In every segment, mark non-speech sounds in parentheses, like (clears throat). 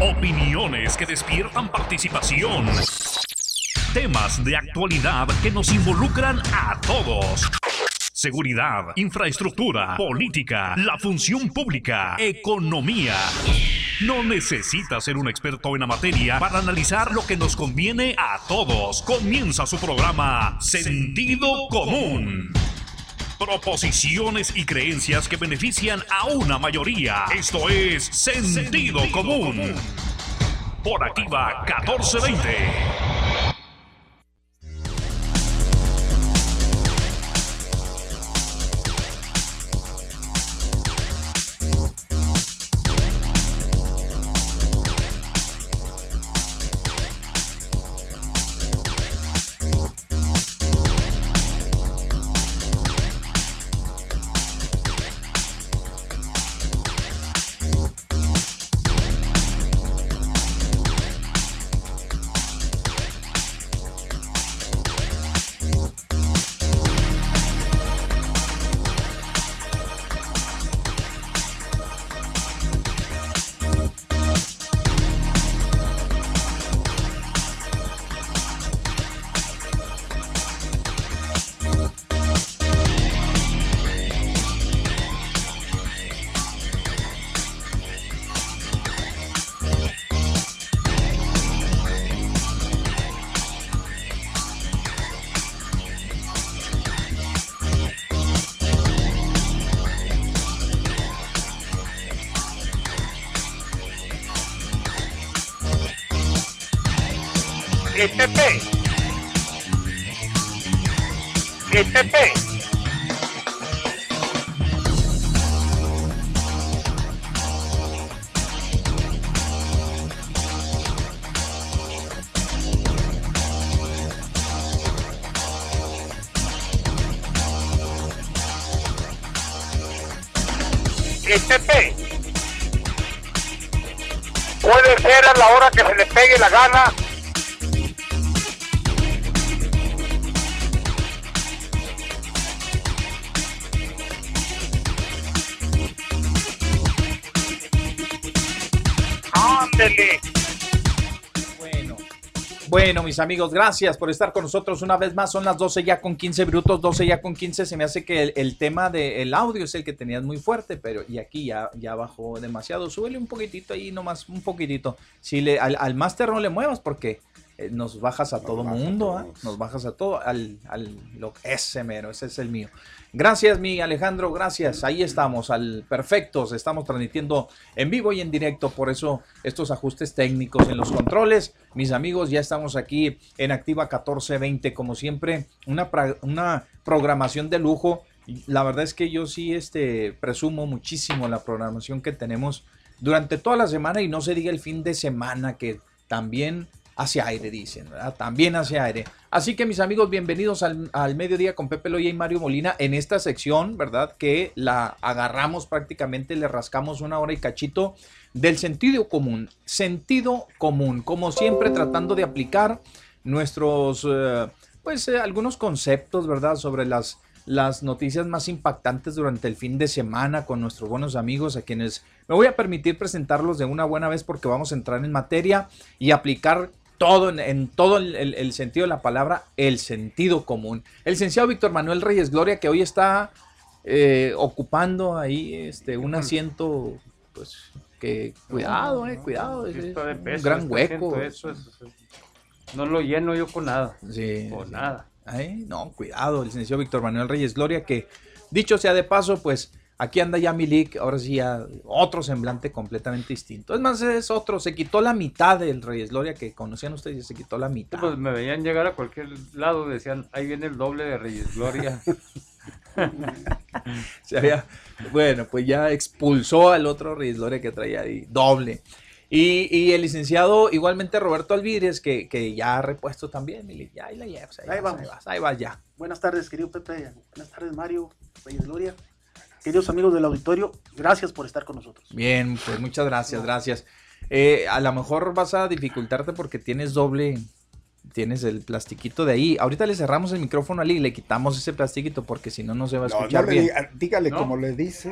Opiniones que despiertan participación. Temas de actualidad que nos involucran a todos. Seguridad, infraestructura, política, la función pública, economía. No necesitas ser un experto en la materia para analizar lo que nos conviene a todos. Comienza su programa Sentido Común. Proposiciones y creencias que benefician a una mayoría. Esto es Sentido Común. Por Activa 1420. Puede bueno, mis amigos, gracias por estar con nosotros una vez más. Son las 12 ya con 15 minutos, 12 ya con 15. Se me hace que el, tema del audio es el que tenías muy fuerte, pero y aquí ya, ya bajó demasiado. Súbele un poquitito ahí, nomás un poquitito. Si le, al, al máster no le muevas porque eh, nos bajas a todo mundo, ¿ah? nos bajas a todo, al, al lo, ese mero, ese es el mío. Gracias, mi Alejandro, gracias. Ahí estamos, al perfectos. Estamos transmitiendo en vivo y en directo, por eso estos ajustes técnicos en los controles. Mis amigos, ya estamos aquí en Activa 1420, como siempre, una, una programación de lujo. La verdad es que yo sí este, presumo muchísimo la programación que tenemos durante toda la semana y no se diga el fin de semana, que también hacia aire, dicen, ¿verdad? También hacia aire. Así que mis amigos, bienvenidos al, mediodía con Pepe Loya y Mario Molina en esta sección, ¿verdad? Que la agarramos prácticamente, le rascamos una hora y cachito del sentido común. Sentido común, como siempre tratando de aplicar nuestros, eh, pues eh, algunos conceptos, ¿verdad? Sobre las, las noticias más impactantes durante el fin de semana con nuestros buenos amigos a quienes me voy a permitir presentarlos de una buena vez porque vamos a entrar en materia y aplicar todo, en, todo el, sentido de la palabra, el sentido común. El licenciado Víctor Manuel Reyes Gloria, que hoy está eh, ocupando ahí este, un asiento, pues, que cuidado, eh, cuidado, es, un gran este hueco. no lo lleno yo con nada. Sí. Con nada. no, cuidado, el licenciado Víctor Manuel Reyes Gloria, que dicho sea de paso, pues Aquí anda ya Milik, ahora sí ya otro semblante completamente distinto. Es más, es otro, se quitó la mitad del Reyes Gloria que conocían ustedes, se quitó la mitad. Pues me veían llegar a cualquier lado, decían, ahí viene el doble de Reyes Gloria. (laughs) se había, bueno, pues ya expulsó al otro Reyes Gloria que traía ahí, doble. Y, el licenciado, igualmente Roberto Alvidres, que, que ya ha repuesto también, Milik, ya ahí la llevas, ahí, ahí, vamos. ahí vas, ahí vas ya. Buenas tardes, querido Pepe, buenas tardes, Mario, Reyes Gloria. Queridos amigos del auditorio, gracias por estar con nosotros. Bien, pues muchas gracias, gracias. Eh, a lo mejor vas a dificultarte porque tienes doble, tienes el plastiquito de ahí. Ahorita le cerramos el micrófono a Ali y le quitamos ese plastiquito porque si no, no se va a No, escuchar no bien. dígale No. como le dice.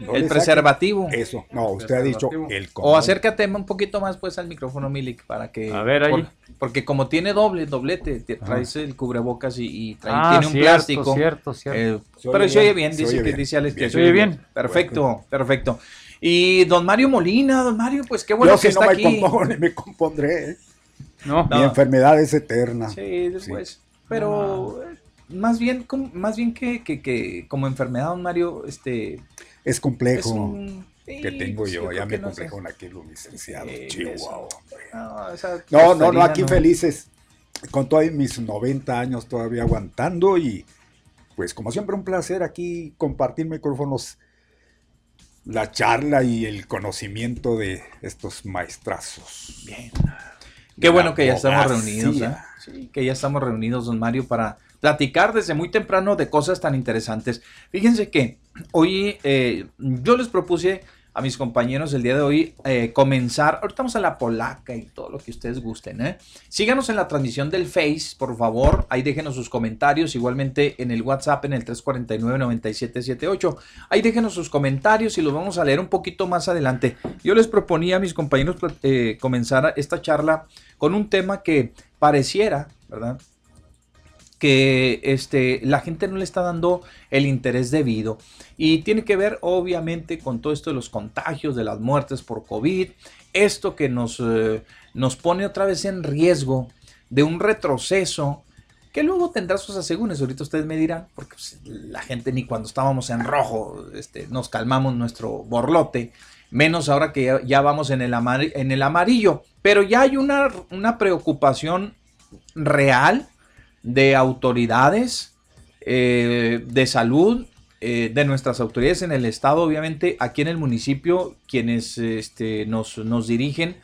no el le saque- preservativo. Eso, no, usted ha dicho el O condón. acércate un poquito más pues al micrófono, Milik, para que... A ver, ahí. por- porque como tiene doble, doblete, te- traes el cubrebocas y, y trae- Ah, tiene un cierto, plástico. cierto, cierto. Eh, Se pero se oye bien, dice oye que bien. dice Alex que Bien. se ¿Se oye bien? Perfecto, perfecto. Y don Mario Molina, don Mario, pues qué bueno Yo que si no está me aquí. compongo (laughs) ni me compondré. ¿eh? No, No. Mi enfermedad es eterna. Sí, después. Pero eh, más bien, como- más bien que, que, que como enfermedad, don Mario, este Es es complejo un que tengo sí, yo. Ya me no sé. complejo aquí los licenciados. Sí, Chihuahua. No, esa No, no, no, tostarina aquí felices. Con todos mis 90 años todavía aguantando y pues como siempre un placer aquí compartir micrófonos, la charla y el conocimiento de estos maestrazos. Bien. Qué bueno que ya estamos reunidos, ¿eh? Sí, que ya estamos reunidos, don Mario, para platicar desde muy temprano de cosas tan interesantes. Fíjense que hoy eh, yo les propuse a mis compañeros el día de hoy eh, comenzar, ahorita vamos a la polaca y todo lo que ustedes gusten, ¿eh? Síganos en la transmisión del Face, por favor, ahí déjenos sus comentarios, igualmente en el WhatsApp en el 349-9778, ahí déjenos sus comentarios y los vamos a leer un poquito más adelante. Yo les proponía a mis compañeros eh, comenzar esta charla con un tema que pareciera, ¿verdad? Que este, la gente no le está dando el interés debido. Y tiene que ver obviamente con todo esto de los contagios, de las muertes por COVID, esto que nos, eh, nos pone otra vez en riesgo de un retroceso que luego tendrá sus asegúnes. Ahorita ustedes me dirán, porque pues, la gente ni cuando estábamos en rojo este, nos calmamos nuestro borlote, menos ahora que ya, ya vamos en el, amar- en el amarillo. Pero ya hay una, una preocupación real de autoridades eh, de salud, eh, de nuestras autoridades en el estado, obviamente aquí en el municipio, quienes este, nos, nos dirigen,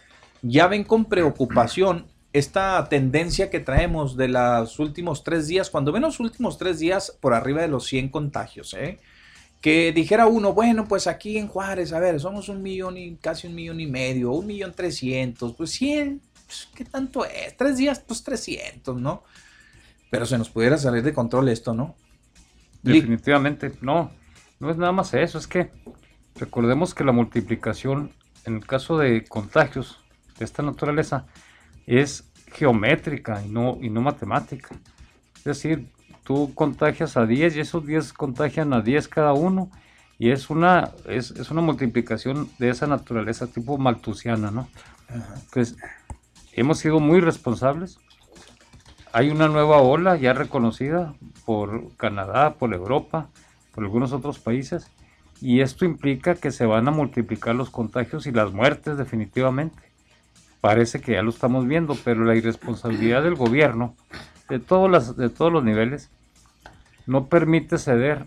ya ven con preocupación esta tendencia que traemos de los últimos tres días, cuando ven los últimos tres días por arriba de los 100 contagios, ¿eh? que dijera uno, bueno, pues aquí en Juárez, a ver, somos un millón y casi un millón y medio, un millón trescientos, pues 100, pues, ¿qué tanto es? Tres días, pues 300, ¿no? Pero se nos pudiera salir de control esto, ¿no? Definitivamente. No, no es nada más eso, es que recordemos que la multiplicación en el caso de contagios de esta naturaleza es geométrica y no, y no matemática. Es decir, tú contagias a 10 y esos 10 contagian a 10 cada uno y es una, es, es una multiplicación de esa naturaleza tipo maltusiana, ¿no? Pues hemos sido muy responsables. Hay una nueva ola ya reconocida por Canadá, por Europa, por algunos otros países, y esto implica que se van a multiplicar los contagios y las muertes definitivamente. Parece que ya lo estamos viendo, pero la irresponsabilidad del gobierno, de, todos de todos los niveles, no permite ceder,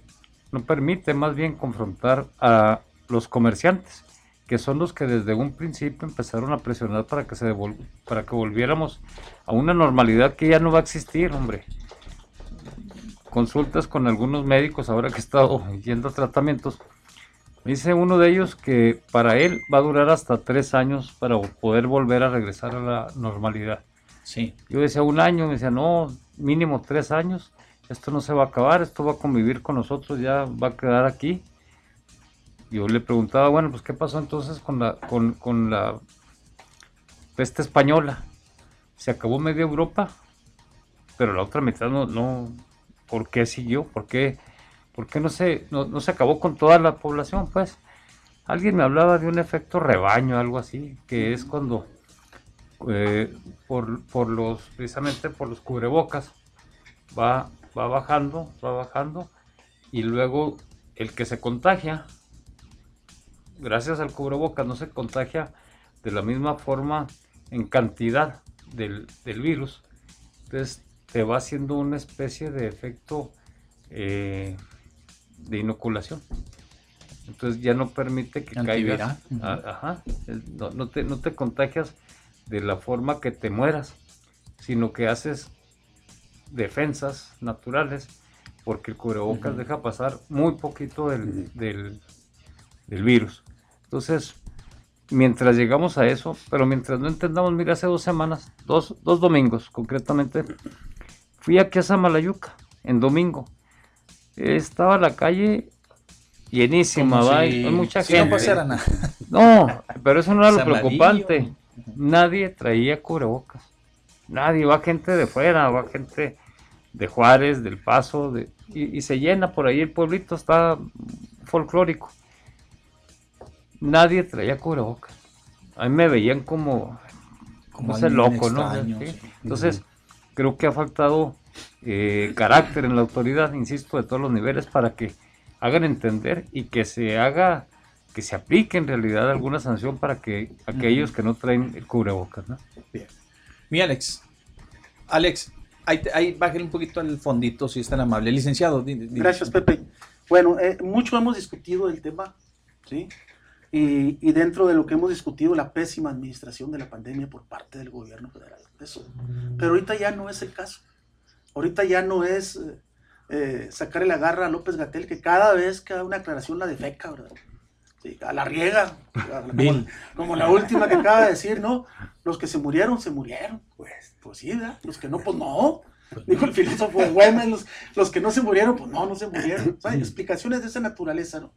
no permite más bien confrontar a los comerciantes, que son los que desde un principio empezaron a presionar para que se para que volviéramos a una normalidad que ya no va a existir, hombre. Consultas con algunos médicos ahora que he estado yendo a tratamientos. Me dice uno de ellos que para él va a durar hasta tres años para poder volver a regresar a la normalidad. Sí. Yo decía un año, me decía, no, mínimo tres años, esto no se va a acabar, esto va a convivir con nosotros, ya va a quedar aquí. Yo le preguntaba, bueno, pues qué pasó entonces con la, con, con la peste española. Se acabó media Europa, pero la otra mitad no, no, ¿por qué siguió? ¿Por qué, por qué no, se, no, no se acabó con toda la población? Pues alguien me hablaba de un efecto rebaño, algo así, que es cuando eh, por, por los, precisamente por los cubrebocas, va, va bajando, va bajando, y luego el que se contagia, gracias al cubrebocas, no se contagia de la misma forma en cantidad del, del virus. Entonces te va haciendo una especie de efecto eh, de inoculación. Entonces ya no permite que Antiviral. caigas. A- ajá, es- no, no te, no te contagias de la forma que te mueras, sino que haces defensas naturales porque el cubrebocas deja pasar muy poquito del, del, del virus. Entonces, mientras llegamos a eso, pero mientras no entendamos, mira, hace dos semanas, dos, dos domingos concretamente, fui aquí a Samalayuca, en domingo. Estaba la calle llenísima, ¿va? si- hay mucha si no gente. pasara nada. No, pero eso no era lo preocupante. Nadie traía cubrebocas. Nadie, va gente de fuera, va gente de Juárez, del Paso, de, y, y se llena por ahí el pueblito, está folclórico. Nadie traía cubrebocas. A mí me veían como, Como ese loco, ¿no? extraño, Sí. sí. Entonces, creo que ha faltado eh, carácter en la autoridad, insisto, de todos los niveles, para que hagan entender y que se haga, que se aplique en realidad alguna sanción para que aquellos que no traen el cubrebocas, ¿no? Mi Alex. Alex, ahí, te- ahí bájale un poquito al fondito, si es tan amable. Licenciado. di- di- Gracias, Pepe. Bueno, eh, mucho hemos discutido del tema, ¿sí? Y, y dentro de lo que hemos discutido, la pésima administración de la pandemia por parte del gobierno federal. Eso. Pero ahorita ya no es el caso. Ahorita ya no es eh, eh, sacarle la garra a López Gatel, que cada vez que da una aclaración la defeca, ¿verdad? Sí, a la riega, como la última que acaba de decir, ¿no? Los que se murieron, se murieron. Pues, pues sí, ¿verdad? Los que no, pues no. Dijo el filósofo Güemes, los, los que no se murieron, pues no, no se murieron. O sea, explicaciones de esa naturaleza, ¿no?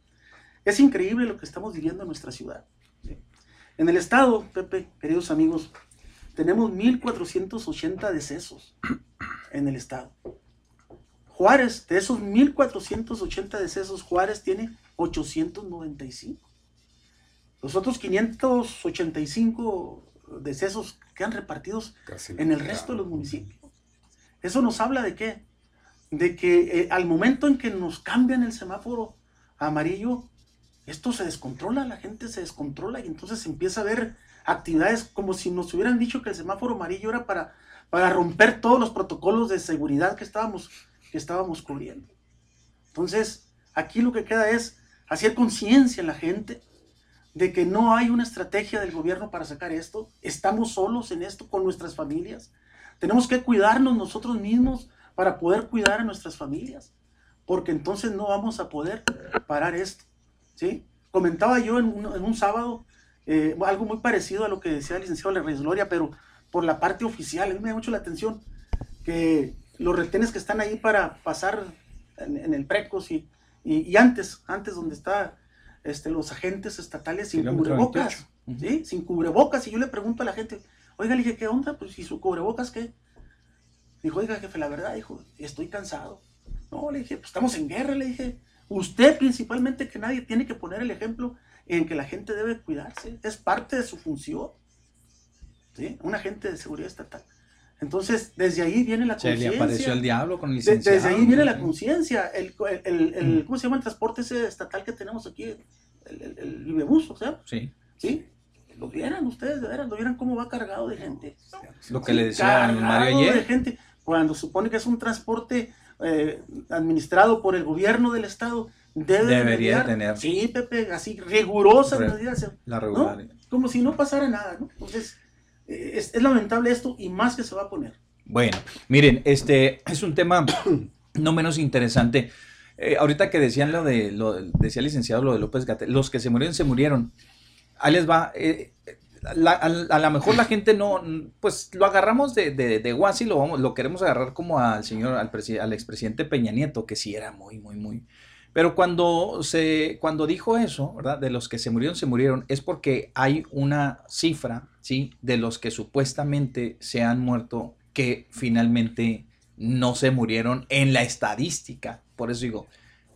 Es increíble lo que estamos viviendo en nuestra ciudad. ¿sí? En el estado, Pepe, queridos amigos, tenemos 1.480 decesos en el estado. Juárez, de esos 1.480 decesos, Juárez tiene 895. Los otros 585 decesos quedan repartidos Casi en el resto de los municipios. Eso nos habla de qué? De que eh, al momento en que nos cambian el semáforo amarillo, esto se descontrola, la gente se descontrola y entonces se empieza a ver actividades como si nos hubieran dicho que el semáforo amarillo era para, para romper todos los protocolos de seguridad que estábamos, que estábamos cubriendo. Entonces, aquí lo que queda es hacer conciencia en la gente de que no hay una estrategia del gobierno para sacar esto. Estamos solos en esto con nuestras familias. Tenemos que cuidarnos nosotros mismos para poder cuidar a nuestras familias, porque entonces no vamos a poder parar esto. ¿Sí? Comentaba yo en un, en un sábado eh, algo muy parecido a lo que decía el licenciado Reyes Gloria, pero por la parte oficial. A mí me da mucho la atención que los retenes que están ahí para pasar en, en el Precos y, y, y antes, antes donde está este, los agentes estatales sin cubrebocas, 28. ¿sí? Sin cubrebocas. Y yo le pregunto a la gente, oiga, le dije, ¿qué onda? Pues, ¿y su cubrebocas qué? Dijo, oiga, jefe, la verdad, dijo, estoy cansado. No, le dije, pues estamos en guerra, le dije. Usted principalmente que nadie tiene que poner el ejemplo en que la gente debe cuidarse. Es parte de su función. ¿Sí? Un agente de seguridad estatal. Entonces, desde ahí viene la Se le conciencia. apareció el diablo con De- licenciado. desde ahí viene la conciencia. El, el, el- el- ¿Cómo se llama el transporte ese estatal que tenemos aquí? El, el, el Vivebus, o sea, Sí. ¿sí? Lo vieran ustedes, de veras, lo vieran cómo va cargado de gente. Lo que le decía Mario de ayer. gente. Cuando supone que es un transporte eh, administrado por el gobierno del estado, debe de Debería mediar- tener. Sí, Pepe, así rigurosas Re- medidas. La ¿no? regular. Como si no pasara nada, ¿no? Entonces, eh, es, es lamentable esto y más que se va a poner. Bueno, miren, este es un tema (clears throat) no menos interesante. Eh, ahorita que decían lo de, lo, decía el licenciado lo de López Gatel, los que se murieron, se murieron. Ahí les va. eh, la- a, lo mejor la gente no, pues lo agarramos de, de, de guasi, lo, vamos, lo queremos agarrar como al señor, al, al expresidente Peña Nieto, que sí era muy, muy, muy. Pero cuando se, cuando dijo eso, ¿verdad? De los que se murieron, se murieron, es porque hay una cifra, ¿sí? De los que supuestamente se han muerto que finalmente no se murieron en la estadística. Por eso digo,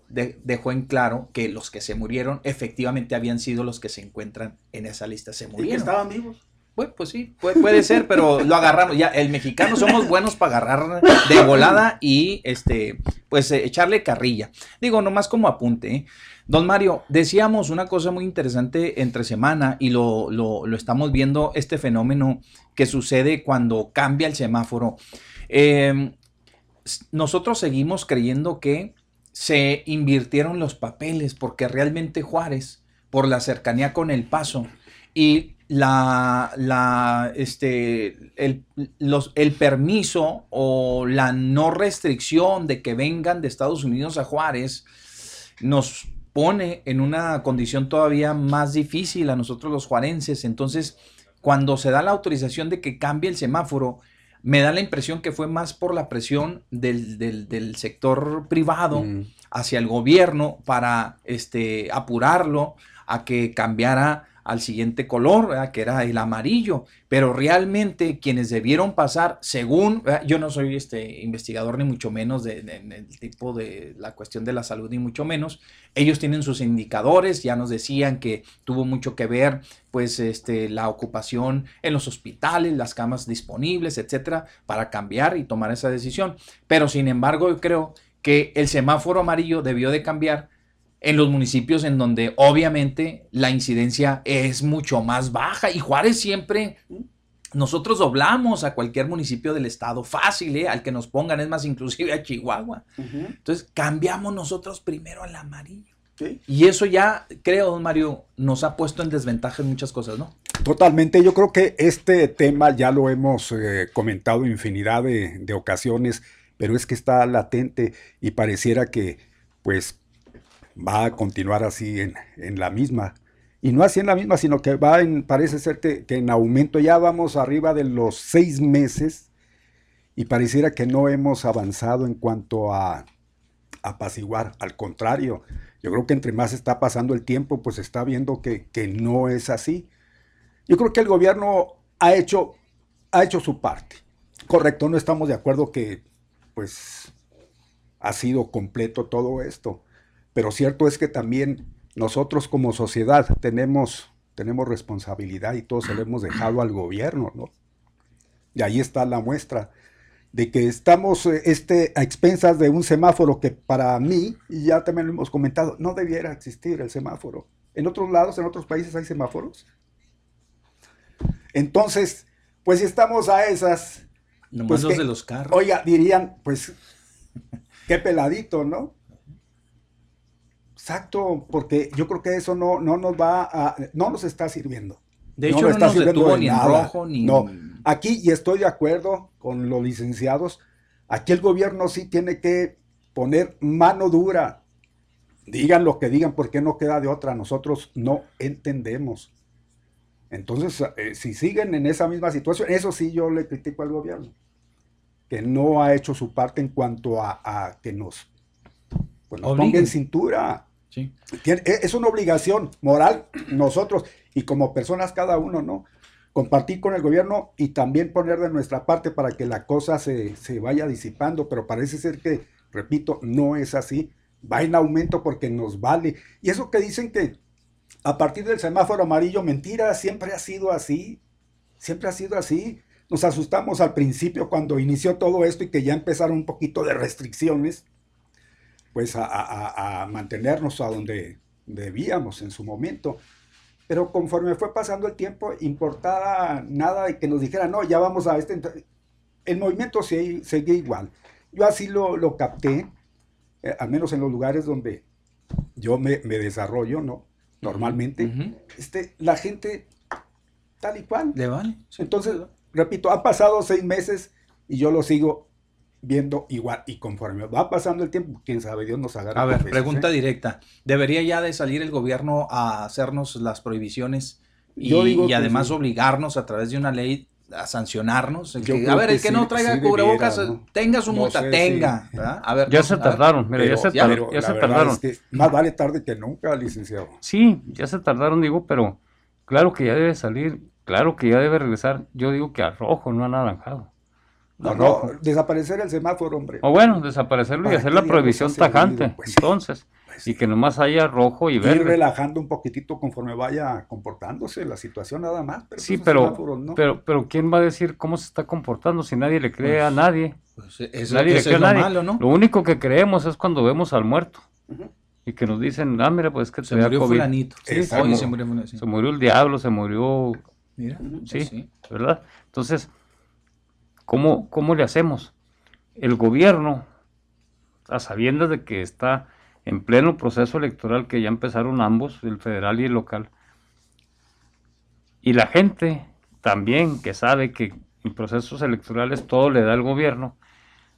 de- dejó en claro que los que se murieron efectivamente habían sido los que se encuentran en esa lista. Se Y que murieron. estaban vivos. Bueno, pues sí, puede, puede ser, pero lo agarramos. Ya, el mexicano somos buenos para agarrar de volada y este, pues eh, echarle carrilla. Digo, nomás como apunte. ¿eh? Don Mario, decíamos una cosa muy interesante entre semana y lo, lo, lo estamos viendo, este fenómeno que sucede cuando cambia el semáforo. Eh, s- nosotros seguimos creyendo que se invirtieron los papeles porque realmente Juárez, por la cercanía con el paso y la, la, este, el, los, el permiso o la no restricción de que vengan de Estados Unidos a Juárez nos pone en una condición todavía más difícil a nosotros los juarenses. Entonces, cuando se da la autorización de que cambie el semáforo, me da la impresión que fue más por la presión del, del- del sector privado Mm. hacia el gobierno para este, apurarlo a que cambiara al siguiente color, que era el amarillo. Pero realmente quienes debieron pasar, según, yo no soy este investigador ni mucho menos de, el tipo de la cuestión de la salud ni mucho menos, ellos tienen sus indicadores, ya nos decían que tuvo mucho que ver pues este la ocupación en los hospitales, las camas disponibles, etcétera, para cambiar y tomar esa decisión. Pero sin embargo, yo creo que el semáforo amarillo debió de cambiar en los municipios en donde obviamente la incidencia es mucho más baja y Juárez siempre nosotros doblamos a cualquier municipio del estado fácil, ¿eh? al que nos pongan, es más, inclusive a Chihuahua. Entonces cambiamos nosotros primero al amarillo. Sí. Y eso ya, creo, don Mario, nos ha puesto en desventaja en muchas cosas, ¿no? Totalmente, yo creo que este tema ya lo hemos eh, comentado infinidad de, de ocasiones, pero es que está latente y pareciera que pues va a continuar así en, en la misma. Y no así en la misma, sino que va en, parece ser que, en aumento, ya vamos arriba de los seis meses y pareciera que no hemos avanzado en cuanto a apaciguar, al contrario, yo creo que entre más está pasando el tiempo, pues está viendo que, que no es así. Yo creo que el gobierno ha hecho, ha hecho su parte. Correcto, no estamos de acuerdo que pues ha sido completo todo esto. Pero cierto es que también nosotros como sociedad tenemos, tenemos responsabilidad y todo se lo hemos dejado al gobierno, ¿no? Y ahí está la muestra de que estamos eh, este, a expensas de un semáforo que para mí, y ya también lo hemos comentado, no debiera existir el semáforo. En otros lados, en otros países hay semáforos. Entonces, pues si estamos a esas, Nomás Pues los que- de los carros. oiga, dirían, pues, qué peladito, ¿no? Exacto, porque yo creo que eso no, no nos va a, no nos está sirviendo. de no hecho, no, está nos sirviendo detuvo de ni en rojo ni No. Aquí, y estoy de acuerdo con los licenciados, aquí el gobierno sí tiene que poner mano dura. Digan lo que digan, porque no queda de otra. Nosotros no entendemos. Entonces, eh, si siguen en esa misma situación, eso sí yo le critico al gobierno, que no ha hecho su parte en cuanto a, a que nos, pues, nos ponga en cintura. E- es una obligación moral nosotros y como personas cada uno, ¿no? Compartir con el gobierno y también poner de nuestra parte para que la cosa se, se vaya disipando, pero parece ser que, repito, no es así. Va en aumento porque nos vale. Y eso que dicen que a partir del semáforo amarillo, mentira, siempre ha sido así. Siempre ha sido así. Nos asustamos al principio cuando inició todo esto y que ya empezaron un poquito de restricciones pues a, a- a- a mantenernos a donde debíamos en su momento. Pero conforme fue pasando el tiempo, importaba nada de que nos dijera, no, ya vamos a este. ent-". El movimiento se- seguía igual. Yo así lo, lo capté, eh, al menos en los lugares donde yo me, me desarrollo, ¿no? Normalmente. Este, la gente tal y cual. ¿Le vale? Entonces, repito, han pasado seis meses y yo lo sigo viendo igual. Y conforme va pasando el tiempo, quién sabe, Dios nos agarra. A ver, confesos, pregunta ¿eh? directa. ¿Debería ya de salir el gobierno a hacernos las prohibiciones y, Yo digo y que además sí. obligarnos a través de una ley a sancionarnos? El Yo que- a ver, que el que sí, no traiga sí cubrebocas, debiera, ¿no? tenga su No multa, sé, tenga. sí. ¿verdad? A ver, Ya no, se a ver. tardaron, mira, ya Pero- se, ya, tar- pero ya la se verdad tardaron. es que más vale tarde que nunca, licenciado. Sí, ya se tardaron, digo, pero claro que ya debe salir, claro que ya debe regresar. Yo digo que a rojo, no a naranjado. No, no, desaparecer el semáforo, hombre. O bueno, desaparecerlo y ¿Para hacer la prohibición tajante, Pues entonces, y que nomás haya rojo y Ir verde. relajando un poquitito conforme vaya comportándose la situación nada más. Pero Sí, pero, semáforos, ¿no? pero, pero ¿quién va a decir cómo se está comportando si nadie le cree a nadie? Pues, eso, Nadie le cree es a lo nadie. malo, ¿no? Lo único que creemos es cuando vemos al muerto y que nos dicen, ah, mira, pues que Se te da murió COVID. fulanito. Sí, se se murió. Se el diablo, se murió, Mira, sí, sí. ¿verdad? Entonces, ¿cómo, cómo le hacemos? El gobierno, a sabiendas de que está en pleno proceso electoral, que ya empezaron ambos, el federal y el local, y la gente también que sabe que en procesos electorales todo le da el gobierno,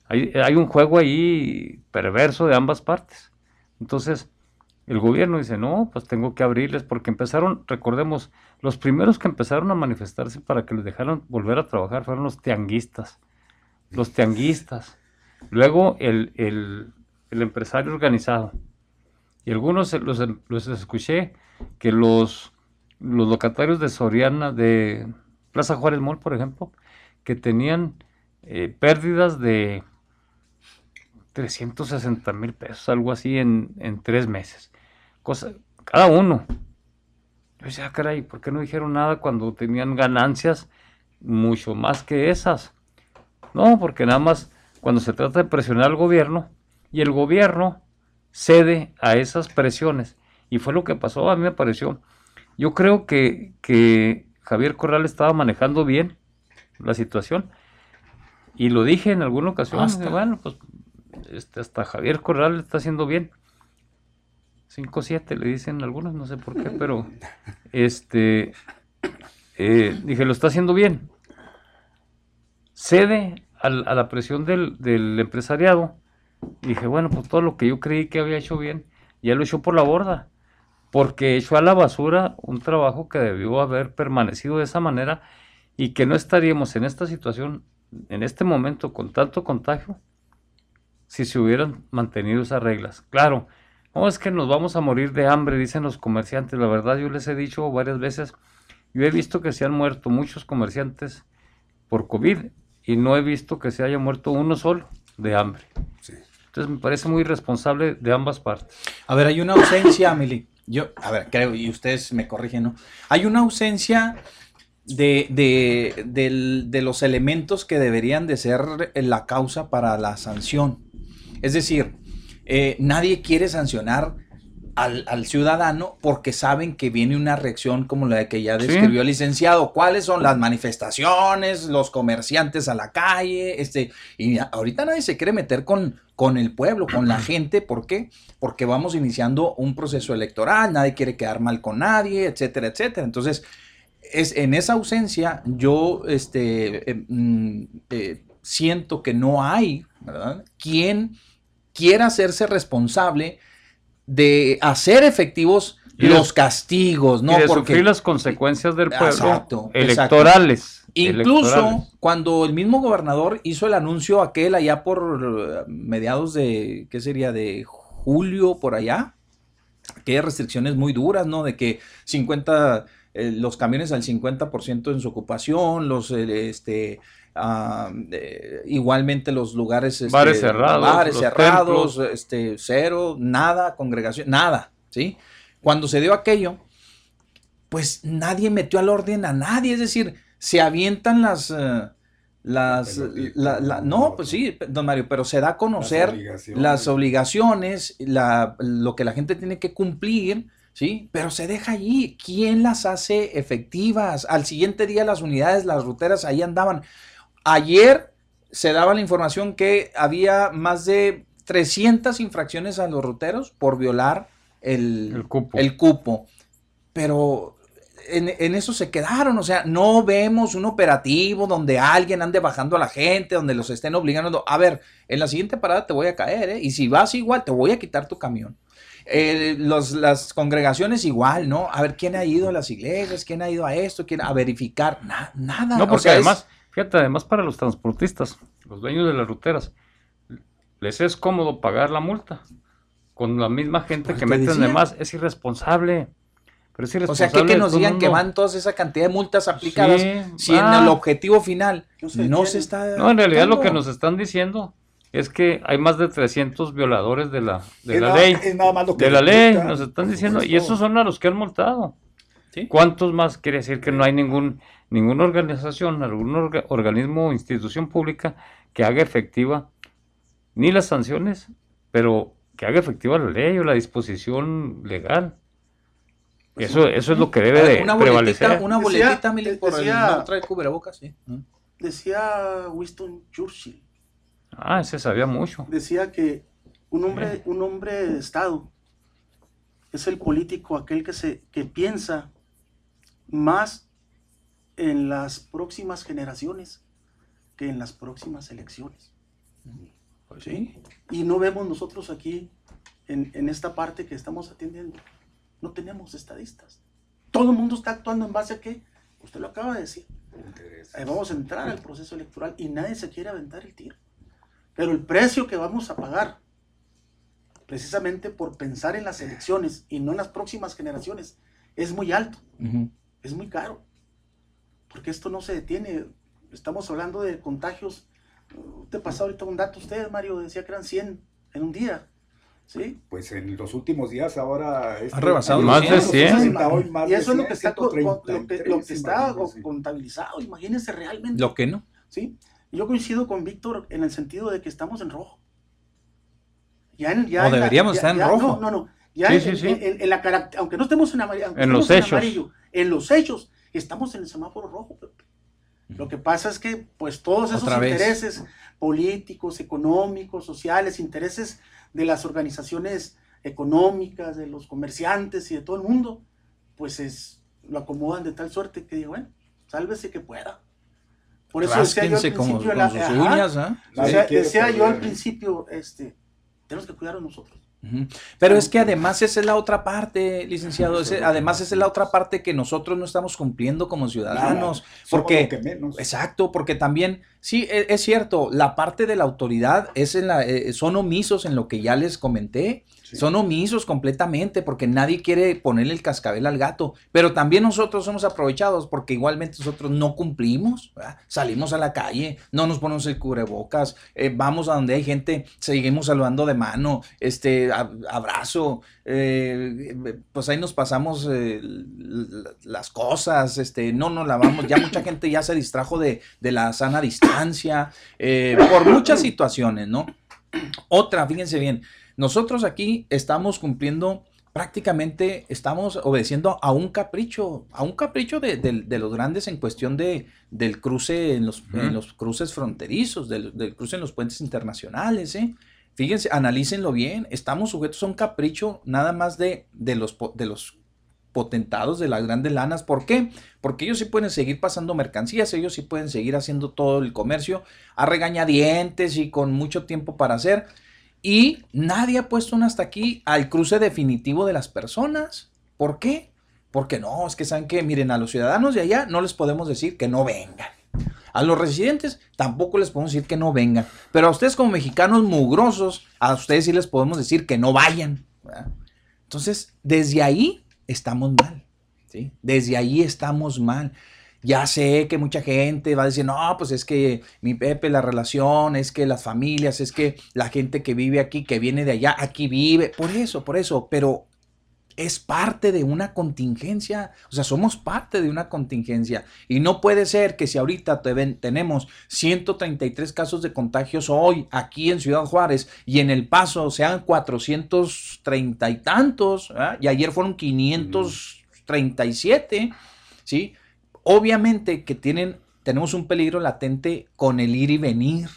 hay, hay un juego ahí perverso de ambas partes. Entonces, el gobierno dice, no, pues tengo que abrirles, porque empezaron, recordemos, los primeros que empezaron a manifestarse para que les dejaran volver a trabajar fueron los tianguistas, los tianguistas, luego el, el, empresario organizado, y algunos los, los escuché que los, los locatarios de Soriana, de Plaza Juárez Mall, por ejemplo, que tenían eh, pérdidas de 360 mil pesos, algo así, en, en tres meses. Cosa, cada uno. Yo decía, ah, caray, ¿por qué no dijeron nada cuando tenían ganancias mucho más que esas? No, porque nada más cuando se trata de presionar al gobierno y el gobierno cede a esas presiones. Y fue lo que pasó, a mí me pareció. Yo creo que, que Javier Corral estaba manejando bien la situación. Y lo dije en alguna ocasión. Bueno, pues este, hasta Javier Corral está haciendo bien. 5-7 le dicen algunos, no sé por qué, pero este eh, dije, lo está haciendo bien. Cede a la presión del, del empresariado. dije, bueno, pues todo lo que yo creí que había hecho bien, ya lo echó por la borda. Porque echó a la basura un trabajo que debió haber permanecido de esa manera y que no estaríamos en esta situación, en este momento, con tanto contagio, si se hubieran mantenido esas reglas. Claro, no es que nos vamos a morir de hambre, dicen los comerciantes. La verdad, yo les he dicho varias veces, yo he visto que se han muerto muchos comerciantes por COVID y no he visto que se haya muerto uno solo de hambre. Entonces me parece muy responsable de ambas partes. A ver, hay una ausencia, Amelie. Yo, a ver, creo, y ustedes me corrigen, ¿no? Hay una ausencia de, de, de los elementos que deberían de ser la causa para la sanción. Es decir, eh, nadie quiere sancionar al, ciudadano porque saben que viene una reacción como la que ya describió el licenciado. ¿Cuáles son las manifestaciones, los comerciantes a la calle? Este, y ahorita nadie se quiere meter con, con el pueblo, con la gente. ¿Por qué? Porque vamos iniciando un proceso electoral, nadie quiere quedar mal con nadie, etcétera, etcétera. Entonces, es, en esa ausencia yo este, eh, mm, eh, siento que no hay, ¿verdad? ¿Quién quiera hacerse responsable de hacer efectivos los castigos, ¿no? Y de sufrir las consecuencias del pueblo electorales. Incluso cuando el mismo gobernador hizo el anuncio aquel allá por mediados de, ¿qué sería? De julio, por allá, que hay restricciones muy duras, ¿no? De que 50, eh, los camiones al 50% en su ocupación, los, eh, este, igualmente los lugares este, bares cerrados, bares cerrados este, cero, nada, congregación, nada, ¿sí? Cuando se dio aquello, pues nadie metió al orden a nadie, es decir, se avientan las... Eh, las no, pues sí, don Mario, pero se da a conocer las obligaciones, lo que la gente tiene que cumplir, ¿sí? Pero se deja allí. ¿Quién las hace efectivas? Al siguiente día las unidades, las ruteras ahí andaban. Ayer se daba la información que había más de 300 infracciones a los ruteros por violar el, cupo. Pero en, eso se quedaron, o sea, no vemos un operativo donde alguien ande bajando a la gente, donde los estén obligando. A ver, en la siguiente parada te voy a caer, ¿eh? Y si vas igual, te voy a quitar tu camión. Eh, las congregaciones igual, ¿no? A ver, ¿quién ha ido a las iglesias? ¿Quién ha ido a esto? ¿Quién a verificar? nada. No, porque además... Fíjate, además para los transportistas, los dueños de las ruteras, les es cómodo pagar la multa con la misma gente que meten de más. Es irresponsable. Pero es irresponsable. O sea, que, nos digan que van todas esa cantidad de multas aplicadas si en el objetivo final no se está... No, en realidad lo que nos están diciendo es que hay más de 300 violadores de la, de la ley. de la ley, nos están diciendo. Y esos son a los que han multado. ¿Cuántos más quiere decir que no hay ningún ninguna organización, algún organismo o institución pública que haga efectiva ni las sanciones, pero que haga efectiva la ley o la disposición legal. Pues eso, eso es lo que debe de prevalecer. Una boletita, por decía, no trae cubrebocas, sí. Decía Winston Churchill. Ah, ese sabía mucho. Decía que un hombre, un hombre de Estado es el político aquel que, se, que piensa más en las próximas generaciones que en las próximas elecciones. Pues sí. Y no vemos nosotros aquí en, en esta parte que estamos atendiendo, no tenemos estadistas. Todo el mundo está actuando en base a qué? Usted lo acaba de decir. Eh, vamos a entrar al proceso electoral y nadie se quiere aventar el tiro. Pero el precio que vamos a pagar, precisamente por pensar en las elecciones y no en las próximas generaciones, es muy alto, es muy caro. Porque esto no se detiene. Estamos hablando de contagios. Te pasó ahorita un dato usted, Mario, decía que eran 100 en un día. ¿Sí? Pues en los últimos días ahora... este- Ha rebasado Más de 100. Hoy más y eso es lo que está, co- co- 133, lo que, lo que está imagínese. contabilizado. Imagínense realmente. Lo que no. ¿sí? Yo coincido con Víctor en el sentido de que estamos en rojo. Ya en, ya O en la- deberíamos ya- estar en ya- rojo. No, no, no. Ya Sí, en, sí, sí. en- en- en la aunque no estemos en amarillo, En los hechos. amarillo, en los hechos, estamos en el semáforo rojo. Pepe. Lo que pasa es que, pues, todos esos intereses políticos, económicos, sociales, intereses de las organizaciones económicas, de los comerciantes y de todo el mundo, pues es, lo acomodan de tal suerte que digo, bueno, sálvese que pueda. Por eso decía yo al principio, ¿ah? o Nadie sea, quiere decía yo al principio, este, tenemos que cuidar a nosotros. Pero es que además esa es la otra parte, licenciado. además esa es la otra parte que nosotros no estamos cumpliendo como ciudadanos. Porque, que menos. exacto, porque también, sí, e- es, cierto, la parte de la autoridad es en la, eh, son omisos en lo que ya les comenté. Son omisos completamente porque nadie quiere ponerle el cascabel al gato. Pero también nosotros somos aprovechados porque igualmente nosotros no cumplimos. Salimos a la calle, no nos ponemos el cubrebocas, eh, vamos a donde hay gente, seguimos saludando de mano, este abrazo. eh, pues ahí nos pasamos eh, las cosas, este, no nos lavamos. Ya mucha gente ya se distrajo de, de la sana distancia por muchas situaciones, ¿no? Otra, fíjense bien, nosotros aquí estamos cumpliendo, prácticamente estamos obedeciendo a un capricho, a un capricho de, de- de los grandes en cuestión de, del cruce en los, en Ujú. los cruces fronterizos, del, del cruce en los puentes internacionales, ¿eh? Fíjense, analícenlo bien, estamos sujetos a un capricho nada más de, de, los, de los potentados de las grandes lanas. ¿Por qué? Porque ellos sí pueden seguir pasando mercancías, ellos sí pueden seguir haciendo todo el comercio a regañadientes y con mucho tiempo para hacer. Y nadie ha puesto un hasta aquí al cruce definitivo de las personas. ¿Por qué? Porque no, es que saben que, miren, a los ciudadanos de allá no les podemos decir que no vengan. A los residentes tampoco les podemos decir que no vengan. Pero a ustedes como mexicanos mugrosos, a ustedes sí les podemos decir que no vayan. Entonces, desde ahí estamos mal. ¿sí? Desde ahí estamos mal. Ya sé que mucha gente va a decir, no, pues es que mi Pepe, la relación, es que las familias, es que la gente que vive aquí, que viene de allá, aquí vive. Por eso, por eso, pero es parte de una contingencia, o sea, somos parte de una contingencia. Y no puede ser que si ahorita te ven- tenemos 133 casos de contagios hoy aquí en Ciudad Juárez y en El Paso sean 430 y tantos, y ayer fueron 537, ¿sí? Obviamente que tienen, tenemos un peligro latente con el ir y venir.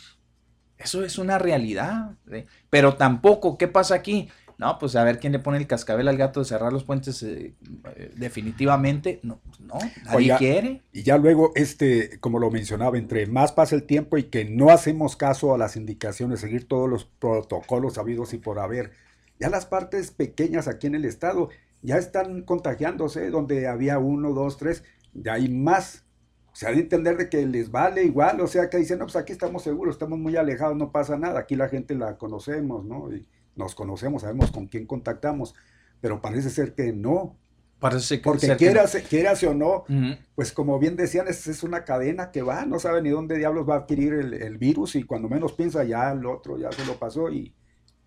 Eso es una realidad. ¿sí? Pero tampoco, ¿qué pasa aquí? No, pues a ver quién le pone el cascabel al gato de cerrar los puentes eh, eh, definitivamente. No, no, nadie Oiga, quiere. Y ya luego, este, como lo mencionaba, entre más pasa el tiempo y que no hacemos caso a las indicaciones, seguir todos los protocolos habidos y por haber, ya las partes pequeñas aquí en el estado ya están contagiándose, donde había uno, dos, tres, ya hay más. Se ha de entender de que les vale igual, o sea, que dicen, no, pues aquí estamos seguros, estamos muy alejados, no pasa nada, aquí la gente la conocemos, ¿no? Y nos conocemos, sabemos con quién contactamos, pero parece ser que no, Parece que porque que quieras, quieras o no, pues como bien decían, es, es una cadena que va, no sabe ni dónde diablos va a adquirir el, el virus y cuando menos piensa ya el otro ya se lo pasó y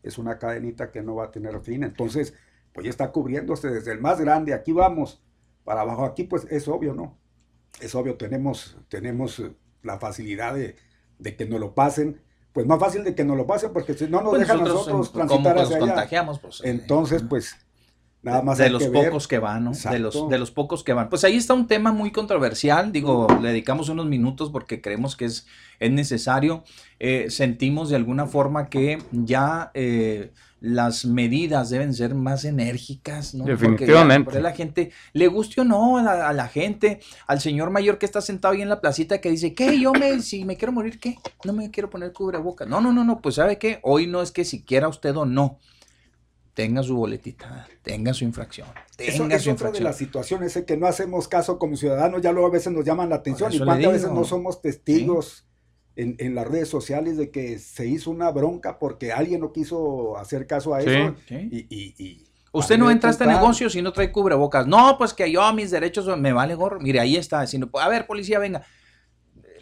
es una cadenita que no va a tener fin. Entonces, pues ya está cubriéndose desde el más grande, aquí vamos, para abajo, aquí pues es obvio, ¿no? Es obvio, tenemos, tenemos eh, la facilidad de, de que nos lo pasen, pues más fácil de que nos lo pasen porque si no nos Pues dejan nosotros, nosotros ¿cómo transitar nos hacia allá. contagiamos? Pues, eh, Entonces, pues nada más de los que ver. pocos que van, ¿no? De los, de los pocos que van. Pues ahí está un tema muy controversial, digo, le dedicamos unos minutos porque creemos que es, es necesario. Eh, sentimos de alguna forma que ya eh, las medidas deben ser más enérgicas, ¿no? Porque ya- Definitivamente. porque la gente, le guste o no a la, a la gente, al señor mayor que está sentado ahí en la placita que dice, ¿qué? Yo me, si me quiero morir, ¿qué? No me quiero poner cubrebocas. No, no, no, no, pues ¿sabe qué? Hoy no es que si quiera usted o no tenga su boletita, tenga su infracción, Eso tenga es su otra de infracción. las situaciones en que no hacemos caso como ciudadanos, ya luego a veces nos llaman la atención y eso cuántas veces digo. no somos testigos en, en las redes sociales de que se hizo una bronca porque alguien no quiso hacer caso a Sí. eso. Sí. Y, y- y- Usted a no entra a este negocio si no trae cubrebocas. No, pues que yo a mis derechos me vale gorro. Mire, ahí está. Si no- a ver, policía, venga.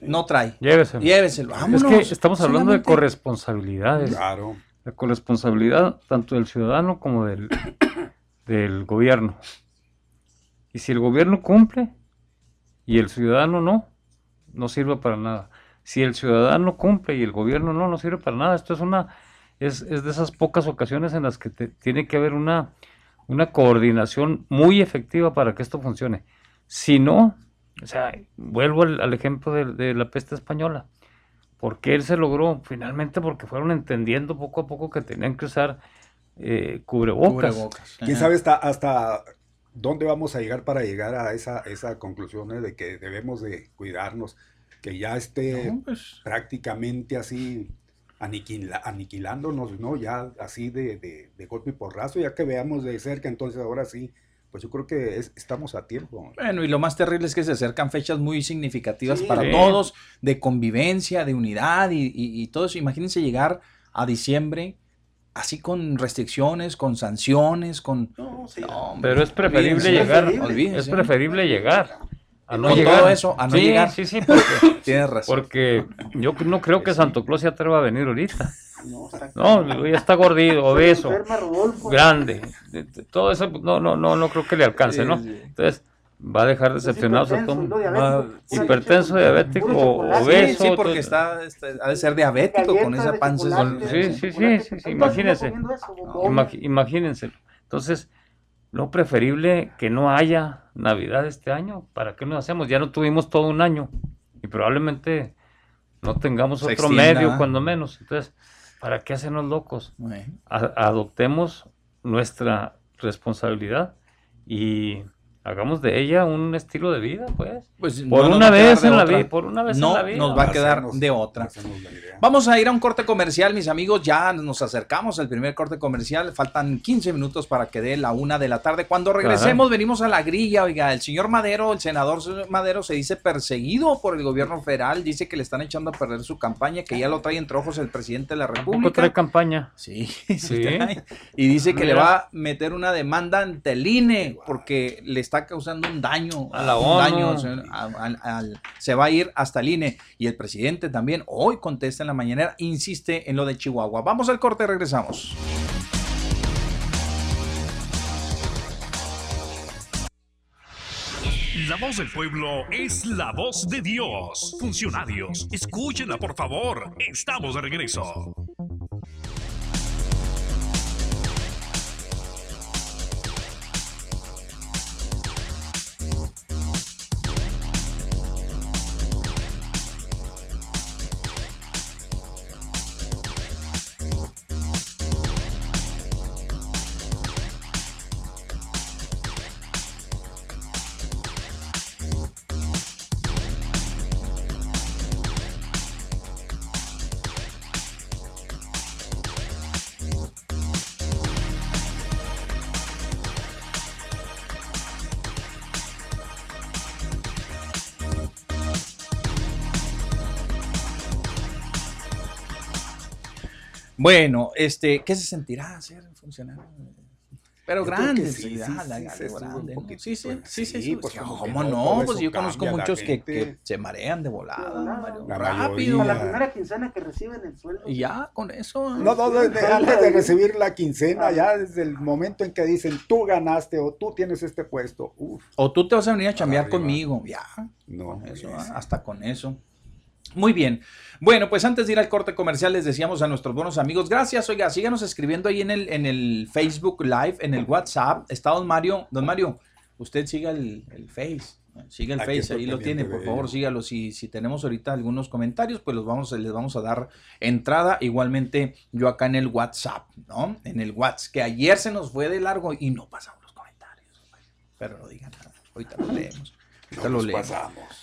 No trae. Lléveselo. Lléveselo. Es Vámonos. que estamos hablando de corresponsabilidades. Claro. La corresponsabilidad tanto del ciudadano como del, (coughs) del gobierno. Y si el gobierno cumple y el ciudadano no, no sirve para nada. Si el ciudadano cumple y el gobierno no, no sirve para nada. Esto es una es, es de esas pocas ocasiones en las que te- tiene que haber una, una coordinación muy efectiva para que esto funcione. Si no, o sea, vuelvo al, al ejemplo de, de la peste española. ¿Por qué él se logró? Finalmente porque fueron entendiendo poco a poco que tenían que usar eh, cubrebocas. Cubrebocas. ¿Quién sabe hasta, hasta dónde vamos a llegar para llegar a esa, esa conclusión eh, de que debemos de cuidarnos, que ya esté No, pues, prácticamente así aniquila- aniquilándonos, ¿no? Ya así de, de, de golpe y porrazo, ya que veamos de cerca, entonces ahora sí, pues yo creo que es- estamos a tiempo. Bueno, y lo más terrible es que se acercan fechas muy significativas Sí. para Sí. todos, de convivencia, de unidad y, y- y todo eso. Imagínense llegar a diciembre así con restricciones, con sanciones, con... No, sí. No, Pero es preferible olvídense, llegar. olvídense. Es preferible llegar. A no llegar. todo eso, a no sí, llegar. Sí, sí, porque, (laughs) Tienes razón. porque yo no creo que Santo Claus se atreva a venir ahorita. No, está- No, ya está gordito, obeso, grande. de- de- Todo eso no, no, no, no creo que le alcance, ¿no? Entonces, va a dejar decepcionados a diabético, Hipertenso, diabético, chocolate. obeso. Sí, sí, porque todo- está, está- ha de ser diabético con esa panza. Sí, sí, sí, sí, sí, imagínense. imagínense. Entonces, lo preferible que no haya Navidad este año. ¿Para qué nos hacemos? Ya no tuvimos todo un año y probablemente no tengamos Se otro extienda. medio, cuando menos. Entonces, ¿para qué hacernos locos? Bueno, adoptemos nuestra responsabilidad y hagamos de ella un estilo de vida, pues. pues Por no una vez en la vida, por una vez No en la vida. nos va a quedar de otra. Vamos a ir a un corte comercial, mis amigos. Ya nos acercamos al primer corte comercial. Faltan 15 minutos para que dé la una de la tarde. Cuando regresemos, venimos a la grilla. Oiga, el señor Madero, el senador Madero, se dice perseguido por el gobierno federal. Dice que le están echando a perder su campaña, que ya lo trae entre ojos el presidente de la República. trae campaña. Sí, (laughs) sí. Y dice que le va a meter una demanda ante el INE porque le está causando un daño. A la un ONU. daño, o sea, a- al- al- se va a ir hasta el INE. Y el presidente también hoy contesta en la mañanera, insiste en lo de Chihuahua. Vamos al corte, regresamos. La voz del pueblo es la voz de Dios. Funcionarios, escúchenla por favor. Estamos de regreso. Bueno, este, ¿qué se sentirá ser funcionario? Pero grande, sí, sí, sí, sí, ¿no? pues, pues, ¿Cómo no? Pues eso yo conozco muchos que, se marean de volada, rápido. A la primera quincena que reciben el sueldo. Y ya, con eso. No, no, de- de- antes de recibir la quincena, ya desde el momento en que dicen tú ganaste o tú tienes este puesto, uf, O tú te vas a venir a chambear conmigo. Ya, no, con eso, pues, ah, hasta con eso. Muy bien. Bueno, pues antes de ir al corte comercial, les decíamos a nuestros buenos amigos, gracias, oiga, síganos escribiendo ahí en el, en el Facebook Live, en el WhatsApp. Está don Mario. Don Mario, usted siga el, el Face. Siga el Aquí Face, ahí lo tiene, por favor, sígalo. Si, si tenemos ahorita algunos comentarios, pues los vamos, les vamos a dar entrada. Igualmente, yo acá en el WhatsApp, ¿no? En el WhatsApp, que ayer se nos fue de largo y no pasamos los comentarios. Pero no digan nada, ahorita lo leemos. Ahorita no lo leemos. pasamos.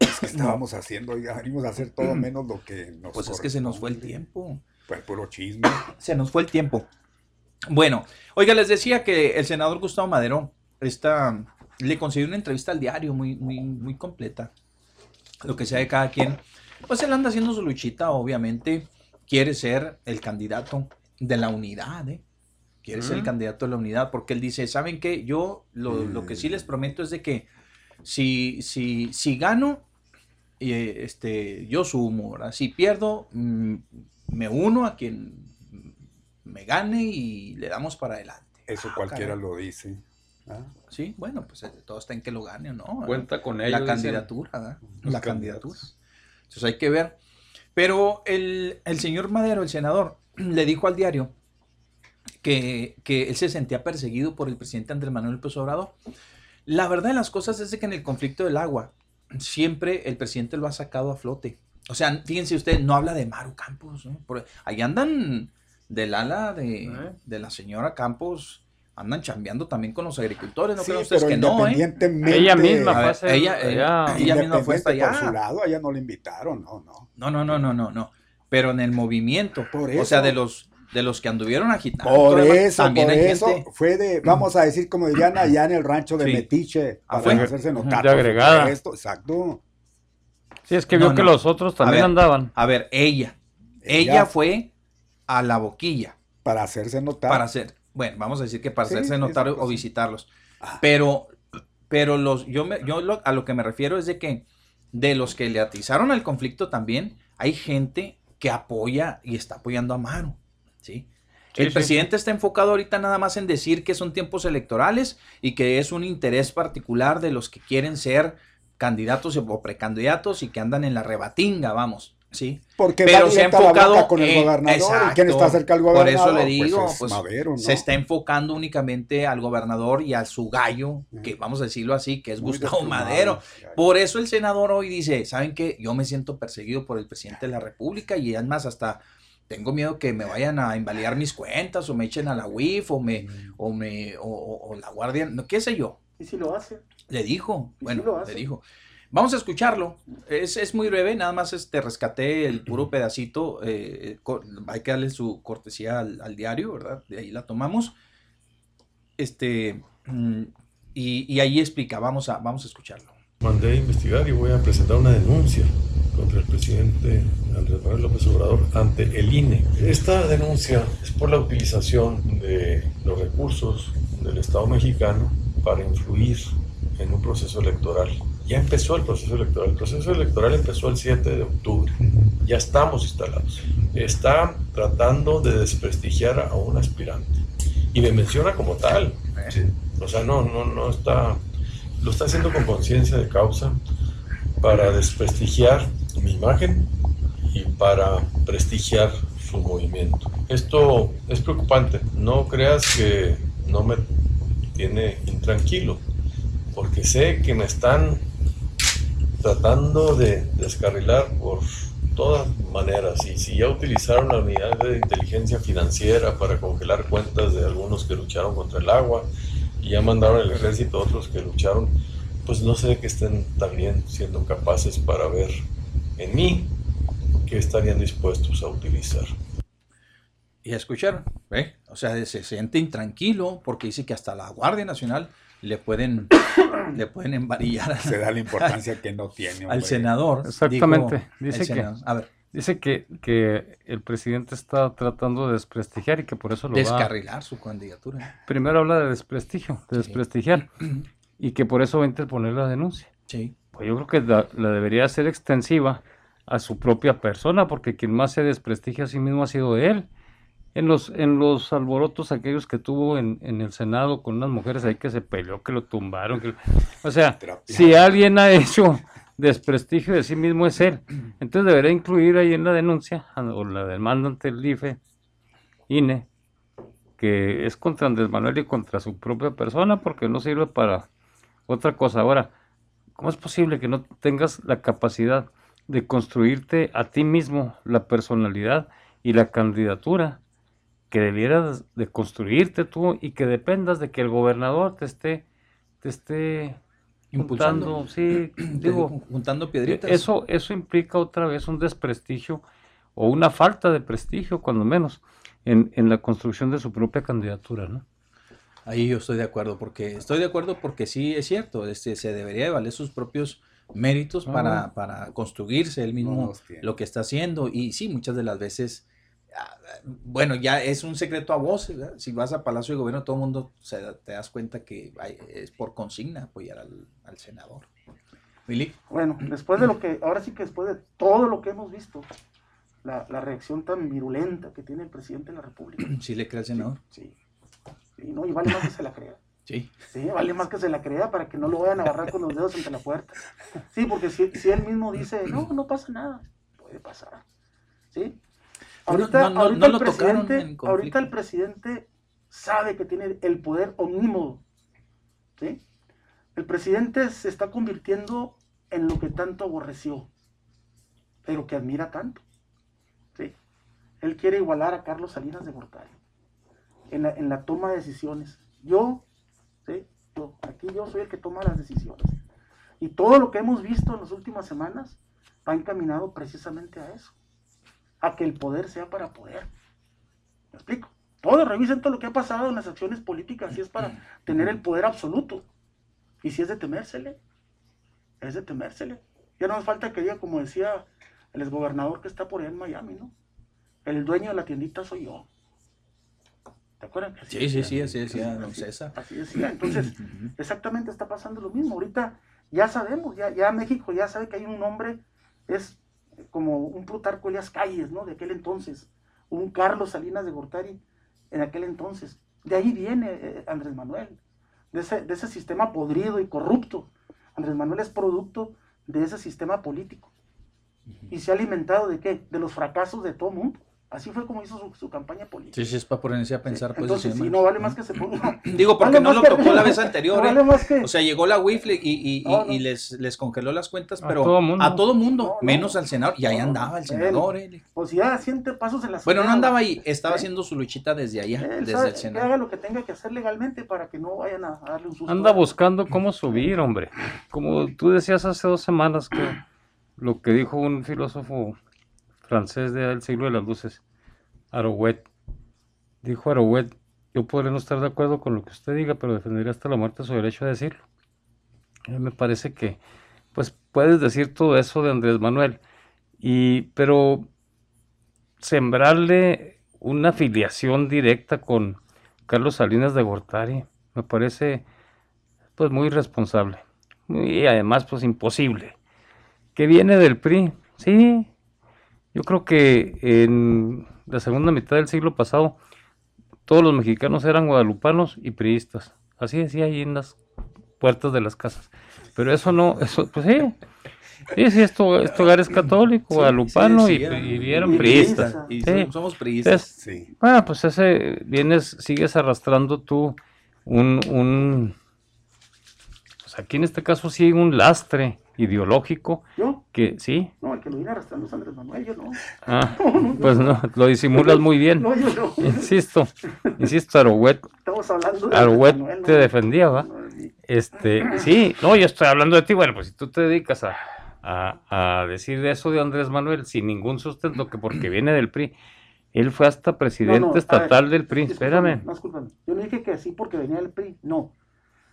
Es que (coughs) estábamos haciendo, ya venimos a hacer todo (coughs) menos lo que nos Pues es que se nos fue el tiempo. Pues puro chisme. (coughs) Se nos fue el tiempo. Bueno, oiga, les decía que el senador Gustavo Madero está, le concedió una entrevista al diario muy, muy, muy completa. Lo que sea de cada quien. Pues él anda haciendo su luchita, obviamente. Quiere ser el candidato de la unidad, ¿eh? Quiere ser el Mm. candidato de la unidad, porque él dice, ¿saben qué? Yo lo, lo que sí les prometo es de que si, si, si gano, eh, este, yo sumo, ¿verdad? Si pierdo, mm, me uno a quien me gane y le damos para adelante. Eso Ah, cualquiera caray. lo dice. ¿ah? Sí, bueno, pues eh, todo está en que lo gane o no. Cuenta con la ello. dicen. candidatura, ¿verdad? Los La candidatura. Entonces hay que ver. Pero el, el señor Madero, el senador, (clears throat) le dijo al diario que, que él se sentía perseguido por el presidente Andrés Manuel López Obrador. La verdad de las cosas es que en el conflicto del agua, siempre el presidente lo ha sacado a flote. O sea, fíjense ustedes, no habla de Maru Campos. ¿no? Por- ahí andan del ala de, ¿Eh? de la señora Campos, andan chambeando también con los agricultores. ¿No Sí, creen ustedes pero que no, eh? Ella misma fue hacer ella- allá. ella misma fue hasta independiente por allá. su lado, allá no le invitaron, no, no. No, no, no, no, no, no. Pero en el movimiento. Por O sea, eso. de los de los que anduvieron agitando. Por eso, también por hay eso gente. fue de, vamos a decir, como dirían (clears throat) allá en el rancho de Sí. Metiche, Ah, para fue. hacerse notar. De agregada. supuesto, exacto. Sí, es que No, vio que los otros también ver. andaban. A ver, ella. Ella, Ella. fue a la boquilla Para hacerse notar. para hacer. Bueno, vamos a decir que para Sí, hacerse notar o visitarlos. Ah. Pero, pero los, yo, me, yo lo- a lo que me refiero es de que de los que le atizaron al conflicto también, hay gente que apoya y está apoyando a Maro. ¿Sí? Sí, el sí, presidente está enfocado ahorita nada más en decir que son tiempos electorales y que es un interés particular de los que quieren ser candidatos o precandidatos y que andan en la rebatinga, vamos, ¿sí? Porque Pero va se ha enfocado boca con el gobernador. ¿Y quién está cerca del Por gobernador? eso le digo, pues, es pues, Madero, ¿no? Se está enfocando únicamente al gobernador y a su gallo, que vamos a decirlo así, que es Muy Gustavo. Madero. Por eso el senador hoy dice, ¿saben qué? Yo me siento perseguido por el presidente de la República y además hasta tengo miedo que me vayan a invalidar mis cuentas o me echen a la UIF o me, o me, o, o- o la guardia, no, qué sé yo. ¿Y si lo hace? Le dijo, ¿Y bueno, sí lo hace? le dijo. Vamos a escucharlo. Es, es muy breve, nada más este, rescaté el puro pedacito. eh, hay que darle su cortesía al, al diario, ¿verdad? De ahí la tomamos. Este, mm, y, y ahí explica, vamos a, vamos a escucharlo. Mandé a investigar y voy a presentar una denuncia contra el presidente Andrés Manuel López Obrador ante el INE. Esta denuncia es por la utilización de los recursos del Estado mexicano para influir en un proceso electoral. Ya empezó el proceso electoral. El proceso electoral empezó el 7 de octubre. Ya estamos instalados. Está tratando de desprestigiar a un aspirante. Y me menciona como tal. O sea, no, no, no está lo está haciendo con conciencia de causa para desprestigiar mi imagen y para prestigiar su movimiento. Esto es preocupante. No creas que no me tiene intranquilo, porque sé que me están tratando de descarrilar por todas maneras. Y si ya utilizaron la unidad de inteligencia financiera para congelar cuentas de algunos que lucharon contra el agua, y ya mandaron el ejército a otros que lucharon, pues no sé que estén también siendo capaces para ver en mí que estarían dispuestos a utilizar. Y escucharon, ¿eh? O sea, se siente intranquilo porque dice que hasta la Guardia Nacional le pueden, (coughs) le pueden embarillar Se da la importancia que no tiene. al senador. Exactamente. Dice que- senador. A ver, Dice que, que el presidente está tratando de desprestigiar y que por eso lo va descarrilar su candidatura. Primero habla de desprestigio, de Sí. desprestigiar, y que por eso va a interponer la denuncia. Sí. Pues yo creo que la, la debería ser extensiva a su propia persona, porque quien más se desprestigia a sí mismo ha sido él. En los, en los alborotos aquellos que tuvo en, en el Senado con unas mujeres ahí que se peleó, que lo tumbaron. que- o sea, si alguien ha hecho desprestigio de sí mismo es él. Entonces debería incluir ahí en la denuncia, o la demanda ante el IFE, INE, que es contra Andrés Manuel y contra su propia persona, porque no sirve para otra cosa. Ahora, ¿cómo es posible que no tengas la capacidad de construirte a ti mismo la personalidad y la candidatura que debieras de construirte tú y que dependas de que el gobernador te esté te esté Impulsando. juntando, sí, (clears throat) digo, juntando piedritas. eso eso implica otra vez un desprestigio o una falta de prestigio cuando menos. en, en la construcción de su propia candidatura, ¿no? Ahí yo estoy de acuerdo, porque estoy de acuerdo porque sí es cierto, este, se debería de valer sus propios méritos Ah. para, para construirse él mismo lo que está haciendo. Y sí, muchas de las veces, ah, bueno, ya es un secreto a voces. ¿verdad? Si vas a Palacio de Gobierno, todo el mundo se da- te das cuenta que hay- es por consigna apoyar al, al senador. Willy, Bueno, después de lo que, ahora sí que después de todo lo que hemos visto, la, la reacción tan virulenta que tiene el presidente de la República. ¿sí le cree al senador? Sí. Sí, no, y vale más que se la crea. Sí. Sí, vale más que se la crea para que no lo vayan a agarrar con los dedos entre la puerta. Sí, porque si, si él mismo dice, no, no pasa nada, puede pasar. ¿Sí? Ahorita, no- no- ahorita no el presidente, ahorita el presidente sabe que tiene el poder omnímodo. ¿Sí? El presidente se está convirtiendo en lo que tanto aborreció, pero que admira tanto. ¿Sí? Él quiere igualar a Carlos Salinas de Gortari en la, en la toma de decisiones. Yo, Yo, aquí yo soy el que toma las decisiones. Y todo lo que hemos visto en las últimas semanas va encaminado precisamente a eso, a que el poder sea para poder. ¿Me explico? Todos revisen todo lo que ha pasado en las acciones políticas, si es para tener el poder absoluto. Y si es de temérsele, es de temérsele. Ya no nos falta que diga, como decía el exgobernador que está por allá en Miami, ¿no? El dueño de la tiendita soy yo. ¿Te acuerdas? así Sí, sí, decía? sí, así decía don César. Así decía. Entonces, (clears throat) exactamente está pasando lo mismo. Ahorita ya sabemos, ya, ya México ya sabe que hay un hombre, es como un Plutarco Elias Calles, ¿no? De aquel entonces, un Carlos Salinas de Gortari en aquel entonces. De ahí viene eh, Andrés Manuel, de ese, de ese sistema podrido y corrupto. Andrés Manuel es producto de ese sistema político. ¿Y se ha alimentado de qué? De los fracasos de todo mundo. Así fue como hizo su, su campaña política. Sí, sí, es para ponerse a pensar. pues, Entonces, sí, no vale más que se ponga. (clears throat) Digo, porque Vale no lo que- tocó la vez (laughs) anterior. no ¿eh? vale más que- O sea, llegó la WIFLE y, y, y, No, no. y les, les congeló las cuentas, A pero todo mundo. a todo mundo, No, no. menos al senador. Y ahí No, andaba el él. senador. él. Pues ya siente pasos en la Bueno, no andaba ahí, estaba ¿Eh? haciendo su luchita desde allá, Él desde sabe el que senado. haga lo que tenga que hacer legalmente para que no vayan a, a darle un susto. Anda buscando cómo subir, hombre. Como tú decías hace dos semanas que lo que dijo un filósofo francés del siglo de las luces, Arouet. Dijo Arouet, yo podré no estar de acuerdo con lo que usted diga, pero defenderé hasta la muerte su derecho a decirlo. A mí me parece que, pues, puedes decir todo eso de Andrés Manuel, y, pero sembrarle una afiliación directa con Carlos Salinas de Gortari me parece pues muy irresponsable y además pues imposible. Que viene del PRI, sí. Yo creo que en la segunda mitad del siglo pasado todos los mexicanos eran guadalupanos y priistas. Así decía ahí en las puertas de las casas. Pero eso no, eso pues sí. Sí, sí, esto, este hogar es católico, Sí, guadalupano sí, y, sí, eran- y eran y priistas. priistas. Y somos- priistas. Entonces, Sí. bueno, pues ese vienes, sigues arrastrando tú un, un, pues aquí en este caso sí un lastre ideológico Yo, que sí, no, el que lo viene arrastrando es Andrés Manuel, yo no. ah, (laughs) pues no, lo disimulas muy bien. (laughs) No, yo no. Insisto, insisto, Arouet, Estamos hablando de Andrés Manuel, te defendía, ¿va? Este, sí, no, yo estoy hablando de ti, bueno, pues si tú te dedicas a, a, a decir eso de Andrés Manuel sin ningún sustento, que porque viene del PRI, él fue hasta presidente estatal ver, del PRI, espérame. Yo no dije que sí porque venía del PRI, no.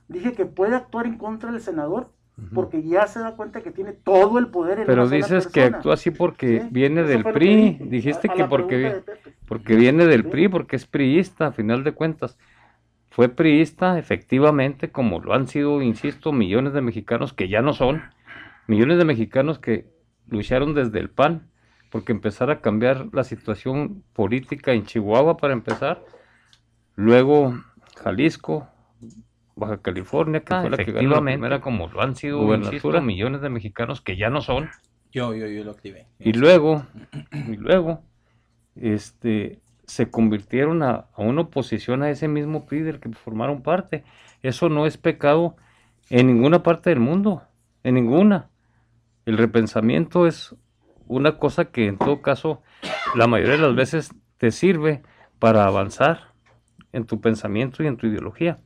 Dije que puede actuar en contra del senador porque ya se da cuenta que tiene todo el poder en Pero una sola dices que actúa así porque Sí, viene eso del que PRI. Dijiste A- a que porque, porque viene del Sí. PRI, porque es priista, a final de cuentas. Fue priista, efectivamente, como lo han sido, insisto, millones de mexicanos que ya no son. Millones de mexicanos que lucharon desde el PAN porque empezara a cambiar la situación política en Chihuahua para empezar. Luego Jalisco, Baja California, que fue la que ganó la primera como lo han sido gubernatura, millones de mexicanos que ya no son. Yo, yo, yo lo activé. Y luego, (clears throat) y luego, este, se convirtieron a, a una oposición a ese mismo PRI del que formaron parte. Eso no es pecado en ninguna parte del mundo, en ninguna. El repensamiento es una cosa que en todo caso la mayoría de las veces te sirve para avanzar en tu pensamiento y en tu ideología.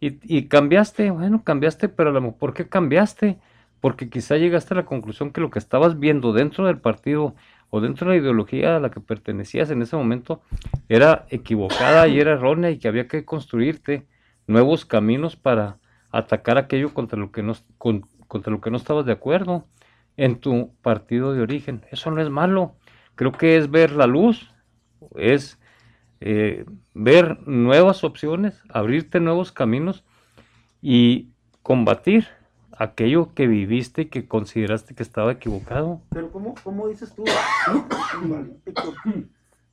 Y, y cambiaste, bueno, cambiaste, pero a lo mejor, ¿por qué cambiaste? Porque quizá llegaste a la conclusión que lo que estabas viendo dentro del partido o dentro de la ideología a la que pertenecías en ese momento era equivocada y era errónea y que había que construirte nuevos caminos para atacar aquello contra lo que no, con- contra lo que no estabas de acuerdo en tu partido de origen. Eso no es malo. Creo que es ver la luz, es eh, ver nuevas opciones, abrirte nuevos caminos y combatir aquello que viviste y que consideraste que estaba equivocado. Pero ¿cómo, cómo dices tú, (coughs)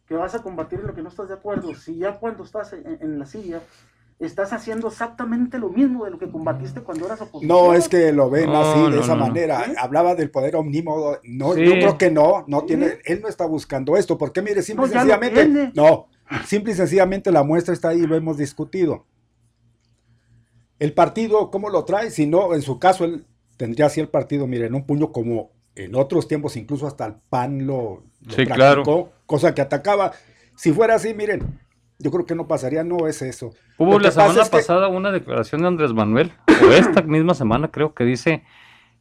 que vas a combatir lo que no estás de acuerdo? Si ya cuando estás en, en la silla, estás haciendo exactamente lo mismo de lo que combatiste cuando eras oposición. No, es que lo ven No, así, de no, esa no, manera. ¿Sí? Hablaba del poder omnímodo. No, Sí. yo creo que no, no Sí. tiene, él no está buscando esto, porque mire, simple sencillamente, no, simple y sencillamente la muestra está ahí, lo hemos discutido. El partido, ¿cómo lo trae? Si no, en su caso, él tendría así el partido, mire, en un puño como en otros tiempos, incluso hasta el PAN lo, lo Sí, practicó, claro. cosa que atacaba. Si fuera así, miren, yo creo que no pasaría, no es eso. Hubo Lo la semana es que- pasada una declaración de Andrés Manuel, o esta (coughs) misma semana creo que dice,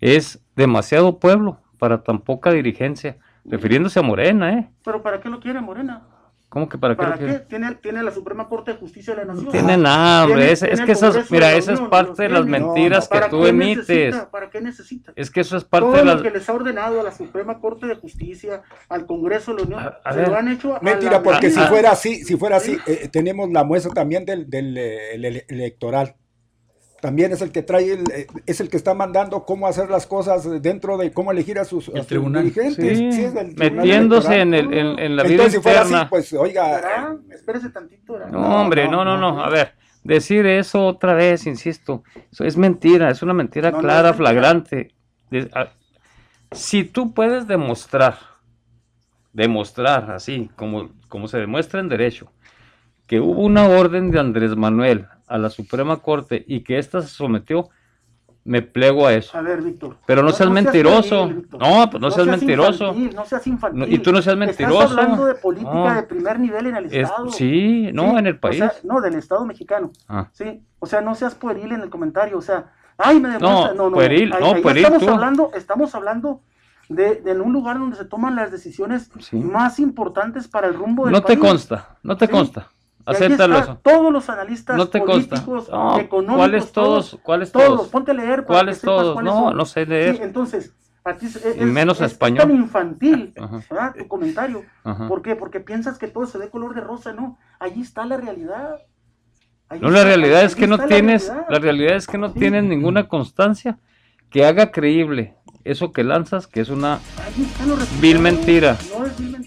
es demasiado pueblo para tan poca dirigencia, refiriéndose a Morena, ¿eh? ¿Pero para qué lo quiere Morena? ¿Cómo que para qué lo ¿Para qué? quiere? Tiene, tiene la Suprema Corte de Justicia de la Nación. Tiene nada, hombre, es, es que esas, mira, esa es parte de las mentiras que ¿Para tú emites. necesita? ¿Para qué necesita? Es que eso es parte Todo de lo las... que les ha ordenado a la Suprema Corte de Justicia, al Congreso de la Unión, A- a se ver. lo han hecho a Mentira, la porque si fuera así, si fuera así, eh, tenemos la muestra también del, del, eh, el ele- electoral. También es el que trae, el, eh, es el que está mandando cómo hacer las cosas dentro de cómo elegir a sus, a El sus tribunal. dirigentes. Sí, Sí, es del tribunal metiéndose en, el, en, en la vida Entonces, si fuera así, interna. pues, oiga, ¿Verdad? eh, Espérese tantito. ¿verdad? No, hombre, no, no, no. A ver, decir eso otra vez, insisto, eso es mentira, es una mentira No, clara, flagrante. Si tú puedes demostrar, demostrar así, como, como se demuestra en derecho, que hubo una orden de Andrés Manuel a la Suprema Corte y que ésta se sometió, me plego a eso. A ver, Víctor. Pero no seas mentiroso. Víctor. No, pues no seas mentiroso. infantil, no seas infantil. No, y tú no seas mentiroso. Estás hablando de política No. de primer nivel en el Es- Estado. sí, no, Sí, en el o país. sea, no, del Estado mexicano. Ah. Sí, o sea, no seas pueril en el comentario, o sea, ay, me demuestra, no, no, pueril, ahí- no, ahí pueril estamos tú. hablando, estamos hablando de, de en un lugar donde se toman las decisiones Sí. más importantes para el rumbo del No te país. consta, no te Sí. consta. Acéptalo eso. Todos los analistas No te consta. políticos, No, económicos, ¿cuáles todos? ¿Cuáles todos, todos? ponte a leer. ¿Cuáles todos? cuáles No, son. no sé leer. Sí, entonces, aquí es, Y menos es- es español. tan infantil. (laughs) ¿verdad? Tu comentario. Ajá. ¿Por qué? Porque piensas que todo se ve color de rosa, no. Allí está la realidad. Allí No, la realidad allí es que no tienes, realidad. la realidad es que no tienes ninguna constancia que haga creíble eso que lanzas, que es una vil mentira.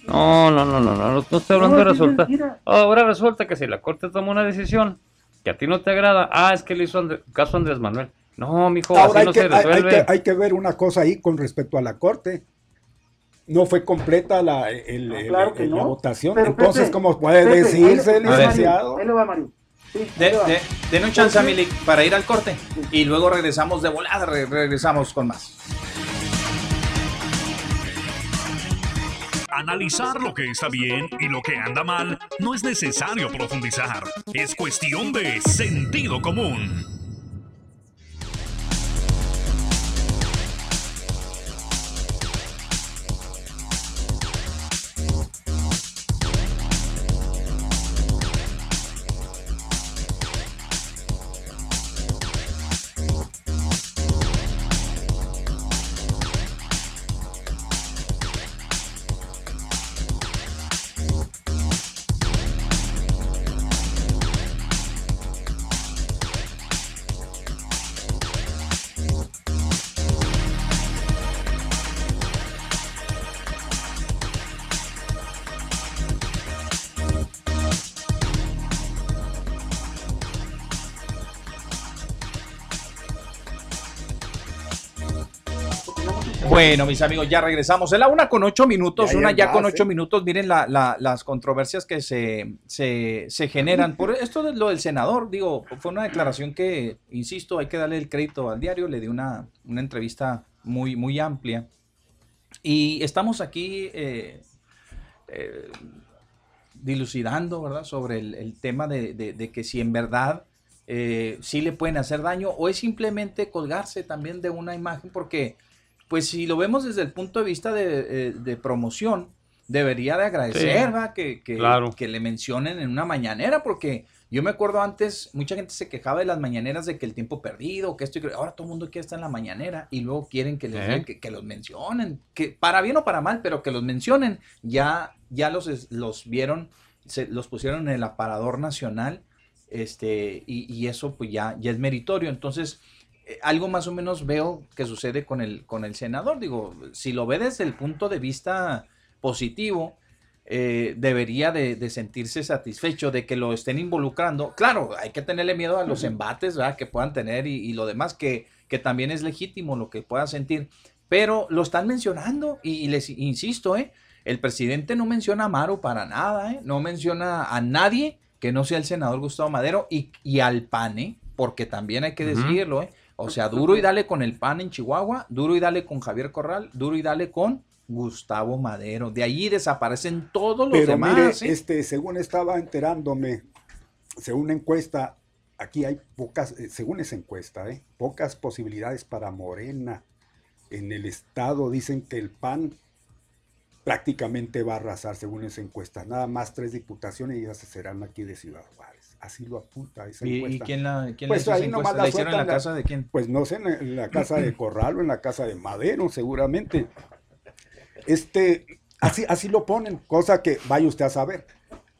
No. No, no, no, no, no, estoy hablando No, de resulta. mentira. Ahora resulta que si la corte toma una decisión que a ti no te agrada, ah, es que le hizo caso a Andrés Manuel. No, mijo, ahora así hay no que, se hay- hay resuelve. que- hay que ver una cosa ahí con respecto a la corte. No fue completa la, el- No, el- claro que el- la votación. Pero, Entonces, Pepe, ¿cómo puede Pepe, decirse, licenciado? Le va, Mario. De, le va. de, den un chance, Milik, para ir al corte. Y luego regresamos de volada, re- regresamos con más. Analizar lo que está bien y lo que anda mal no es necesario profundizar. Es cuestión de sentido común. Bueno, mis amigos, ya regresamos. Es la una con ocho minutos, Ya una ya con ocho minutos. Miren la- la- las controversias que se, se, se generan. Por esto de lo del senador, digo, fue una declaración que, insisto, hay que darle el crédito al diario. Le di una, una entrevista muy, muy amplia. Y estamos aquí eh, eh, dilucidando, ¿verdad? Sobre el, el tema de, de- de que si en verdad eh, sí le pueden hacer daño o es simplemente colgarse también de una imagen porque pues si lo vemos desde el punto de vista de, eh, de promoción, debería de agradecer, Sí, ¿va? Que, que, claro. que le mencionen en una mañanera, porque yo me acuerdo antes, mucha gente se quejaba de las mañaneras de que el tiempo perdido, que esto y que ahora todo el mundo quiere estar en la mañanera y luego quieren que, les, ¿Eh? que, que los mencionen, que para bien o para mal, pero que los mencionen. Ya, ya los, los vieron, se, los pusieron en el aparador nacional, este, y, y eso pues ya, ya es meritorio. Entonces, algo más o menos veo que sucede con el, con el senador. Digo, si lo ve desde el punto de vista positivo, eh, debería de, de sentirse satisfecho de que lo estén involucrando. Claro, hay que tenerle miedo a los embates ¿verdad? que puedan tener y, y lo demás, que, que también es legítimo lo que pueda sentir. Pero lo están mencionando y, y les insisto, ¿eh? el presidente no menciona a Amaro para nada, ¿eh? no menciona a nadie que no sea el senador Gustavo Madero y, y al PAN, ¿eh? porque también hay que decirlo. ¿eh? O sea, duro y dale con el PAN en Chihuahua, duro y dale con Javier Corral, duro y dale con Gustavo Madero. De allí desaparecen todos los Pero demás. mire, este, según estaba enterándome, según una encuesta, aquí hay pocas, eh, según esa encuesta, ¿eh? pocas posibilidades para Morena. En el estado dicen que el PAN prácticamente va a arrasar según esa encuesta. Nada más tres diputaciones y ya se serán aquí de Ciudad Juárez. Así lo apunta esa ¿Y, y encuesta. quién la, quién Pues ahí nomás la ¿La hicieron en la- casa de quién? Pues no sé, en la- en la casa de (laughs) Corral o en la casa de Madero, seguramente. Este, así, así lo ponen, cosa que vaya usted a saber.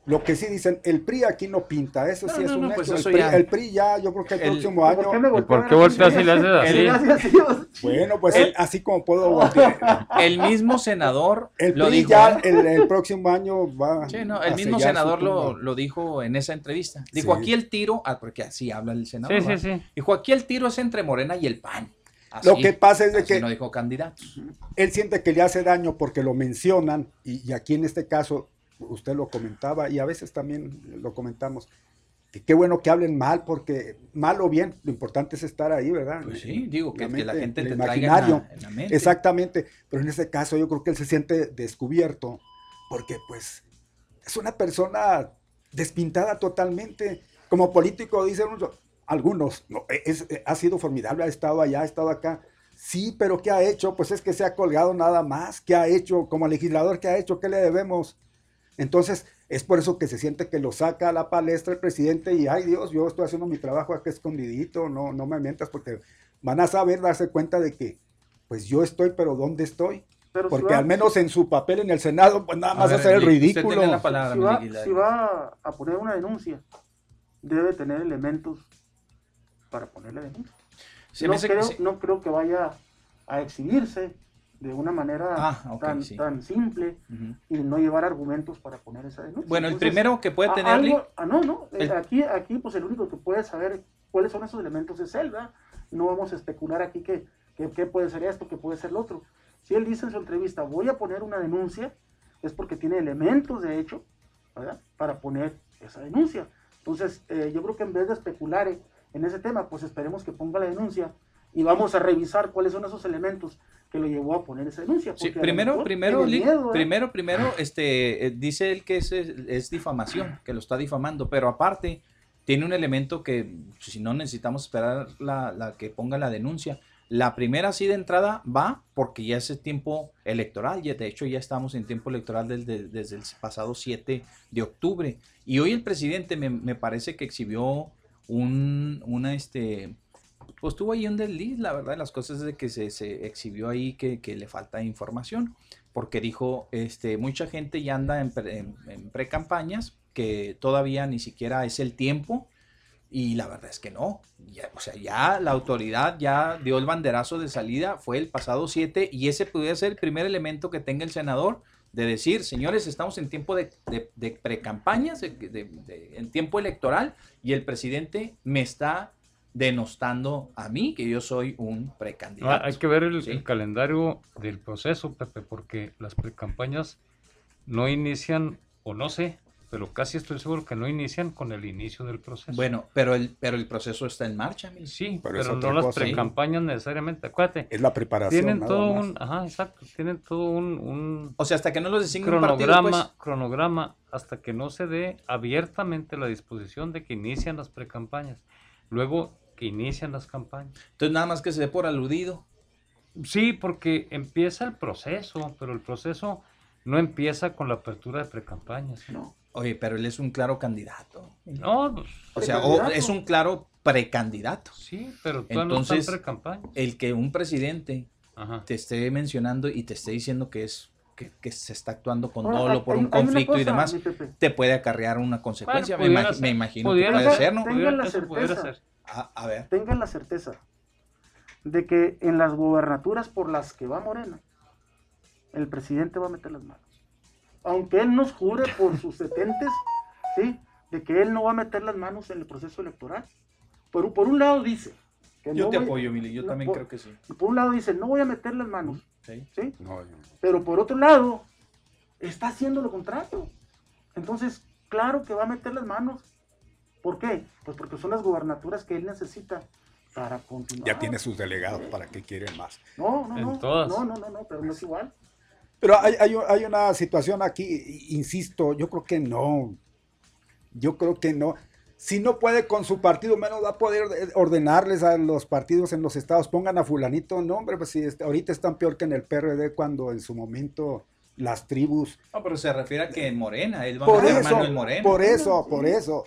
Lo que sí dicen, el PRI aquí no pinta, eso No, sí es no, un no, pues hecho. el, PRI, ya. el PRI ya, yo creo que el, El- próximo ¿Por año. qué me ¿Y voltean por qué volteas y le haces así? (laughs) Bueno, pues El- así como puedo voltear. (laughs) El mismo senador El lo PRI dijo. ya ¿eh? el, el próximo año va Sí, no, a el mismo senador lo, lo dijo en esa entrevista. Dijo, Sí. aquí el tiro, ah, porque así habla el senador. Sí, sí, sí. Dijo, aquí el tiro es entre Morena y el PAN. Así, Lo que pasa es de que no dijo candidatos. él siente que le hace daño porque lo mencionan y, y aquí en este caso usted lo comentaba y a veces también lo comentamos que qué bueno que hablen mal porque mal o bien lo importante es estar ahí verdad Pues sí, digo, que, que la gente el te traiga en imaginario. la, en la mente. exactamente pero en este caso yo creo que él se siente descubierto porque pues es una persona despintada totalmente como político dicen unos- algunos no, es- ha sido formidable ha estado allá ha estado acá Sí, pero ¿qué ha hecho? Pues es que se ha colgado nada más. ¿Qué ha hecho? Como legislador, ¿qué ha hecho? ¿Qué le debemos? Entonces, es por eso que se siente que lo saca a la palestra el presidente y, ay Dios, yo estoy haciendo mi trabajo acá escondidito, no, no me mientas porque van a saber, darse cuenta de que, pues yo estoy, pero ¿dónde estoy? Pero si Porque va- al menos en su papel en el Senado, pues nada más ver, hacer el usted ridículo. tiene la palabra, si va, Aguilar. si va a poner una denuncia, debe tener elementos para poner la denuncia. No, creo, no creo que vaya a exhibirse de una manera Ah, tan, sí. tan simple Ujú. y no llevar argumentos para poner esa denuncia. Bueno, el Entonces, primero que puede tener... algo- ah, no, no. eh, el- Aquí, aquí, pues el único que puede saber cuáles son esos elementos es él, ¿verdad? No vamos a especular aquí que, que, que puede ser esto, que puede ser lo otro. Si él dice en su entrevista, voy a poner una denuncia, es porque tiene elementos de hecho, ¿verdad? Para poner esa denuncia. Entonces, eh, yo creo que en vez de especular en ese tema, pues esperemos que ponga la denuncia y vamos a revisar cuáles son esos elementos que lo llevó a poner esa denuncia. Sí, primero, primero, miedo, ¿eh? primero, primero, este, eh, dice él que es, es difamación, que lo está difamando, pero aparte tiene un elemento que si no necesitamos esperar la, la que ponga la denuncia. La primera así de entrada va porque ya es el tiempo electoral, ya de hecho ya estamos en tiempo electoral desde, desde el pasado 7 de octubre. Y hoy el presidente me, me parece que exhibió un, una, este, pues tuvo ahí un desliz, la verdad, las cosas de que se, se exhibió ahí que, que le falta información, porque dijo, este, mucha gente ya anda en, pre- pre-campañas, que todavía ni siquiera es el tiempo, y la verdad es que no, ya, o sea, ya la autoridad ya dio el banderazo de salida, fue el pasado 7, y ese pudiera ser el primer elemento que tenga el senador de decir, señores, estamos en tiempo de, de, de pre-campañas, en tiempo electoral, y el presidente me está denostando a mí que yo soy un precandidato. hay que ver el, Sí. el calendario del proceso, Pepe, porque las precampañas no inician, o no sé, pero casi estoy seguro que no inician con el inicio del proceso. Bueno, pero el, pero el proceso está en marcha, Mil. sí, Pero no las cosa, ¿sí? precampañas necesariamente. Acuérdate, Es la preparación. tienen nada todo más. un, ajá, exacto, tienen todo un, un O sea, hasta que no los designe un partido, cronograma, pues. cronograma hasta que no se dé abiertamente la disposición de que inician las precampañas. Luego que inician las campañas. Entonces nada más que se dé por aludido. Sí, porque empieza el proceso, pero el proceso no empieza con la apertura de precampañas. No. Oye, pero él es un claro candidato. No, pues, O sea, o es un claro precandidato. sí, pero no Entonces- precampaña. El que un presidente Ajá. te esté mencionando y te esté diciendo que es que, que se está actuando con Ahora, dolo por hay- un conflicto y demás, te puede acarrear una consecuencia. Bueno, me, imagino pudiera que puede ser. ser, ¿no? Tengan la certeza. A, a ver. tengan la certeza de que en las gobernaturas por las que va Morena, el presidente va a meter las manos. Aunque él nos jure por sus (laughs) setentes, ¿sí? De que él no va a meter las manos en el proceso electoral. Por, un- por un lado dice que Yo no te voy- apoyo, Mili, yo no, también por- creo que sí. Por un lado dice, no voy a meter las manos, Sí. ¿sí? No, yo- Pero por otro lado, está haciendo lo contrario. Entonces, claro que va a meter las manos. ¿Por qué? Pues porque son las gubernaturas que él necesita para continuar. ya tiene sus delegados, ¿para qué quieren más? No, no, no. todas. No, no, no, no, pero no es igual. Pero hay, hay, hay una situación aquí, insisto, yo creo que no. Yo creo que no. Si no puede con su partido, menos va a poder ordenarles a los partidos en los estados, pongan a fulanito, no, hombre, pues si este- ahorita están peor que en el PRD cuando en su momento las tribus. No, pero se refiere a que en Morena, él va a Por meter eso, mano en Morena. por eso, por eso.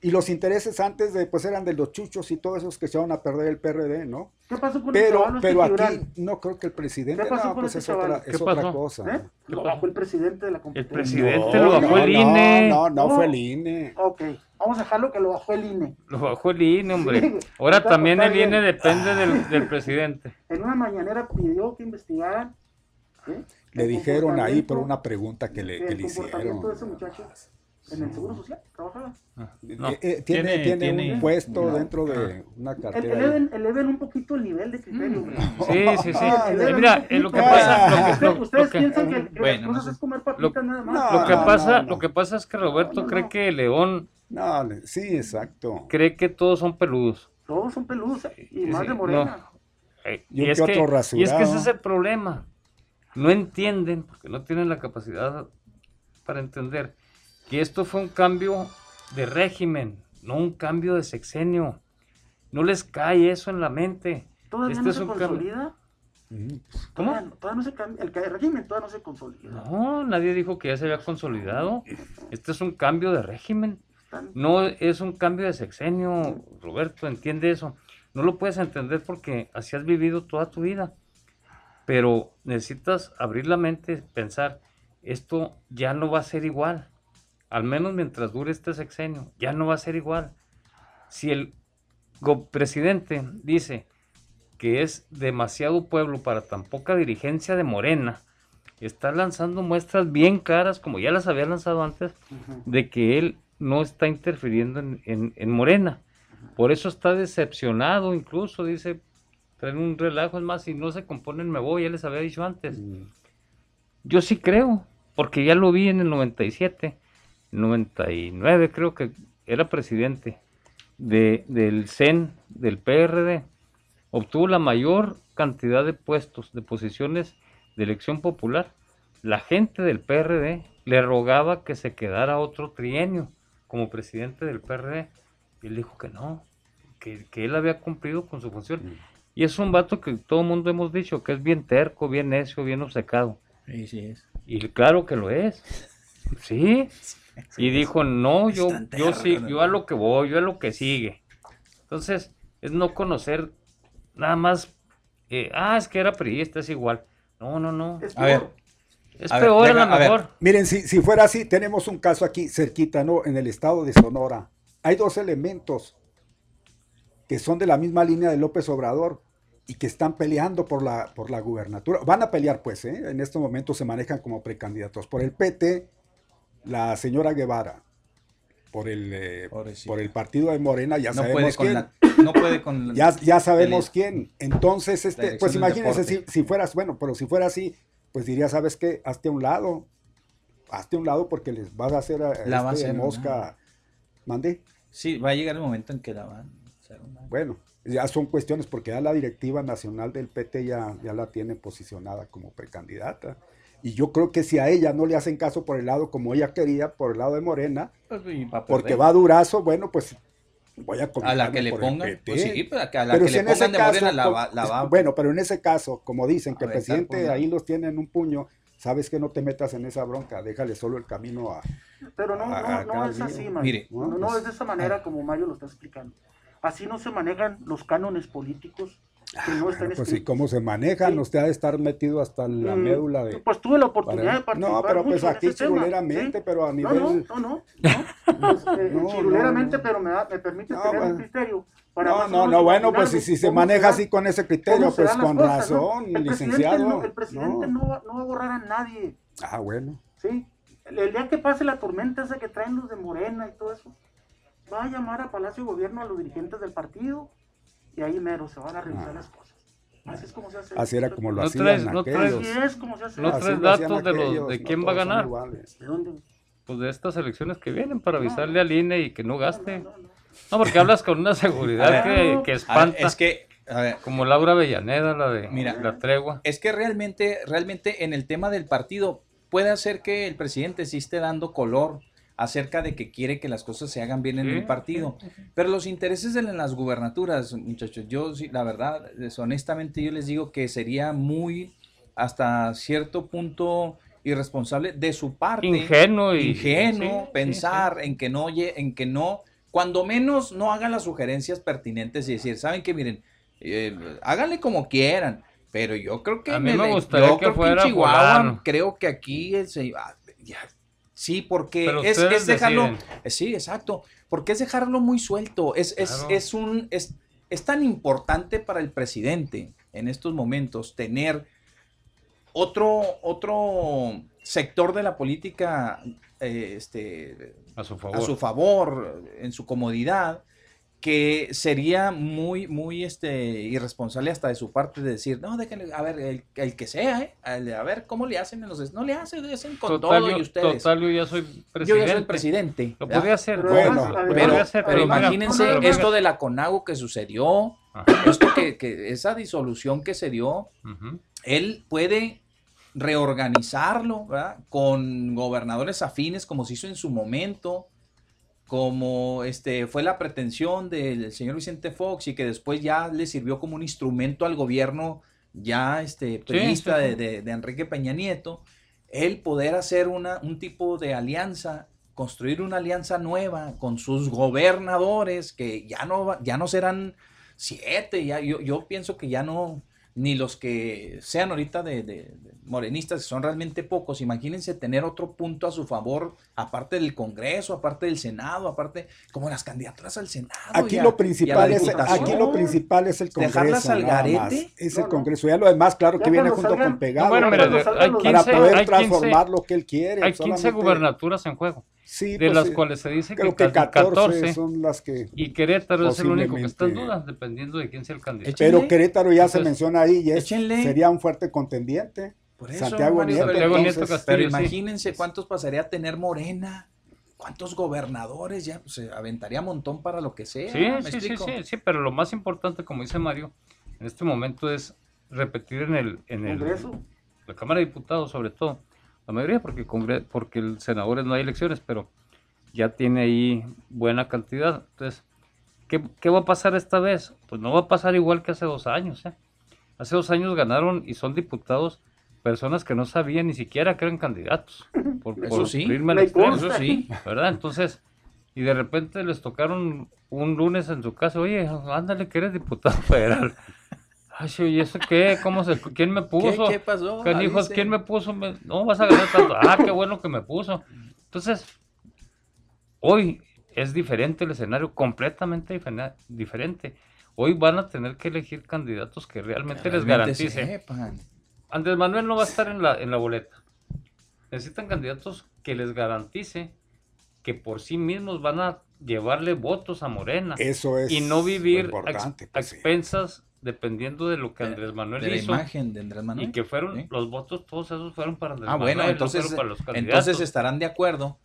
Y los intereses antes de, pues eran de los chuchos y todos esos que se van a perder el PRD, ¿no? ¿Qué pasó con el Pero, chaval este pero aquí no creo que el presidente, ¿Qué pasó no, con pues este es otra, es ¿Qué otra cosa. ¿Eh? Lo bajó el presidente de la El competencia. presidente No, lo bajó no, el INE. No, no, fue el INE. Ok, vamos a dejarlo que lo bajó el INE. Lo bajó el INE, hombre. Sí, Ahora está- también está el INE depende del, del presidente. En una mañanera pidió que investigaran. ¿sí? Le el dijeron ahí por una pregunta que le, que el le comportamiento de ese hicieron. muchacho en el Seguro Social, trabajaba. No, Eh, eh, tiene, tiene, tiene- un puesto no. dentro de una cartera. Eleven, eleven un poquito el nivel de criterio. hombre. Sí, sí, sí. (laughs) Ah, Eh, mira, lo que pasa, lo que, Ustedes- lo- que- piensan que, que Bueno, las cosas no sé. es comer papitas nada más. No, lo que pasa, no. lo que pasa es que Roberto No, no, cree no. que León No, sí, exacto. cree que todos son peludos. Todos son peludos y Sí, más sí, de morena. Eh, Y un es que y es que ese es el problema. No entienden, porque no tienen la capacidad para entender que esto fue un cambio de régimen, no un cambio de sexenio. No les cae eso en la mente. Todavía Este no se cambio. consolida. Ujú. ¿Cómo? Todavía, todavía no se cambia. El ca- régimen todavía no se consolida. No, nadie dijo que ya se había consolidado. Este es un cambio de régimen. No es un cambio de sexenio, Roberto, entiende eso. No lo puedes entender porque así has vivido toda tu vida. Pero necesitas abrir la mente, pensar, esto ya no va a ser igual. Al menos mientras dure este sexenio, ya no va a ser igual. Si el presidente dice que es demasiado pueblo para tan poca dirigencia de Morena, está lanzando muestras bien claras, como ya las había lanzado antes, de que él no está interfiriendo en, en- en Morena. Por eso está decepcionado, incluso dice, traen un relajo, es más, si no se componen me voy, ya les había dicho antes. Yo sí creo, porque ya lo vi en el 97, 99 creo que era presidente de, del CEN, del PRD. Obtuvo la mayor cantidad de puestos, de posiciones de elección popular. La gente del PRD le rogaba que se quedara otro trienio como presidente del PRD. Y él dijo que no, que, que él había cumplido con su función. Y es un vato que todo el mundo hemos dicho que es bien terco, bien necio, bien obcecado. Sí, sí es. Y claro que lo es. Sí. (laughs) Y dijo, no, yo, yo sí, yo a lo que voy, yo a lo que sigue. Entonces, es no conocer nada más, eh, ah, es que era priista, es igual. No, no, no. Es A ver, peor. Es a ver, peor a venga, lo a ver. mejor. Miren, si, si fuera así, tenemos un caso aquí cerquita, ¿no? En el estado de Sonora. Hay dos elementos que son de la misma línea de López Obrador y que están peleando por la, por la gubernatura. Van a pelear, pues, ¿eh? En estos momentos se manejan como precandidatos. Por el PT, la señora Guevara. Por el, eh, por el partido de Morena, ya No sabemos quién. la. No puede con la- Ya, ya sabemos el- quién. Entonces, este, pues del imagínense si, si fueras, bueno, pero si fuera así, pues diría, ¿sabes qué? Hazte a un lado. Hazte a un lado porque les vas a hacer a, La va a este, hacer, mosca. Mande. Sí, va a llegar el momento en que la van a hacer una- Bueno, ya son cuestiones porque ya la directiva nacional del PT ya, ya la tiene posicionada como precandidata. Y yo creo que si a ella no le hacen caso por el lado como ella quería, por el lado de Morena, Pues, va a porque va a durazo, bueno, pues voy a a la que le pongan. Pues sí, pues a que- a la Pero que si le en ese pongan de caso, morena la va, la va- bueno, pero en ese caso, como dicen que el presidente ahí los tiene en un puño, sabes que no te metas en esa bronca, déjale solo el camino a... Pero no, a- no, a no es día. así, Mario. Mire, no, no es de esa manera como Mario lo está explicando. Así no se manejan los cánones políticos están Bueno, pues escritos. cómo se manejan, Sí. usted ha de estar metido hasta la Mm, médula de... Pues tuve la oportunidad de participar No, pero pues mucho aquí chiruleramente, ¿sí? pero a nivel... no, no, no, (laughs) no. Pues, eh, No, chiruleramente, no. pero me, da- me permite tener un criterio. para No, no, no, bueno, pues si, se maneja así con ese criterio, pues con razón, El presidente licenciado. no- el presidente No. va, no va a borrar a nadie, Ah, bueno. ¿sí? El, el día que pase la tormenta esa que traen los de Morena y todo eso, va a llamar a Palacio de Gobierno a los dirigentes del partido y ahí mero se van a revisar Ah. las cosas. Así es como se hace. Así era como lo No hacían traes- no aquellos. traes- Así es como se hace. No Así traes lo hacían datos de los- de no quién va a ganar. ¿De dónde? Pues de estas elecciones que vienen para avisarle al INE y que no gaste. No, no, no. No, porque hablas con una seguridad ver. que, que ver, espanta. es que, a ver, Como Laura Avellaneda, la de Mira. la tregua. es que realmente, realmente en el tema del partido puede hacer que el presidente sí esté dando color acerca de que quiere que las cosas se hagan bien en el partido. Pero los intereses de las gubernaturas, muchachos, yo sí, la verdad, honestamente yo les digo que sería muy hasta cierto punto irresponsable de su parte. Ingenuo y ingenuo sí, pensar en que no en que no cuando menos no hagan las sugerencias pertinentes y decir saben que miren eh, háganle como quieran pero yo creo que A en mí el- me gustaría yo que creo en fuera Chihuahua fulano. creo que aquí el se- ah, ya, sí porque es, dejarlo deciden. eh, sí exacto porque es dejarlo muy suelto es es, es un es, es tan importante para el presidente en estos momentos tener otro, otro sector de la política eh, este, A su favor. a su favor, en su comodidad, que sería muy, muy este, irresponsable hasta de su parte de decir, no, déjenle, a ver, el, el que sea, ¿eh? A ver cómo le hacen en los... No le hacen, le hacen con Total, todo yo, y ustedes. total, yo ya soy presidente. Yo ya soy presidente. Lo podría hacer. Pero Bueno, pero- Pero, imagínense no, no, no, esto de la CONAGO que sucedió, Ajá. esto que, que esa disolución que se dio, él puede reorganizarlo ¿verdad? con gobernadores afines como se hizo en su momento, como este fue la pretensión del señor Vicente Fox y que después ya le sirvió como un instrumento al gobierno ya este sí, sí. De, de- de Enrique Peña Nieto, el poder hacer una, un tipo de alianza, construir una alianza nueva con sus gobernadores que ya no, ya no serán siete, ya, yo, yo pienso que ya no, ni los que sean ahorita de, de- de morenistas, que son realmente pocos, imagínense tener otro punto a su favor, aparte del Congreso, aparte del Senado, aparte, como las candidaturas al Senado. Aquí y a- lo y principal es aquí lo principal es el Congreso. Dejarlas al garete. Es No, el. Congreso. Ya lo demás, claro Ya que viene junto salgan- con pegado. No, bueno, Cuando mira, salgan hay los- 15, para poder hay 15 transformar lo que él quiere. Hay 15 solamente- gubernaturas en juego, Sí, de pues, las sí. cuales se dice creo que, que casi 14, 14, son las que. y Querétaro es el único que está en posiblemente- duda, dependiendo de quién sea el candidato. Échenle. Pero Querétaro ya se menciona ahí y es- sería un fuerte contendiente. Por eso, Santiago Mario, Nieto. pero- Santiago Nieto entonces, Castillo. Pero sí. imagínense cuántos pasaría a tener Morena, cuántos gobernadores, ya pues, se aventaría un montón para lo que sea. Sí, ¿me sí, sí, sí, sí, pero lo más importante, como dice Mario, en este momento es repetir en el, en el Congreso. la Cámara de Diputados, sobre todo, la mayoría, porque congre- porque el senadores no hay elecciones, pero ya tiene ahí buena cantidad. Entonces, ¿qué, qué va a pasar esta vez? Pues no va a pasar igual que hace dos años. ¿eh? Hace dos años ganaron y son diputados personas que no sabían ni siquiera que eran candidatos. Por, Eso por sí. Me extremo. Eso sí. ¿verdad? Entonces, y de repente les tocaron un lunes en su casa, oye, ándale que eres diputado federal. Ay, ¿y eso qué? ¿Cómo se, ¿Quién me ¿Qué, puso? qué pasó? Canijos, Avisen. ¿quién me puso? Me- No, vas a ganar tanto. Ah, qué bueno que me puso. Entonces, hoy es diferente el escenario, completamente difere- diferente. Hoy van a tener que elegir candidatos que realmente les Realmente garanticen. Andrés Manuel no va a estar en la, en la boleta. Necesitan candidatos que les garantice que por sí mismos van a llevarle votos a Morena Eso es y no vivir a, importante. ex- a pues, expensas dependiendo de lo que Andrés Manuel De la hizo imagen de Andrés Manuel. y que fueron ¿sí? los votos todos esos fueron para Andrés Ah, bueno, entonces, fueron para los candidatos. entonces estarán de acuerdo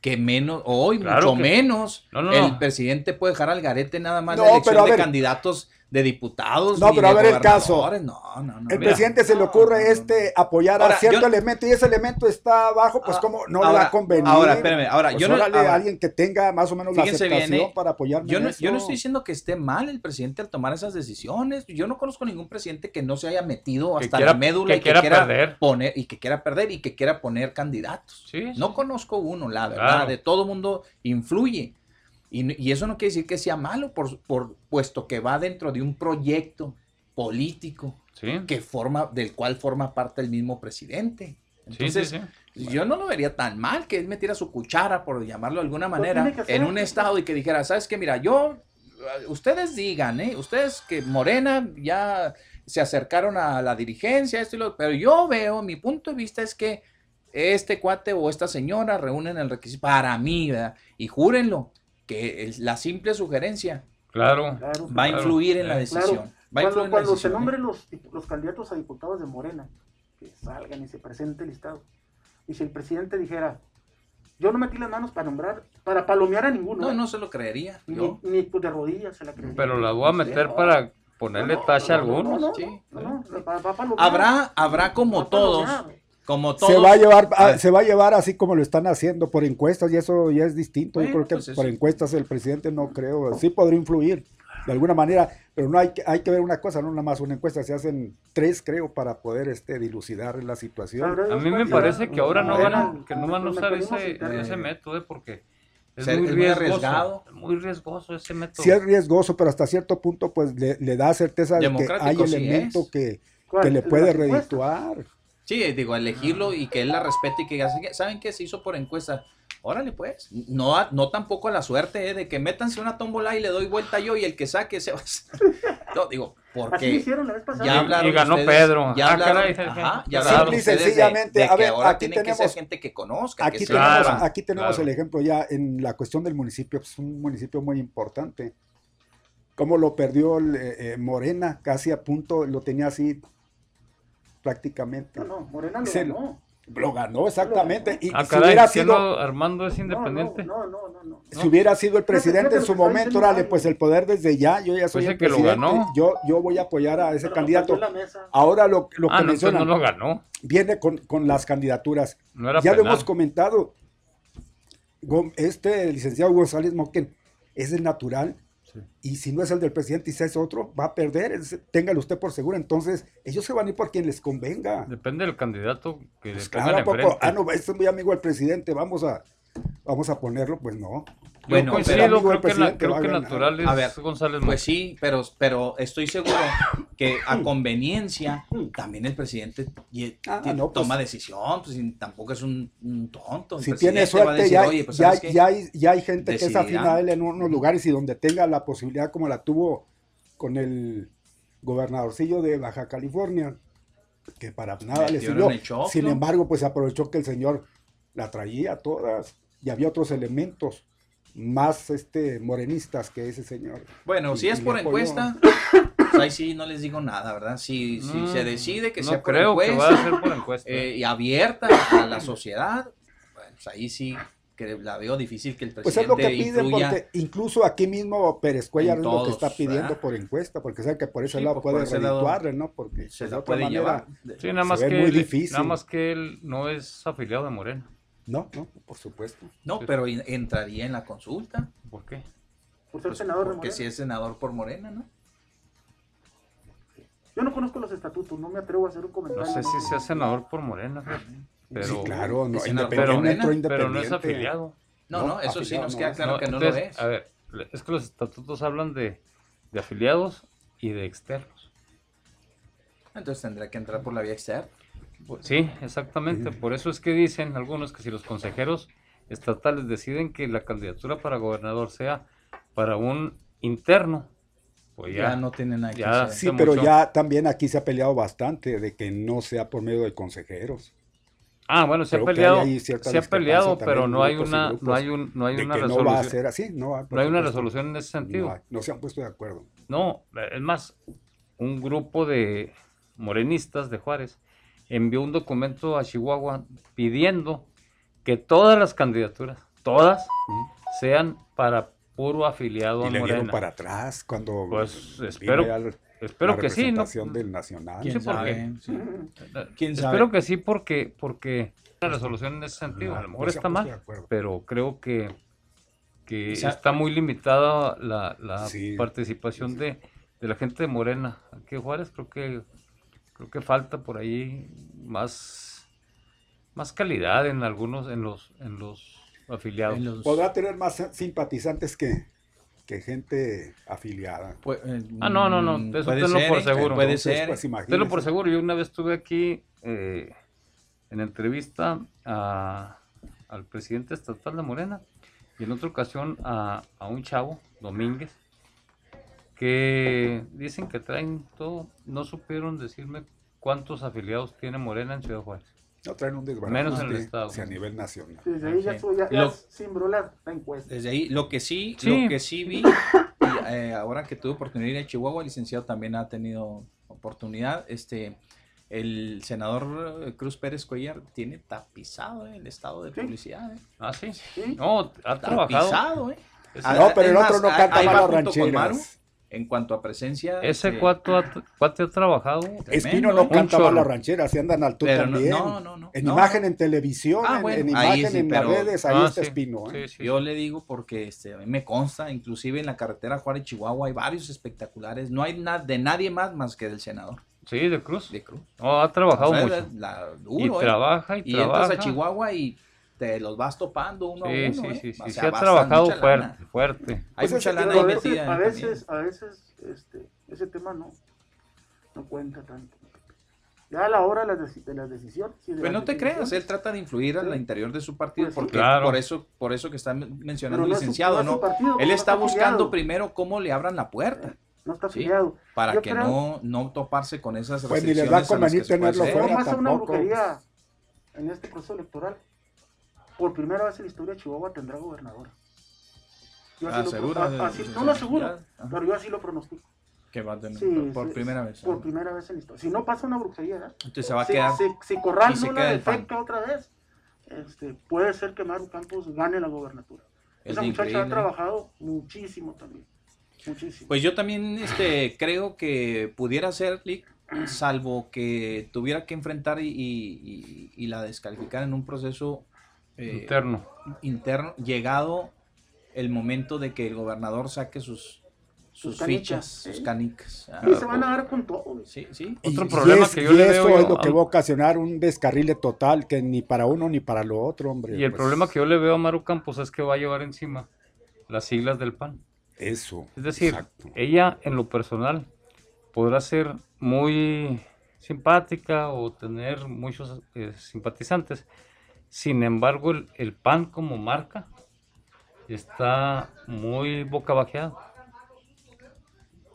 que menos, hoy Claro mucho que- menos, No, no, el no. presidente puede dejar al garete nada más No, la elección pero de ver. candidatos de diputados. No, pero a ver el caso. No, no, no. El Mira, presidente se le no, ocurre este apoyar Ahora, a cierto yo- elemento y ese elemento está abajo, pues Ah, como no le ahora- va a convenir. ahora, espérame, ahora, Pues yo no- ahora- alguien que tenga más o menos la aceptación bien, ¿eh? para apoyarme Yo no, yo no estoy diciendo que esté mal el presidente al tomar esas decisiones. Yo no conozco ningún presidente que no se haya metido hasta quiera- la médula que y que quiera quiera perder. poner y que quiera perder y que quiera poner candidatos. Sí, sí. No conozco uno, la verdad. Claro. De todo mundo influye. Y, y eso no quiere decir que sea malo, por, por- puesto que va dentro de un proyecto político Sí, que forma, del cual forma parte el mismo presidente. Entonces, sí, sí. yo no lo vería tan mal que él metiera su cuchara, por llamarlo de alguna manera, que hacer. en un estado y que dijera, ¿sabes qué? Mira, yo, ustedes digan, ¿eh? Ustedes que Morena ya se acercaron a la dirigencia, esto y lo, pero yo veo, mi punto de vista es que este cuate o esta señora reúnen el requisito para mí, ¿verdad? Y júrenlo, que el- la simple sugerencia Claro. Claro. va a Claro, influir en la eh. decisión. Claro. Va a Cuando, influir en la cuando se decisión, ¿eh? nombren los, los candidatos a diputados de Morena, que salgan y se presente el listado. Y si el presidente dijera, yo no metí las manos para nombrar, para palomear a ninguno. No, ¿eh? no se lo creería. Ni, yo. ni de rodillas se la creería. Pero la voy a meter No, para ponerle no, tacha a no, no, algunos. No, no, Sí. no, no, va- va a palomear. Habrá, habrá como a todos, palomear. Como todos. Se va a llevar, A a- ver. se va a llevar así como lo están haciendo por encuestas y eso ya es distinto. Yo creo que pues por encuestas el presidente no creo, sí podría influir de alguna manera, pero no hay que, hay que ver una cosa, no nada más una encuesta, se hacen tres creo para poder este dilucidar la situación. A mí me parece que ahora no van a, que no van a los usar ese, ese método, eh, porque es muy es muy riesgoso. arriesgado. Muy riesgoso ese método. Sí es riesgoso, pero hasta cierto punto pues le, le da certeza de que hay sí es. que, que le ¿El de puede redituar. Sí, digo, elegirlo y que él la respete y que diga, ¿saben qué? Se hizo por encuesta. Órale, pues. No, a- no tampoco a la suerte ¿eh? de que métanse una tómbola y le doy vuelta yo y el que saque se va. No, digo, Así lo porque hicieron la vez pasada. ya hablaron Y ganó ustedes- Pedro. Ya Ah, hablaron, caray, ajá, ya claro. hablaron Simple y de- sencillamente, de a que ver, ahora aquí tiene que tenemos- ser gente que conozca. Aquí que tenemos, Claro, aquí tenemos claro. el ejemplo ya en la cuestión del municipio, es un municipio muy importante. Cómo lo perdió el, eh, eh, Morena, casi a punto, lo tenía así prácticamente. No, no, Morena lo Se- ganó. Lo ganó exactamente. Y Ah, si caray, hubiera ¿que sido, no Armando es independiente? No, no, no, no. no. si hubiera sido el presidente en su lo momento, órale, pues el poder desde ya, yo ya soy Pues el que lo presidente, ganó. yo, yo voy a apoyar a ese Pero candidato. Ahora lo, lo ah, que mencionan no lo ganó. viene con, con las candidaturas. No era ya lo hemos comentado. Este licenciado González Moquen es el natural. Y si no es el del presidente y si es otro, va a perder. es- téngalo usted por seguro. Entonces, ellos se van a ir por quien les convenga. Depende del candidato que Pues le claro, ah, no, es muy amigo del presidente, vamos a, vamos a ponerlo. Pues no. Yo Bueno, coincido, pero- creo que, creo que natural es A ver, González Pues sí, pero, pero estoy seguro que a conveniencia también el presidente y- Ah, no, pues- toma decisión, pues y tampoco es un, un tonto. El Si tiene suerte, decir, ya, "Oye, pues, ya, ya hay, ya hay gente que es Decidirá. afín a él en unos lugares y donde tenga la posibilidad, como la tuvo con el gobernadorcillo de Baja California, que para nada le sirvió. Sin embargo, pues aprovechó que el señor la traía a todas y había otros elementos más este morenistas que ese señor. Bueno, Y- si es por encuesta, pues ahí sí no les digo nada, ¿verdad? Si, si Mm, se decide que no sea por creo que encuesta va a ser por encuesta. eh, y abierta a la sociedad, pues ahí sí que la veo difícil que el Pues es presidente lo que piden, porque incluso aquí mismo Pérez Cuellar es lo que está pidiendo ¿verdad? por encuesta, porque sabe que por ese Sí, lado pues, puede redituarle, ¿no? Porque se pues, de la otra puede manera, llevar. sí, nada se más, ve que muy él, difícil. nada más que él no es afiliado de Morena. No, no, por supuesto. No, pero entraría en la consulta, ¿Por qué? Por ser pues, senador de porque Morena. si es senador por Morena, ¿no? Yo no conozco los estatutos, no me atrevo a hacer un No comentario. sé si sea senador por Morena, pero, sí, claro, no, independiente, pero- entró pero no es independiente. afiliado. No, No, no, eso sí nos no queda claro No, que no entonces, lo es. A ver, es que los estatutos hablan de, de afiliados y de externos. Entonces tendrá que entrar por la vía externa. Pues Sí, exactamente. Por eso es que dicen algunos que si los consejeros estatales deciden que la candidatura para gobernador sea para un interno, pues Ya, ya, no tiene nada que ya hacer. Sí, pero mucho. ya también aquí se ha peleado bastante de que no sea por medio de consejeros. Ah, bueno, se ha Creo peleado, se ha peleado, pero no hay una, no hay un, no hay una que no resolución. va a ser así, no, va- por no hay una resolución en ese sentido. No, hay, no se han puesto de acuerdo. No, es más, un grupo de morenistas de Juárez envió un documento a Chihuahua pidiendo que todas las candidaturas, todas, sean para puro afiliado Y a le dieron Morena. para atrás cuando Pues, espero- Espero la que sí, ¿no? del Nacional. ¿Quién Sí, sabe? Sí. ¿Quién Espero sabe? que sí, porque, porque la resolución en ese sentido, a lo mejor Pues, está pues, mal, pero creo que, que O sea- está muy limitada la, la Sí. participación de, de la gente de Morena. Aquí en Juárez creo que creo que falta por ahí más más calidad en algunos en los en los afiliados. En los- Podrá tener más simpatizantes que, que gente afiliada. Pu- eh, Ah, no, no, no, mm, eso puede tenlo ser, por ¿eh? seguro. Puede Entonces, ser. pues, Tenlo por seguro, yo una vez estuve aquí eh, en entrevista a- al presidente estatal de Morena y en otra ocasión a, a un chavo, Domínguez, que dicen que traen todo, no supieron decirme cuántos afiliados tiene Morena en Ciudad Juárez. No traen un desbarajuste Menos en el Estado. sí, a nivel nacional. Desde ahí ya, ya, ya Lo- cimbró la, la encuesta. Desde ahí, lo que sí, Sí. lo que sí vi, y, eh, ahora que tuve oportunidad de ir a Chihuahua, el licenciado también ha tenido oportunidad. Este, el senador eh, Cruz Pérez Cuellar tiene tapizado eh, el estado de Sí. publicidad. eh. Ah, sí. Sí. No, ha trabajado. Tapizado, eh. Ese, Ah, No, pero el otro más, no canta ahí mal va las junto con Maru, rancheras. En cuanto a presencia. ese cuate, ha, cuate ha trabajado. Espino no ¿eh? canta mal las rancheras, y andan al tú Pero también. no, no, no, En no. imagen, en televisión, Ah, en- bueno, en, imagen, sí, en pero- las redes, ahí Ah, está sí. Espino. ¿eh? Sí, sí. Yo le digo porque este, a mí me consta, inclusive en la carretera Juárez-Chihuahua hay varios espectaculares. No hay nada de nadie más más que del senador Sí, de Cruz. de Cruz. No, ha trabajado O sea, mucho. la- y duro, ¿eh? trabaja y, Y trabaja. entras a Chihuahua y te los vas topando uno a Sí, uno. sí, ¿eh? sí, sí, O sí, sea, ha basta trabajado fuerte, lana. fuerte. Hay Pues mucha lana ahí a veces, metida. a veces, a veces este, ese tema no, no cuenta tanto. Ya a la hora de las, de las decisiones. de Pues las no te creas, él trata de influir al Sí. interior de su partido, Pues sí. porque Claro. por eso, por eso que está men- mencionando pero el no es su- licenciado, no es su ¿no? partido, Él está buscando afiliado, primero cómo le abran la puerta, No está Sí. afiliado. para Yo que creo- no, no toparse con esas Pues ni les restricciones. va a a convenir se tenerlo fuera más a una tampoco. brujería en este proceso electoral. Por primera vez en la historia Chihuahua tendrá gobernador. Yo Ah, lo- seguro. a- así- no lo aseguro, Ajá. pero yo así lo pronostico. Que va a tener Sí, por sí, primera vez. Por ¿no? primera vez en la historia. Si no pasa una brujería, ¿eh? Entonces se va a si, quedar. si, si Corral no la defecta otra vez, este, puede ser que Maru Campos gane la gobernatura. Es Esa muchacha increíble. ha trabajado muchísimo también. Muchísimo. Pues yo también este, creo que pudiera ser, Lick, salvo que tuviera que enfrentar y, y- y- y la descalificar en un proceso eh, Interno. interno, llegado el momento de que el gobernador saque sus, sus, Sus canicas, fichas, sus canicas. Ah, y se van a dar con todo. Sí, sí. Otro y problema es- que yo y le eso veo es lo que va a ocasionar un descarrile total que ni para uno ni para lo otro, hombre. Y el Pues, problema que yo le veo a Maru Campos es que va a llevar encima las siglas del PAN. Eso. Es decir, exacto. ella en lo personal podrá ser muy simpática o tener muchos eh, simpatizantes. Sin embargo, el, el PAN como marca está muy boca bajeado.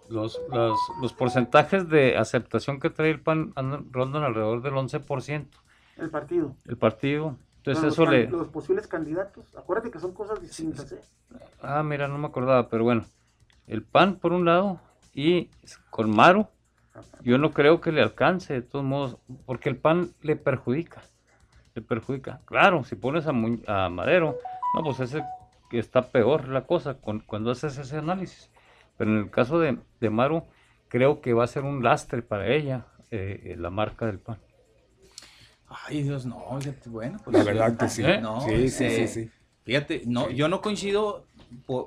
Los, los, los porcentajes de aceptación que trae el PAN rondan alrededor del 11%. El partido. El partido. Entonces los, eso can- le... los posibles candidatos. Acuérdate que son cosas distintas. ¿eh? Ah, mira, no me acordaba, pero bueno. El PAN por un lado y con Maru, yo no creo que le alcance de todos modos, porque el PAN le perjudica. Le perjudica. Claro, si pones a, Mu- a Madero, no, pues ese que está peor la cosa con- cuando haces ese análisis. Pero en el caso de, de Maru, creo que va a ser un lastre para ella eh, la marca del PAN. Ay, Dios, no, fíjate, bueno. Pues, La verdad que sí. ¿Eh? No, sí, sí, este, sí, sí. Fíjate, no, yo no coincido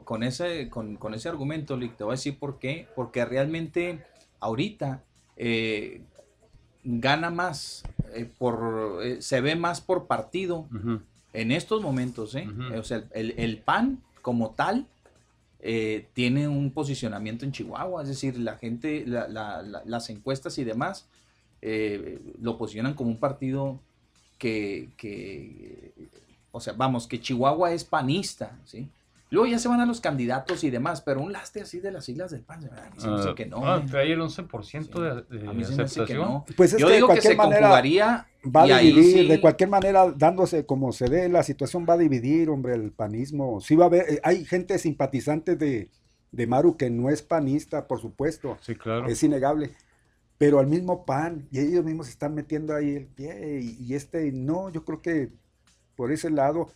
con ese, con, con ese argumento, Lick. Te voy a decir por qué. Porque realmente ahorita eh, gana más, eh, por, eh, se ve más por partido en estos momentos. ¿eh? O sea, el, el PAN como tal tiene un posicionamiento en Chihuahua. Es decir, la gente, la- la- la- las encuestas y demás lo posicionan como un partido que, que, o sea, vamos, que Chihuahua es panista, ¿sí? Luego ya se van a los candidatos y demás, pero un lastre así de las siglas del PAN, a mí se me hace Ah, que no. ah, ¿eh? trae el 11% de, de a mí se me hace que aceptación. no. Pues es Yo que de digo que cualquier se manera conjugaría Va a dividir, sí- de cualquier manera, dándose como se dé la situación, va a dividir, hombre, el panismo. Sí va a haber, eh, hay gente simpatizante de, de Maru que no es panista, por supuesto, Sí, claro. es innegable. Pero al mismo pan, y ellos mismos se están metiendo ahí el pie, y, y este, no, yo creo que por ese lado,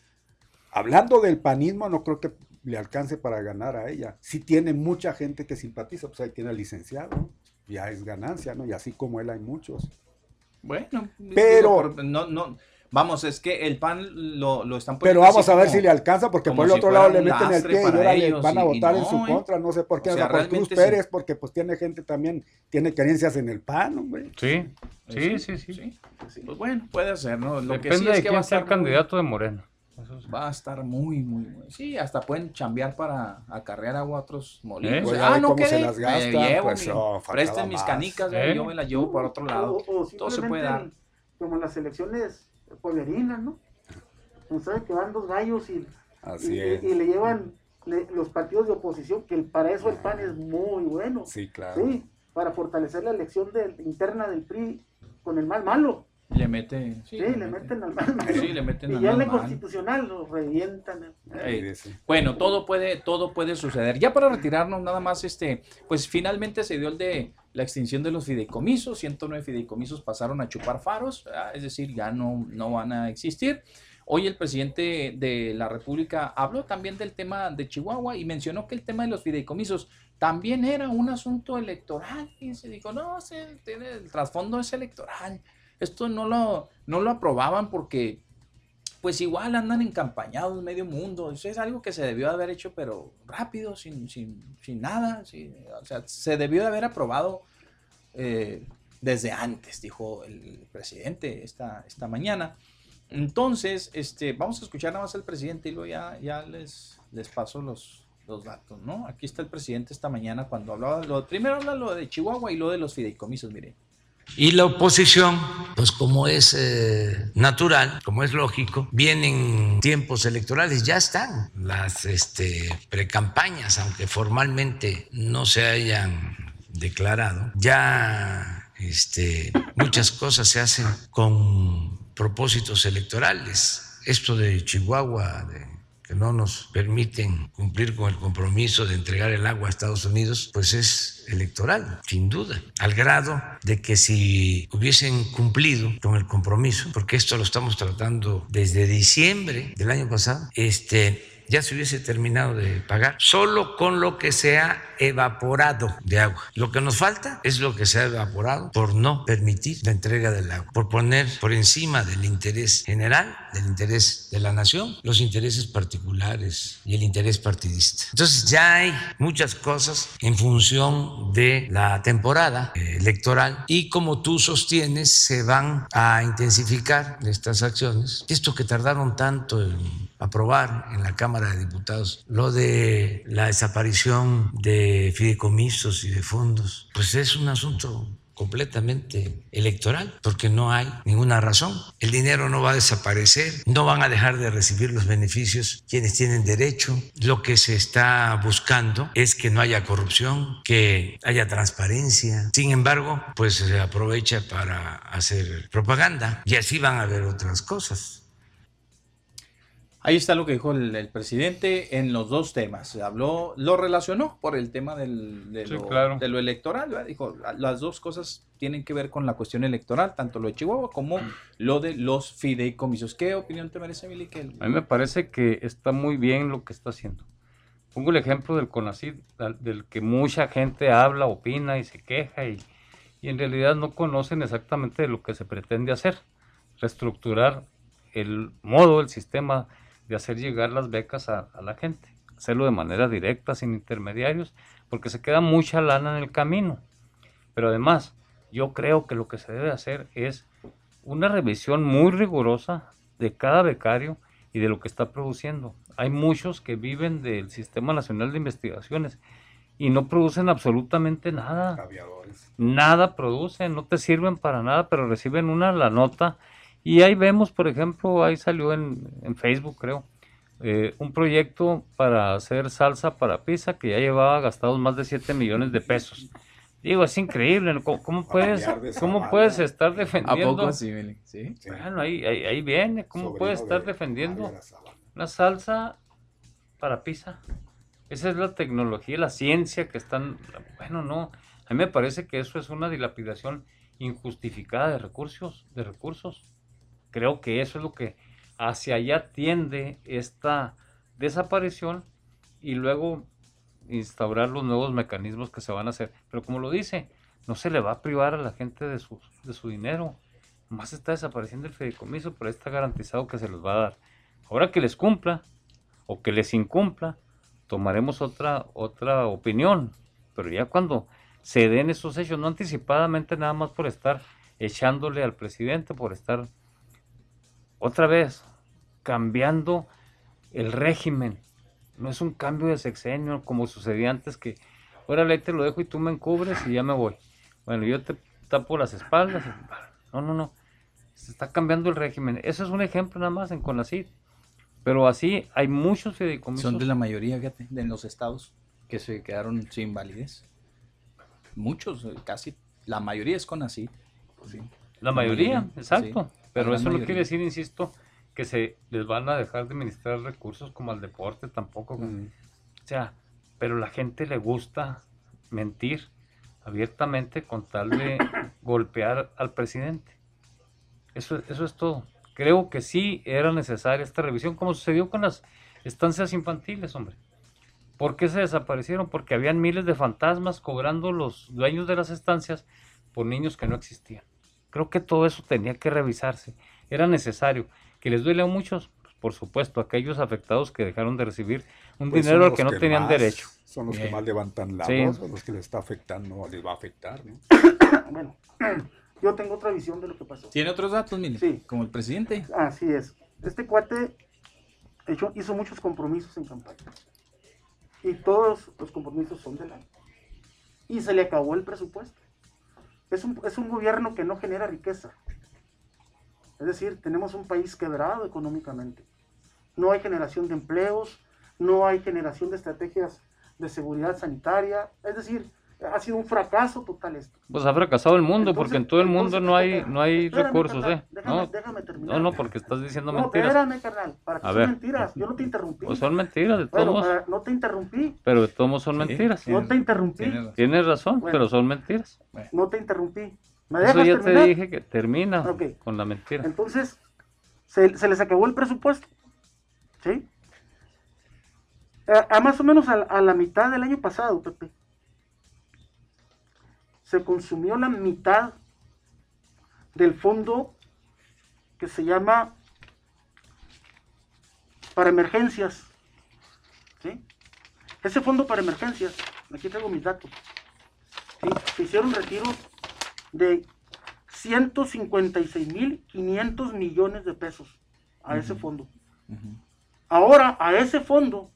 hablando del panismo, no creo que le alcance para ganar a ella. Si tiene mucha gente que simpatiza, pues ahí tiene al licenciado, ya es ganancia, ¿no? Y así como él hay muchos. Bueno, Pero- no, no, vamos, es que el PAN lo, lo están Pero poniendo vamos así a ver como- si le alcanza, porque por el otro lado le meten el pie y ahora le van a y- y votar en su ¿eh? contra. No sé por qué, O sea, por Cruz sí. Pérez, porque pues tiene gente también, tiene creencias en el PAN, hombre. Sí, sí, sí, sí. Sí, Pues bueno, puede ser, ¿no? Lo que Depende sí es de que va a quién sea el candidato de Morena. Eso sí. Va a estar muy, muy, muy. Sí, hasta pueden chambear para acarrear agua a otros molinos. ¿Eh? Pues ah, no cómo se las Me gastan, llevo, pues, oh, presten mis más. canicas, ¿Eh? yo me las llevo para otro lado. O- o Todo se puede dar. Como en las elecciones pueblerinas, ¿no? Pues sabe que van dos gallos y, Así y, es. y le llevan le- los partidos de oposición, que el- para eso el PAN es muy bueno. Sí, claro. Sí, para fortalecer la elección del- interna del PRI con el mal malo. Le mete. Sí, le meten al mal. Sí, le meten y al ya en la constitucional lo revientan. Sí. Bueno, todo puede, todo puede suceder. Ya para retirarnos, nada más, este, pues finalmente se dio el de la extinción de los fideicomisos. 109 fideicomisos pasaron a chupar faros, es decir, ya no, no van a existir. Hoy el presidente de la República habló también del tema de Chihuahua y mencionó que el tema de los fideicomisos también era un asunto electoral. Y se dijo, no, se, tiene, el trasfondo es electoral. Esto no lo, no lo aprobaban porque pues igual andan encampañados medio mundo. Eso es algo que se debió de haber hecho, pero rápido, sin, sin, sin nada. O sea, se debió de haber aprobado eh, desde antes, dijo el presidente esta, esta mañana. Entonces, este, vamos a escuchar nada más al presidente y luego ya, ya les, les paso los, los datos, ¿no? Aquí está el presidente esta mañana cuando hablaba, lo, primero habla lo de Chihuahua y lo de los fideicomisos, mire. Y la oposición, pues como es eh, natural, como es lógico, vienen tiempos electorales, ya están las este, precampañas, aunque formalmente no se hayan declarado, ya este, muchas cosas se hacen con propósitos electorales. Esto de Chihuahua, de que no nos permiten cumplir con el compromiso de entregar el agua a Estados Unidos, pues es electoral, sin duda, al grado de que si hubiesen cumplido con el compromiso, porque esto lo estamos tratando desde diciembre del año pasado, este ya se hubiese terminado de pagar solo con lo que se ha evaporado de agua. Lo que nos falta es lo que se ha evaporado por no permitir la entrega del agua, por poner por encima del interés general, del interés de la nación, los intereses particulares y el interés partidista. Entonces ya hay muchas cosas en función de la temporada eh, electoral y como tú sostienes se van a intensificar estas acciones. Esto que tardaron tanto en aprobar en la Cámara de Diputados lo de la desaparición de fideicomisos y de fondos, pues es un asunto completamente electoral, porque no hay ninguna razón. El dinero no va a desaparecer, no van a dejar de recibir los beneficios quienes tienen derecho. Lo que se está buscando es que no haya corrupción, que haya transparencia. Sin embargo, pues se aprovecha para hacer propaganda y así van a haber otras cosas. Ahí está lo que dijo el, el presidente en los dos temas. Habló, lo relacionó por el tema del, de, Sí, lo, claro. de lo electoral. ¿verdad? Dijo, "La- las dos cosas tienen que ver con la cuestión electoral, tanto lo de Chihuahua como lo de los fideicomisos. ¿Qué opinión te merece, Mili? Que el- A mí me parece que está muy bien lo que está haciendo. Pongo el ejemplo del CONACYT, al- del que mucha gente habla, opina y se queja y, y en realidad no conocen exactamente lo que se pretende hacer. Reestructurar el modo, el sistema de hacer llegar las becas a, a la gente. Hacerlo de manera directa, sin intermediarios, porque se queda mucha lana en el camino. Pero además, yo creo que lo que se debe hacer es una revisión muy rigurosa de cada becario y de lo que está produciendo. Hay muchos que viven del Sistema Nacional de Investigaciones y no producen absolutamente nada. Aviadores. Nada producen, no te sirven para nada, pero reciben una la nota. Y ahí vemos, por ejemplo, ahí salió en, en Facebook, creo, eh, un proyecto para hacer salsa para pizza que ya llevaba gastados más de 7 millones de pesos. Digo, es increíble. ¿cómo, cómo puedes, cómo puedes estar ¿A defendiendo? poco así, Mili? ¿Sí? Sí. Bueno, ahí, ahí, ahí viene, ¿cómo Sobrino puedes estar de defendiendo una salsa para pizza? Esa es la tecnología, la ciencia que están... Bueno, no, a mí me parece que eso es una dilapidación injustificada de recursos, de recursos. Creo que eso es lo que hacia allá tiende esta desaparición y luego instaurar los nuevos mecanismos que se van a hacer. Pero como lo dice, no se le va a privar a la gente de su, de su dinero. Más está desapareciendo el fideicomiso, pero está garantizado que se les va a dar. Ahora que les cumpla o que les incumpla, tomaremos otra, otra opinión. Pero ya cuando se den esos hechos, no anticipadamente nada más por estar echándole al presidente, por estar otra vez cambiando el régimen. No es un cambio de sexenio como sucedía antes que, órale, te lo dejo y tú me encubres y ya me voy. Bueno, yo te tapo las espaldas. No, no, no. Se está cambiando el régimen. Eso es un ejemplo nada más en Conacid. Pero así hay muchos fideicomisos. Son de la mayoría, fíjate, de los estados que se quedaron sin validez. Muchos, eh, casi, la mayoría es con así. La mayoría, mayoría, exacto. sí. Pero eso no quiere decir, insisto, que se les van a dejar de administrar recursos como al deporte tampoco. Mm. O sea, pero la gente le gusta mentir abiertamente con tal de (coughs) golpear al presidente. Eso, eso es todo. Creo que sí era necesaria esta revisión, como sucedió con las estancias infantiles, hombre. ¿Por qué se desaparecieron? Porque habían miles de fantasmas cobrando los dueños de las estancias por niños que no existían. Creo que todo eso tenía que revisarse. Era necesario. ¿Que les duele a muchos? Pues, por supuesto, aquellos afectados que dejaron de recibir un Pues son dinero al que no tenían más- derecho. Son los que Bien. más levantan la Sí. voz, a los que les está afectando, les va a afectar, ¿no? (coughs) Bueno, (coughs) yo tengo otra visión de lo que pasó. ¿Tiene otros datos, mire? Sí. Como el presidente. Así es. Este cuate hecho- hizo muchos compromisos en campaña. Y todos los compromisos son del año. Y se le acabó el presupuesto. Es un, es un gobierno que no genera riqueza. Es decir, tenemos un país quebrado económicamente. No hay generación de empleos, no hay generación de estrategias de seguridad sanitaria. Es decir, ha sido un fracaso total esto. Pues ha fracasado el mundo, Entonces- porque en todo el mundo entonces, no hay, no hay espérame, recursos, carnal, ¿eh? Déjame, No, déjame terminar. no, no, porque estás diciendo No, mentiras. espérame, carnal, para que A son ver. mentiras. Yo no te interrumpí. Pues son mentiras, de todos Bueno, no te interrumpí. Pero de todos modos son Sí. mentiras. Sí. No te interrumpí. Tiene razón. Tienes razón, Bueno. pero son mentiras. No te interrumpí. ¿Me Eso dejas ya terminar? te dije que termina Ok. con la mentira. Entonces, se, se les acabó el presupuesto. ¿Sí? A, a más o menos a, a la mitad del año pasado, Pepe, se consumió la mitad del fondo que se llama para emergencias. ¿Sí? Ese fondo para emergencias, aquí traigo mis datos. ¿sí? Se hicieron retiros de 156.500 millones de pesos a ese fondo. Ahora, a ese fondo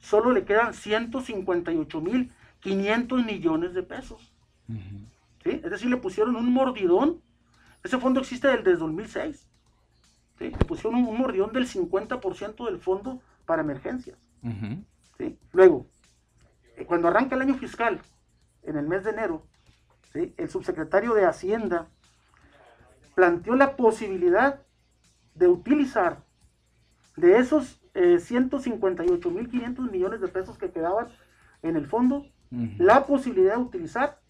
solo le quedan 158.500 millones de pesos. ¿Sí? Es decir, le pusieron un mordidón. Ese fondo existe desde 2006. ¿sí? Le pusieron un, un mordidón del 50% del fondo para emergencias. Luego, eh, cuando arranca el año fiscal, en el mes de enero, ¿sí? el subsecretario de Hacienda planteó la posibilidad de utilizar de esos eh, 158.500 millones de pesos que quedaban en el fondo, la posibilidad de utilizar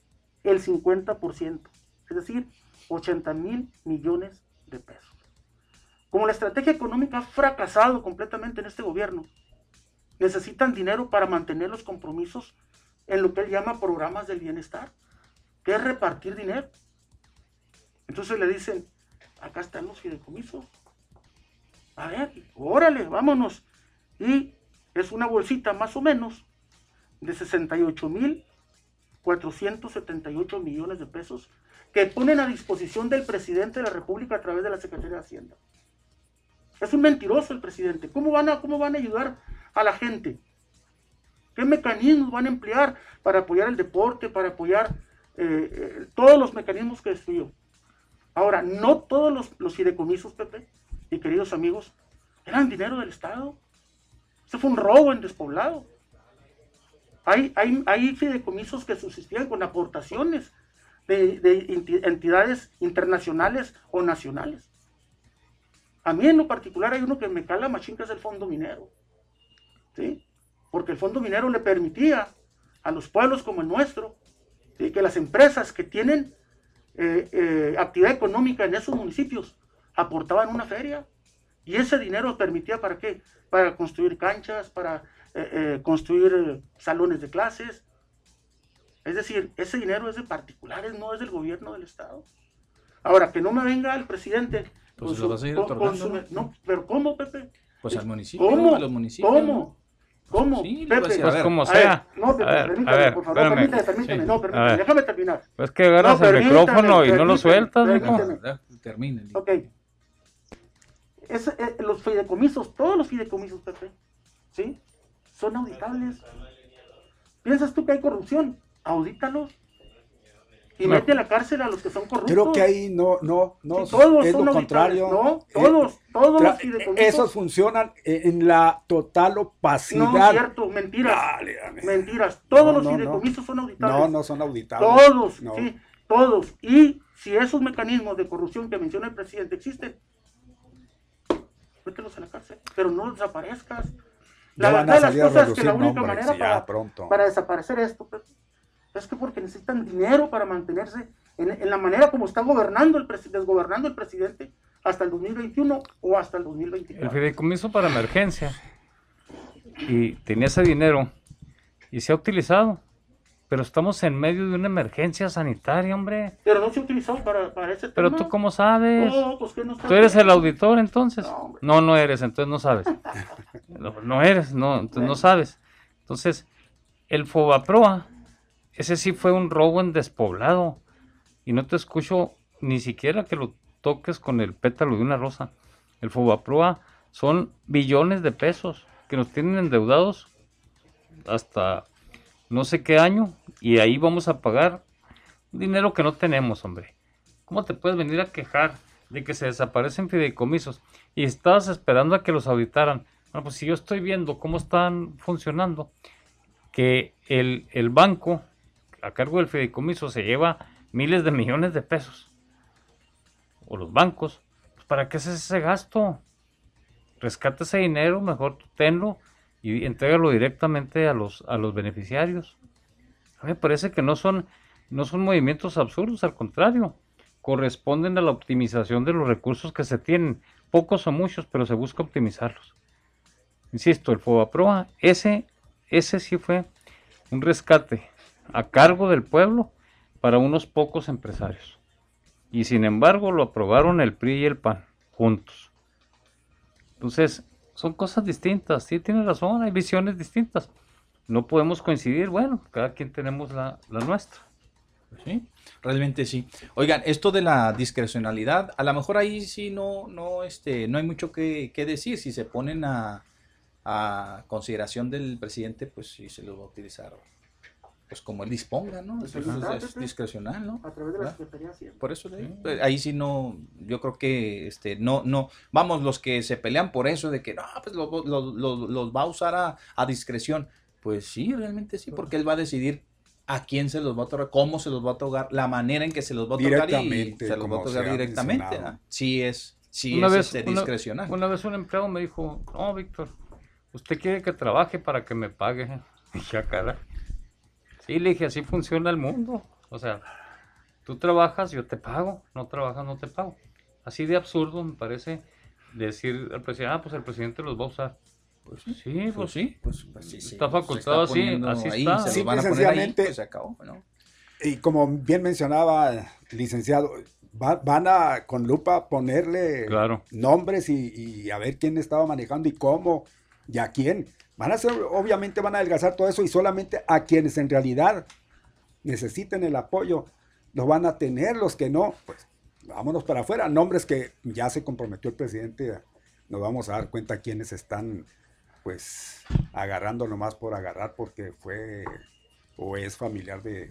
el 50%, es decir, 80 mil millones de pesos. Como la estrategia económica ha fracasado completamente en este gobierno, necesitan dinero para mantener los compromisos en lo que él llama programas del bienestar, que es repartir dinero. Entonces le dicen, acá están los fideicomisos. A ver, órale, vámonos. Y es una bolsita más o menos de 68 mil 478 millones de pesos que ponen a disposición del presidente de la República a través de la Secretaría de Hacienda. Es un mentiroso el presidente. ¿Cómo van a, cómo van a ayudar a la gente? ¿Qué mecanismos van a emplear para apoyar el deporte, para apoyar eh, eh, todos los mecanismos que destruyó? Ahora, no todos los, los fideicomisos, Pepe, y queridos amigos, eran dinero del Estado. Eso fue un robo en despoblado. Hay, hay, hay fideicomisos que subsistían con aportaciones de, de enti- entidades internacionales o nacionales. A mí en lo particular hay uno que me cala machín, que es el fondo minero. ¿sí? Porque el fondo minero le permitía a los pueblos como el nuestro, que las empresas que tienen eh, eh, actividad económica en esos municipios aportaban una feria. Y ese dinero permitía para qué? Para construir canchas, para eh, eh, construir eh, salones de clases. Es decir, ese dinero es de particulares, no es del gobierno del Estado. Ahora, que no me venga el presidente. Pues con lo su- vas a ir con- con otorgando, su- no, pero ¿cómo, Pepe? Pues al municipio, ¿Cómo? a los municipios. ¿Cómo? ¿Cómo? Sí, Pepe, a Pues ver, como a ver, sea. no, Pepe, A ver, permítame, a ver, por favor, espérame. permítame, permítame, Sí. no, permítame, déjame terminar. Es que agarras No, el micrófono y no lo sueltas, permítame. Ya, terminen. Ok. Es, eh, los fideicomisos, todos los fideicomisos, Pepe, ¿sí? Son auditables. ¿Piensas tú que hay corrupción? Audítalos. Y No. mete a la cárcel a los que son corruptos. Creo que ahí no, no, no, todos es son lo contrario. No, Eh, todos, todos tra- los fideicomisos. esos funcionan eh, en la total opacidad. No, es cierto, mentiras. Dale, dale. Mentiras. Todos No, los no. fideicomisos son auditables. No, no son auditables. Todos, No. sí, todos. Y si esos mecanismos de corrupción que menciona el presidente existen, mételos a la cárcel, pero no desaparezcas. Ya van a verdad de las cosas es que la única nombres, manera para, pronto. para desaparecer esto pues, es que porque necesitan dinero para mantenerse en, en la manera como está gobernando el presi- desgobernando el presidente hasta el 2021 o hasta el El 2024. fideicomiso para emergencia. Y tenía ese dinero y se ha utilizado. Pero estamos en medio de una emergencia sanitaria, hombre. Pero no se utilizó para, para ese Pero tema. tú cómo sabes. No, pues que no está ¿Tú eres el auditor entonces? No, no eres, entonces no sabes. (laughs) No, no eres, no, entonces no sabes. Entonces, el Fobaproa, ese sí fue un robo en despoblado. Y no te escucho ni siquiera que lo toques con el pétalo de una rosa. El Fobaproa son billones de pesos que nos tienen endeudados hasta no sé qué año y ahí vamos a pagar dinero que no tenemos, hombre. ¿Cómo te puedes venir a quejar de que se desaparecen fideicomisos y estabas esperando a que los auditaran? Bueno, pues si yo estoy viendo cómo están funcionando, que el, el banco a cargo del fideicomiso se lleva miles de millones de pesos, o los bancos, pues ¿para qué haces ese gasto? Rescata ese dinero, mejor tenlo y entrégalo directamente a los, a los beneficiarios. A mí me parece que no son, no son movimientos absurdos, al contrario, corresponden a la optimización de los recursos que se tienen, pocos o muchos, pero se busca optimizarlos. Insisto, el FOBAPROA, ese, ese sí fue un rescate a cargo del pueblo para unos pocos empresarios. Y sin embargo lo aprobaron el PRI y el PAN juntos. Entonces, son cosas distintas, sí, tienes razón, hay visiones distintas. No podemos coincidir, bueno, cada quien tenemos la, la nuestra. Sí, realmente sí. Oigan, esto de la discrecionalidad, a lo mejor ahí sí no, no, este, no hay mucho que, que decir. Si se ponen a, a consideración del presidente, pues sí se lo va a utilizar, pues como él disponga, ¿no? Es, es- es- es discrecional, ¿no? A través de la. Secretaría. Por eso le digo, pues, ahí sí no, yo creo que este no, no, vamos, los que se pelean por eso de que no, pues lo- lo- lo- los va a usar a, a discreción. Pues sí, realmente sí, porque él va a decidir a quién se los va a otorgar, cómo se los va a otorgar, la manera en que se los va a otorgar y Directamente, se los va a otorgar directamente. ¿ah? Sí es, sí una es vez, este, una- discrecional. Una, vez un empleado me dijo, no, Víctor, usted quiere que trabaje para que me pague. (laughs) Dije, "Ah, caray. Sí, le dije, así funciona el mundo. O sea, tú trabajas, yo te pago. No trabajas, no te pago. Así de absurdo me parece decir al presidente, ah, pues el presidente los va a usar. Pues sí, pues Pues sí, pues, pues sí, sí, Está facultado así, así ahí, está. Se van a y poner ahí, sencillamente- pues se acabó, ¿no? Y como bien mencionaba, licenciado, va- van a con lupa ponerle Claro. nombres y, y a ver quién estaba manejando y cómo y a quién. Van a ser, obviamente van a adelgazar todo eso y solamente a quienes en realidad necesiten el apoyo lo van a tener, los que no, pues vámonos para afuera. Nombres que ya se comprometió el presidente, nos vamos a dar cuenta quiénes están pues agarrando nomás por agarrar porque fue o es familiar de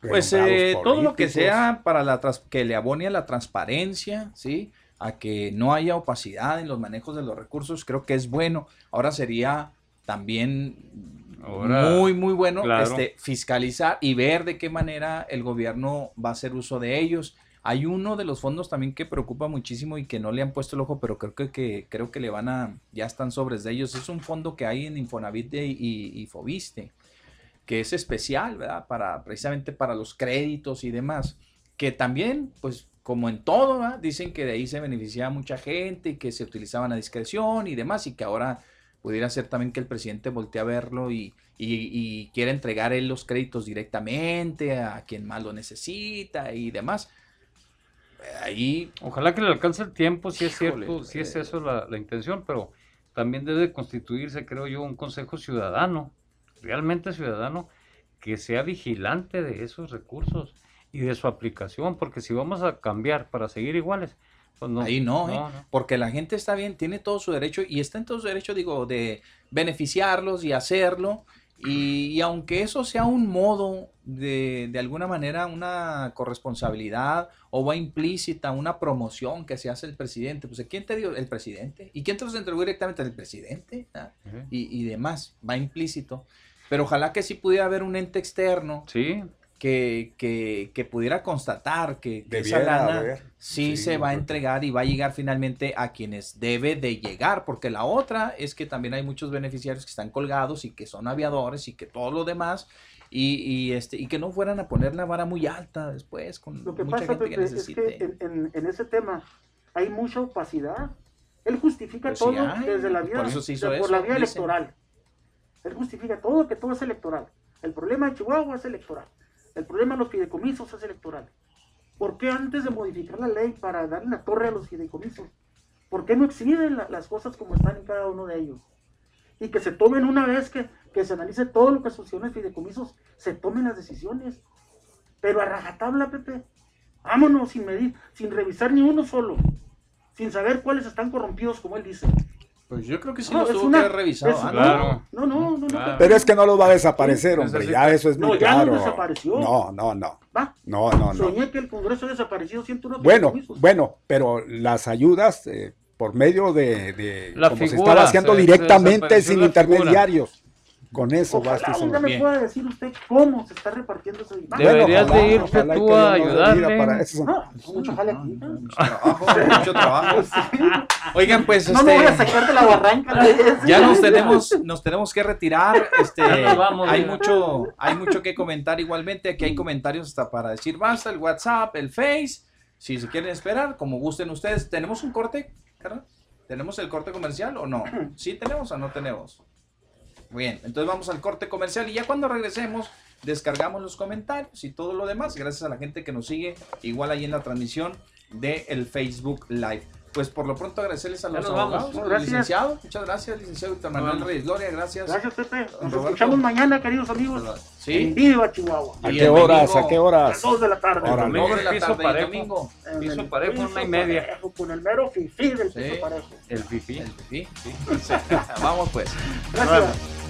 Pues eh, todo lo que sea para la que le abone a la transparencia, ¿sí? A que no haya opacidad en los manejos de los recursos, creo que es bueno. Ahora sería también Ahora, muy, muy bueno claro. este, fiscalizar y ver de qué manera el gobierno va a hacer uso de ellos. Hay uno de los fondos también que preocupa muchísimo y que no le han puesto el ojo, pero creo que, que- creo que le van a, ya están sobres de ellos. Es un fondo que hay en Infonavit de- y, y Fobiste que es especial, ¿verdad? Para, precisamente para los créditos y demás, que también, pues, como en todo, ¿verdad? Dicen que de ahí se beneficiaba mucha gente y que se utilizaban a discreción y demás, y que ahora, pudiera ser también que el presidente voltee a verlo y, y, y quiera entregar él los créditos directamente a quien más lo necesita y demás. Ahí, Ojalá que le alcance el tiempo, si es Híjole, cierto, si es eh. eso la, la intención, pero también debe constituirse, creo yo, un consejo ciudadano, realmente ciudadano, que sea vigilante de esos recursos y de su aplicación, porque si vamos a cambiar para seguir iguales, pues no. ahí no, ¿eh? no, porque la gente está bien, tiene todo su derecho y está en todo su derecho, digo, de beneficiarlos y hacerlo. Y, y aunque eso sea un modo de, de alguna manera, una corresponsabilidad o va implícita, una promoción que se hace el presidente, pues ¿quién te dio? El presidente. ¿Y quién te los entregó directamente? El presidente. ¿ah? Y, y demás, va implícito. Pero ojalá que sí pudiera haber un ente externo Sí, que, que, que pudiera constatar que, que esa lana sí, Sí, se va a entregar y va a llegar finalmente a quienes debe de llegar, porque la otra es que también hay muchos beneficiarios que están colgados y que son aviadores y que todo lo demás y, y, este y que no fueran a poner la vara muy alta después con Lo que mucha pasa, gente que Pepe, es necesite. que en, en- en ese tema hay mucha opacidad. Él justifica Pues sí todo hay, desde la vía, por eso se hizo de- por eso, la vía dicen. electoral. Él justifica todo, que todo es electoral. El problema de Chihuahua es electoral. El problema de los fideicomisos es electoral. ¿Por qué antes de modificar la ley para darle la torre a los fideicomisos? ¿Por qué no exhiben la- las cosas como están en cada uno de ellos? Y que se tomen una vez que, que se analice todo lo que sucedió en los fideicomisos, se tomen las decisiones. Pero a rajatabla, Pepe. Vámonos sin medir, sin revisar ni uno solo. Sin saber cuáles están corrompidos, como él dice. Pues yo creo que sí No, los es tuvo una- que haber revisado es- antes. Claro. No, no, no, no. Claro. Pero es que no los va a desaparecer, hombre. Ya eso es No, muy ya no claro. desapareció. No, no, no. Va. No, no, no. Soñé que el Congreso desapareció 101 Bueno, bueno, pero las ayudas eh, por medio de, de La como se figura, estaba haciendo se- se directamente sin la figura. Con eso basta. Ojalá día sobra. me Bien. pueda decir usted cómo se está repartiendo ese dinero. Debe- Deberías de irte ojalá tú a ayudarle. para eso. No, mucho jale aquí. No, ¿no? mucho trabajo, mucho trabajo. (laughs) Oigan, pues No me voy a este sacar de la barranca. ya nos tenemos, nos tenemos que retirar. Este, vamos, hay mucho, hay mucho que comentar igualmente. Aquí hay comentarios hasta para decir basta, el WhatsApp, el Face. Si se quieren esperar, como gusten ustedes. ¿Tenemos un corte? ¿Tenemos el corte comercial o no? ¿Sí tenemos o no tenemos? Bien, entonces vamos al corte comercial y ya cuando regresemos descargamos los comentarios y todo lo demás. Gracias a la gente que nos sigue igual ahí en la transmisión del el Facebook Live. Pues por lo pronto agradecerles a los nos vamos. abogados, Gracias. licenciado, muchas gracias, licenciado Víctor Manuel. Reyes Gloria, gracias. Gracias, Pepe. Nos Roberto. escuchamos mañana, queridos amigos. En Sí, Viva Chihuahua. ¿A qué horas? ¿A qué A horas? las 2 de la tarde. Órale. Domingo Dos de la piso tarde parejo. domingo. En Piso el parejo, piso una y media. parejo, Con el mero fifí del Sí. piso parejo. El pipí. El pipí, sí. (laughs) (laughs) Vamos pues. Gracias.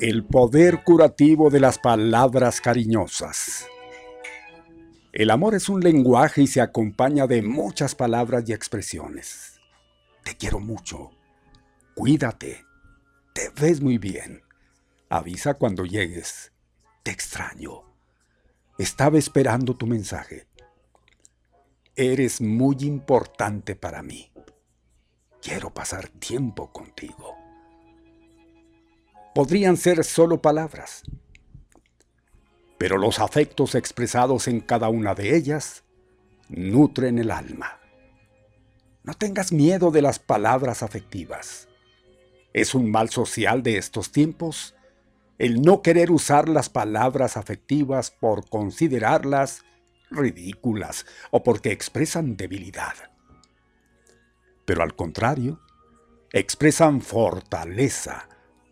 El poder curativo de las palabras cariñosas. El amor es un lenguaje y se acompaña de muchas palabras y expresiones. Te quiero mucho. Cuídate. Te ves muy bien. Avisa cuando llegues. Te extraño. Estaba esperando tu mensaje. Eres muy importante para mí. Quiero pasar tiempo contigo. Podrían ser solo palabras, pero los afectos expresados en cada una de ellas nutren el alma. No tengas miedo de las palabras afectivas. Es un mal social de estos tiempos el no querer usar las palabras afectivas por considerarlas ridículas o porque expresan debilidad. Pero al contrario, expresan fortaleza,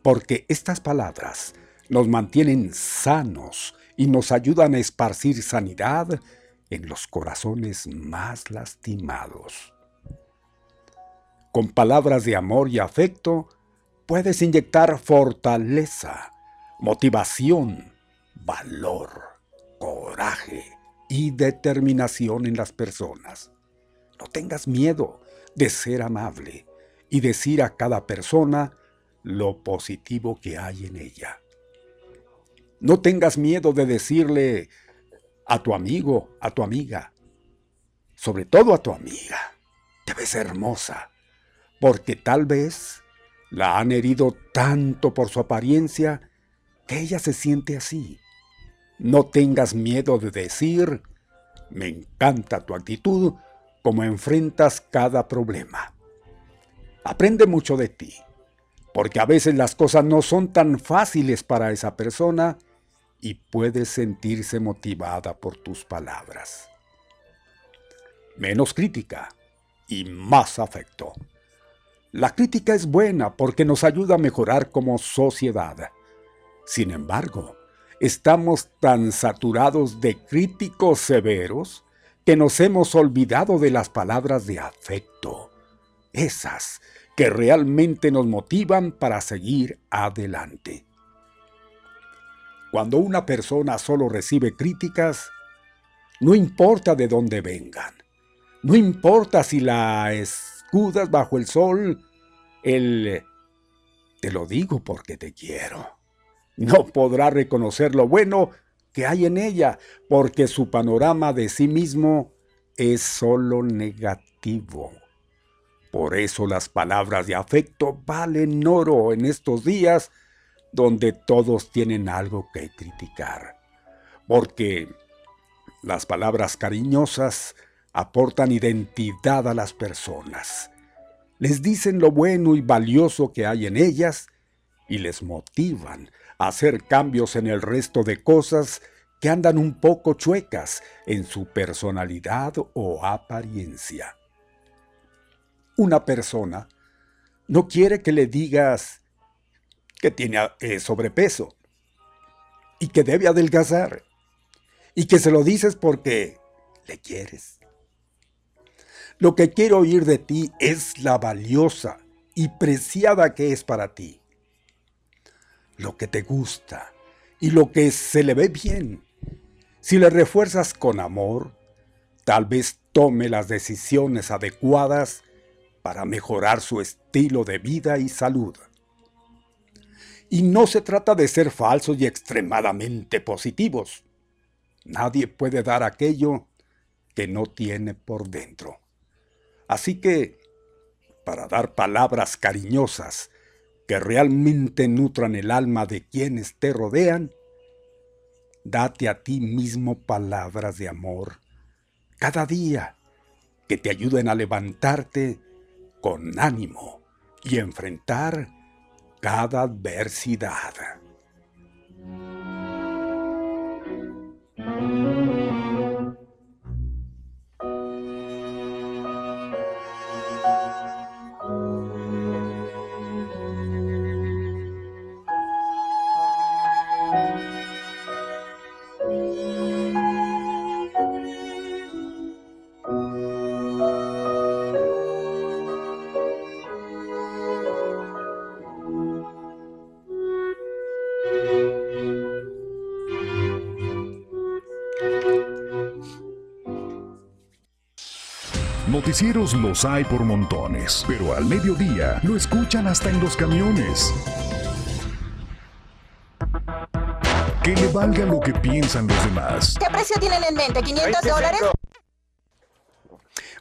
porque estas palabras nos mantienen sanos y nos ayudan a esparcir sanidad en los corazones más lastimados. Con palabras de amor y afecto puedes inyectar fortaleza, motivación, valor, coraje, y determinación en las personas. No tengas miedo de ser amable y decir a cada persona lo positivo que hay en ella. No tengas miedo de decirle a tu amigo, a tu amiga, sobre todo a tu amiga, te ves hermosa, porque tal vez la han herido tanto por su apariencia que ella se siente así no tengas miedo de decir, me encanta tu actitud, como enfrentas cada problema. Aprende mucho de ti, porque a veces las cosas no son tan fáciles para esa persona y puedes sentirse motivada por tus palabras. Menos crítica y más afecto. La crítica es buena porque nos ayuda a mejorar como sociedad. Sin embargo, estamos tan saturados de críticos severos que nos hemos olvidado de las palabras de afecto, esas que realmente nos motivan para seguir adelante. Cuando una persona solo recibe críticas, no importa de dónde vengan, no importa si la escudas bajo el sol, el te lo digo porque te quiero no podrá reconocer lo bueno que hay en ella, porque su panorama de sí mismo es solo negativo. Por eso las palabras de afecto valen oro en estos días donde todos tienen algo que criticar. Porque las palabras cariñosas aportan identidad a las personas. Les dicen lo bueno y valioso que hay en ellas y les motivan hacer cambios en el resto de cosas que andan un poco chuecas en su personalidad o apariencia. Una persona no quiere que le digas que tiene eh, sobrepeso y que debe adelgazar y que se lo dices porque le quieres. Lo que quiero oír de ti es la valiosa y preciada que es para ti lo que te gusta y lo que se le ve bien. Si le refuerzas con amor, tal vez tome las decisiones adecuadas para mejorar su estilo de vida y salud. Y no se trata de ser falsos y extremadamente positivos. Nadie puede dar aquello que no tiene por dentro. Así que, para dar palabras cariñosas que realmente nutran el alma de quienes te rodean, date a ti mismo palabras de amor cada día que te ayuden a levantarte con ánimo y enfrentar cada adversidad. Noticieros los hay por montones, pero al mediodía lo escuchan hasta en los camiones. Que le valga lo que piensan los demás. ¿Qué precio tienen en mente? ¿500 dólares?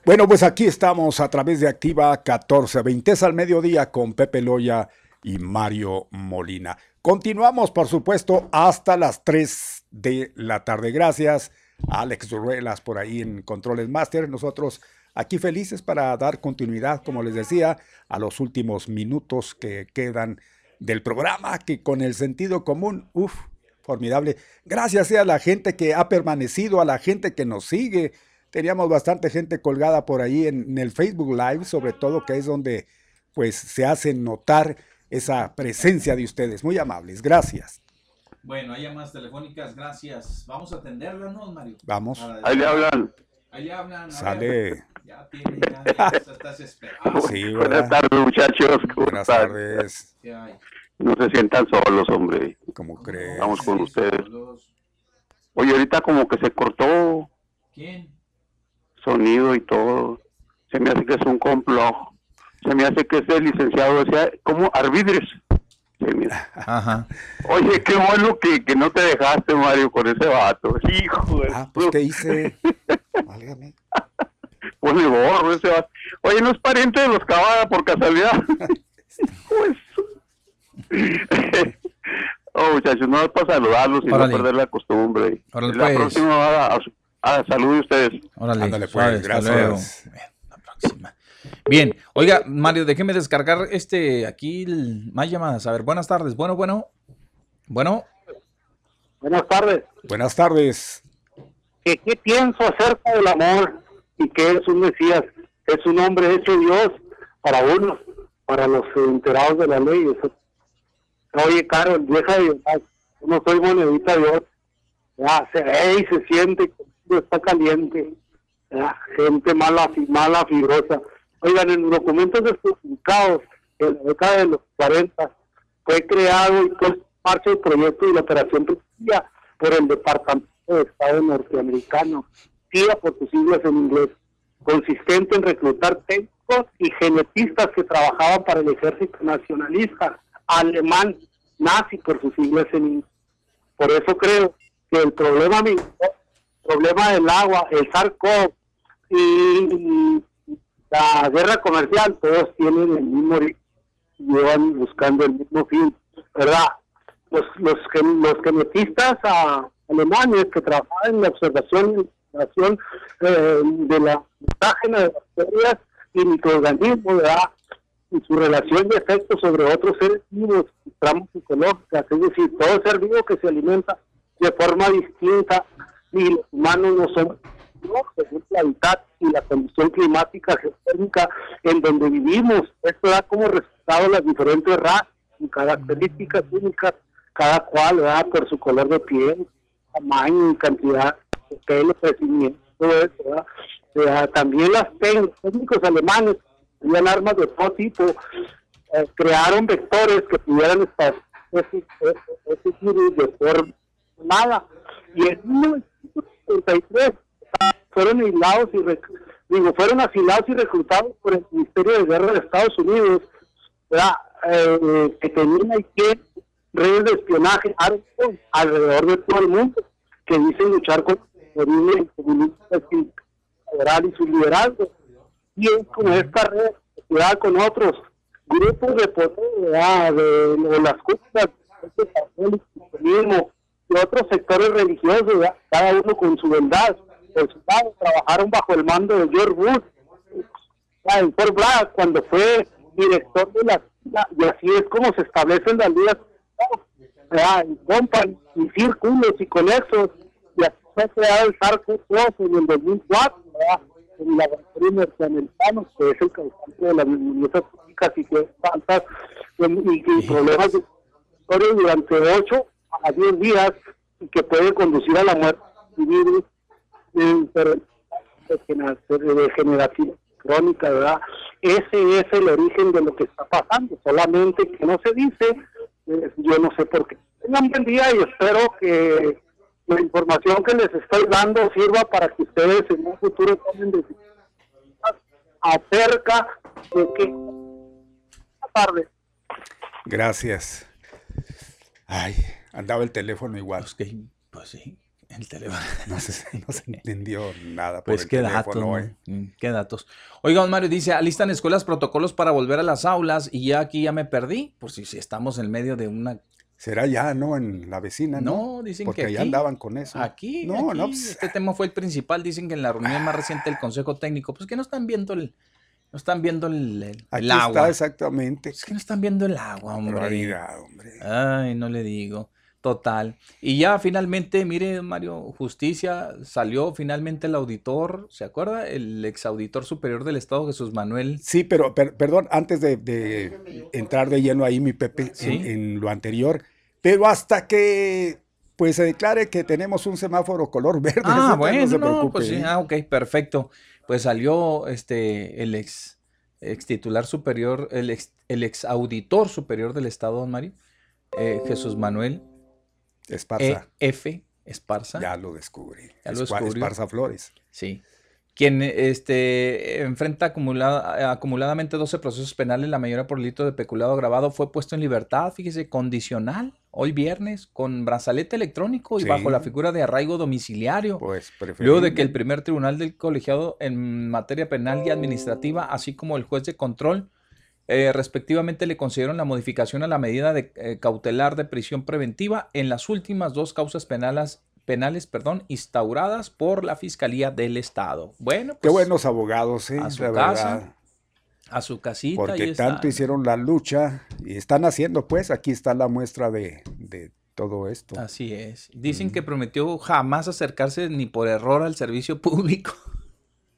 Bueno, pues aquí estamos a través de Activa 1420 es al mediodía con Pepe Loya y Mario Molina. Continuamos, por supuesto, hasta las 3 de la tarde. Gracias Alex Ruelas por ahí en Controles Master. Nosotros aquí felices para dar continuidad, como les decía, a los últimos minutos que quedan del programa, que con el sentido común, uff, formidable. Gracias a la gente que ha permanecido, a la gente que nos sigue. Teníamos bastante gente colgada por ahí en, en el Facebook Live, sobre todo, que es donde pues se hace notar esa presencia de ustedes. Muy amables, gracias. Bueno, hay llamadas telefónicas, gracias. Vamos a atenderlas, ¿no, Mario? Vamos. Ahí le hablan. Ahí le hablan. Sale. Ya tiene, ya, ya (laughs) estás esperado. Sí, Buenas tardes, muchachos. ¿Cómo Buenas tardes. No se sientan solos, hombre. ¿Cómo crees? Vamos con Sí, ustedes. solos. Oye, ahorita como que se cortó ¿Quién? sonido y todo. Se me hace que es un complot. Se me hace que es el licenciado, decía, como arbitres. Se me- Ajá. Oye, qué bueno que, que no te dejaste, Mario, con ese vato. Hijo de... Ah, pues ¿qué hice? (laughs) Válgame. Pone gorro ese vato. Oye, ¿no es pariente de los Cavada por casualidad? (laughs) pues... (laughs) oh, muchachos, no es para saludarlos y Órale. no perder la costumbre. Órale, la pues. próxima va a, a, a salud de ustedes. Órale, Ándale, pues, gracias. Bien, la próxima. Bien, oiga, Mario, déjeme descargar este aquí el- más llamadas. A ver, buenas tardes. Bueno, bueno. Bueno, Buenas tardes. Buenas tardes. ¿Qué, ¿Qué pienso acerca del amor y que es un Mesías? Es un hombre hecho Dios para unos, para los enterados de la ley. Eso- Oye, Carol, deja de no soy monedita de oro. Ya, se ve y se siente está caliente. Ya, gente mala, mala, fibrosa. Oigan, en documentos especificados en la década de los 40 fue creado y puesto en marcha el proyecto de la operación por el Departamento de Estado norteamericano, Por sus siglas en inglés, consistente en reclutar técnicos y genetistas que trabajaban para el ejército nacionalista alemán, nazi por sus siglas en inglés. Por eso creo que el problema, el problema del agua, el SARS-CoV y, la guerra comercial, todos tienen el mismo origen llevan buscando el mismo fin, ¿verdad? Los, los, los genetistas ah, alemanes que trabajaban en la observación y investigación eh, de la mutágena de bacterias y microorganismos, ¿verdad? Y su relación y efecto sobre otros seres vivos, y tramos ecológicas, es decir, todo ser vivo que se alimenta de forma distinta y los humanos no somos ¿no? según el hábitat y la condición climática geotérmica en donde vivimos. Esto da como resultado las diferentes razas y características únicas, cada cual, ¿verdad? por su color de piel, tamaño y cantidad de pelo, crecimiento, todo eso. también las tec- técnicos alemanes tenían armas de todo tipo, eh, crearon vectores que pudieran estar ese, ese, virus de forma nada. Y en 1973 fueron aislados y rec- digo fueron asilados y reclutados por el Ministerio de Guerra de Estados Unidos. Eh, que tenían aquí redes de espionaje alrededor de todo el mundo que dicen luchar contra el terrorismo comunista federal y su liderazgo y es con esta red ¿verdad? con otros grupos de poder de, de las cúpulas del cristianismo, y otros sectores religiosos, ¿verdad? cada uno con su verdad. Por su lado, trabajaron bajo el mando de George Bush, en Fort Bragg, cuando fue director de la y así es como se establecen las ligas ¿verdad? en y círculos y conexos, fue creado el SARS-CoV en el 2004, ¿verdad? en el laboratorio norteamericano, que es el causante de las neumonías típicas y que faltas y, y problemas de durante 8 a 10 días y que puede conducir a la muerte de virus de enfermedad degenerativa crónica, ¿verdad? Ese es el origen de lo que está pasando, solamente que no se dice, eh, yo no sé por qué. Tengan buen día y espero que la información que les estoy dando sirva para que ustedes en un futuro tomen decisiones acerca de que... Buenas tardes. Gracias. Ay, andaba el teléfono igual. Pues, que, pues sí, el teléfono. (laughs) No se, no se entendió nada por Pues el qué teléfono, datos, eh. Qué datos. Oiga, don Mario dice, alistan escuelas protocolos para volver a las aulas y ya aquí ya me perdí. Pues si, si estamos en medio de una... Será ya, ¿no? En la vecina, ¿no? No, dicen Porque que allá aquí. andaban con eso. Aquí, No, aquí, no, pues, este tema fue el principal. Dicen que en la reunión más reciente del Consejo Técnico, pues que no están viendo el... No están viendo el, el- aquí el agua. está exactamente. Es que no están viendo el agua, hombre. Ay, no le digo. Total. Y ya finalmente, mire, Mario, justicia, salió finalmente el auditor, ¿se acuerda? El exauditor superior del Estado, Jesús Manuel. Sí, pero per- perdón, antes de, de entrar de lleno ahí, mi Pepe, Sí. en, en lo anterior, pero hasta que pues se declare que tenemos un semáforo color (laughs) verde. Ah, bueno, no se no, preocupe, pues sí, ¿eh? ah, ok, perfecto. Pues salió este el ex, ex titular superior, el ex, el ex auditor superior del Estado, don Mario, eh, Jesús Manuel Esparza, E. F. Esparza. ya lo descubrí. Ya lo descubrió. Esparza Flores. Sí. Quien este, enfrenta acumulada- acumuladamente 12 procesos penales, la mayoría por delito de peculado agravado, fue puesto en libertad, fíjese, condicional, hoy viernes, con brazalete electrónico y Sí. bajo la figura de arraigo domiciliario. Pues Luego de que el primer tribunal del colegiado en materia penal y administrativa, así como el juez de control, eh, respectivamente le concedieron la modificación a la medida de, eh, cautelar de prisión preventiva en las últimas dos causas penales, penales perdón, instauradas por la Fiscalía del Estado. Bueno, Qué pues buenos abogados, ¿eh? a su la casa, verdad. a su casita. Porque tanto hicieron la lucha y están haciendo, pues, aquí está la muestra de, de todo esto. Así es. Dicen que prometió jamás acercarse ni por error al servicio público.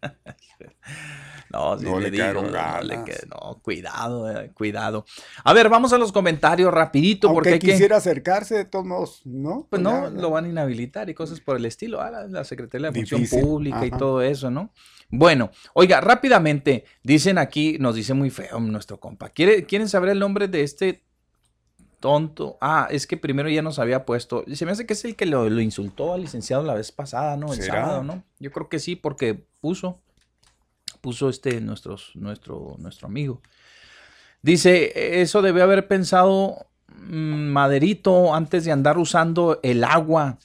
(laughs) no, sí No le, le digo, no, le no, cuidado, eh, cuidado. A ver, vamos a los comentarios rapidito porque hay que- quisiera acercarse, de todos modos, ¿no? pues no, ya, ya. lo van a inhabilitar y cosas por el estilo. Ah, la, la Secretaría de Función Difícil, Pública y todo eso, ¿no? Bueno, oiga, rápidamente, dicen aquí, nos dice muy feo nuestro compa. ¿Quiere, ¿Quieren saber el nombre de este tonto? Ah, es que primero ya nos había puesto. Se me hace que es el que lo, lo insultó al licenciado la vez pasada, ¿no? El ¿Será? sábado, ¿no? Yo creo que sí, porque puso, puso este nuestros, nuestro, nuestro amigo. Dice, eso debe haber pensado mm, Maderito antes de andar usando el agua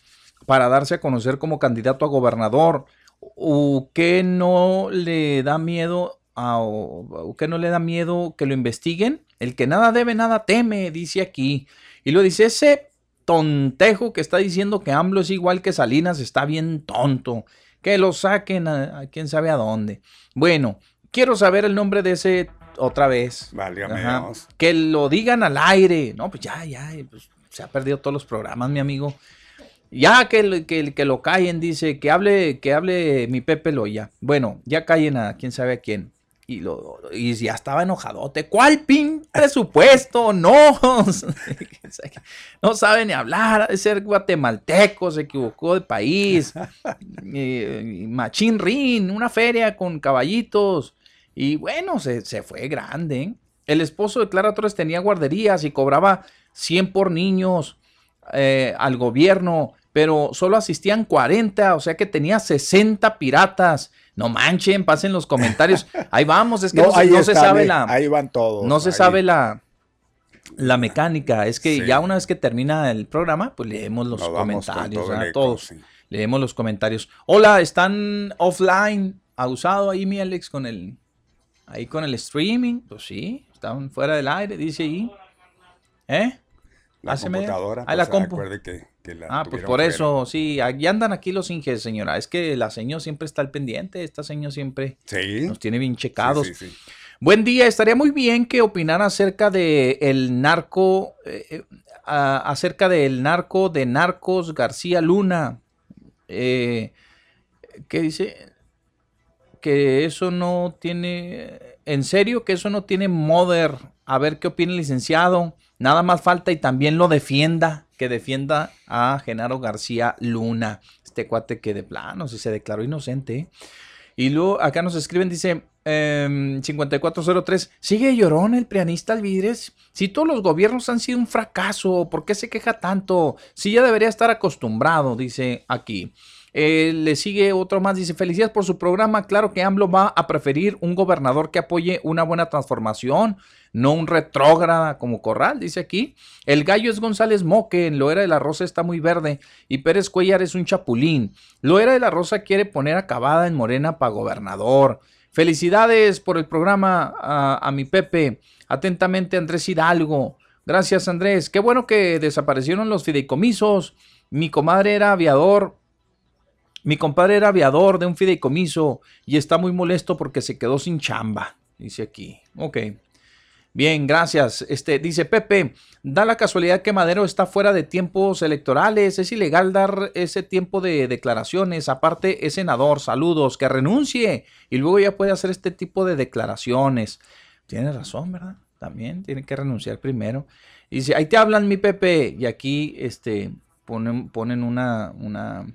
para darse a conocer como candidato a gobernador. ¿O qué no le da miedo o qué no le da miedo que lo investiguen? El que nada debe, nada teme, dice aquí. Y lo dice ese tontejo que está diciendo que AMLO es igual que Salinas, está bien tonto. Que lo saquen a, a quién sabe a dónde. Bueno, quiero saber el nombre de ese otra vez. Válgame. Que lo digan al aire. No, pues ya, ya, pues, se ha perdido todos los programas, mi amigo. Ya que, que, que lo callen, dice, que hable, que hable mi Pepe Loya. Bueno, ya callen a quién sabe a quién. Y, lo, y ya estaba enojadote. ¿Cuál pin presupuesto? No. (laughs) no sabe ni hablar. Ha de ser guatemalteco, se equivocó de país. (laughs) Eh, Machín Rin, una feria con caballitos. Y bueno, se, se fue grande. ¿eh? El esposo de Clara Torres tenía guarderías y cobraba 100 por niños eh, al gobierno, pero solo asistían 40, o sea que tenía 60 piratas. No manchen, pasen los comentarios. (laughs) Ahí vamos, es que no, se- sabe la... Ahí van todos. No se ahí. sabe la, la mecánica. Es que Sí. ya una vez que termina el programa, pues leemos los Nos comentarios todo el a eco, todos. sí. Leemos los comentarios. Hola, están offline. ¿Ha usado ahí mi Alex con el ahí con el streaming? Pues sí, están fuera del aire, dice ahí. ¿Eh? La computadora. Ahí la pues, compu. acuerde que, que la Ah, pues por fuera. eso, sí, aquí andan aquí los inges, señora. Es que la señora siempre está al pendiente, esta señora siempre Sí. nos tiene bien checados. sí, sí. Buen día, estaría muy bien que opinara acerca de el narco, eh, eh, a- acerca del narco de Narcos García Luna. Eh, ¿Qué dice? Que eso no tiene, en serio, que eso no tiene mother. A ver qué opina el licenciado. Nada más falta y también lo defienda, que defienda a Genaro García Luna, este cuate que de plano, si se declaró inocente. ¿eh? Y luego acá nos escriben, dice em, 5403, sigue llorón el prianista Alvidres. Si todos los gobiernos han sido un fracaso, ¿por qué se queja tanto? Si ya debería estar acostumbrado, dice aquí. Eh, le sigue otro más, dice, felicidades por su programa. Claro que AMLO va a preferir un gobernador que apoye una buena transformación, no un retrógrada como Corral, dice aquí. El gallo es González Moque, en Loera de la Rosa está muy verde y Pérez Cuellar es un chapulín. Loera de la Rosa quiere poner acabada en Morena para gobernador. Felicidades por el programa a, a mi Pepe. Atentamente Andrés Hidalgo. Gracias Andrés. Qué bueno que desaparecieron los fideicomisos. Mi comadre era aviador. Mi compadre era aviador de un fideicomiso y está muy molesto porque se quedó sin chamba. Dice aquí. Ok. Bien, gracias. Este dice Pepe, da la casualidad que Madero está fuera de tiempos electorales, es ilegal dar ese tiempo de declaraciones, aparte es senador, saludos, que renuncie y luego ya puede hacer este tipo de declaraciones. Tiene razón, ¿verdad? También tiene que renunciar primero. Y dice, ahí te hablan mi Pepe y aquí este ponen ponen una una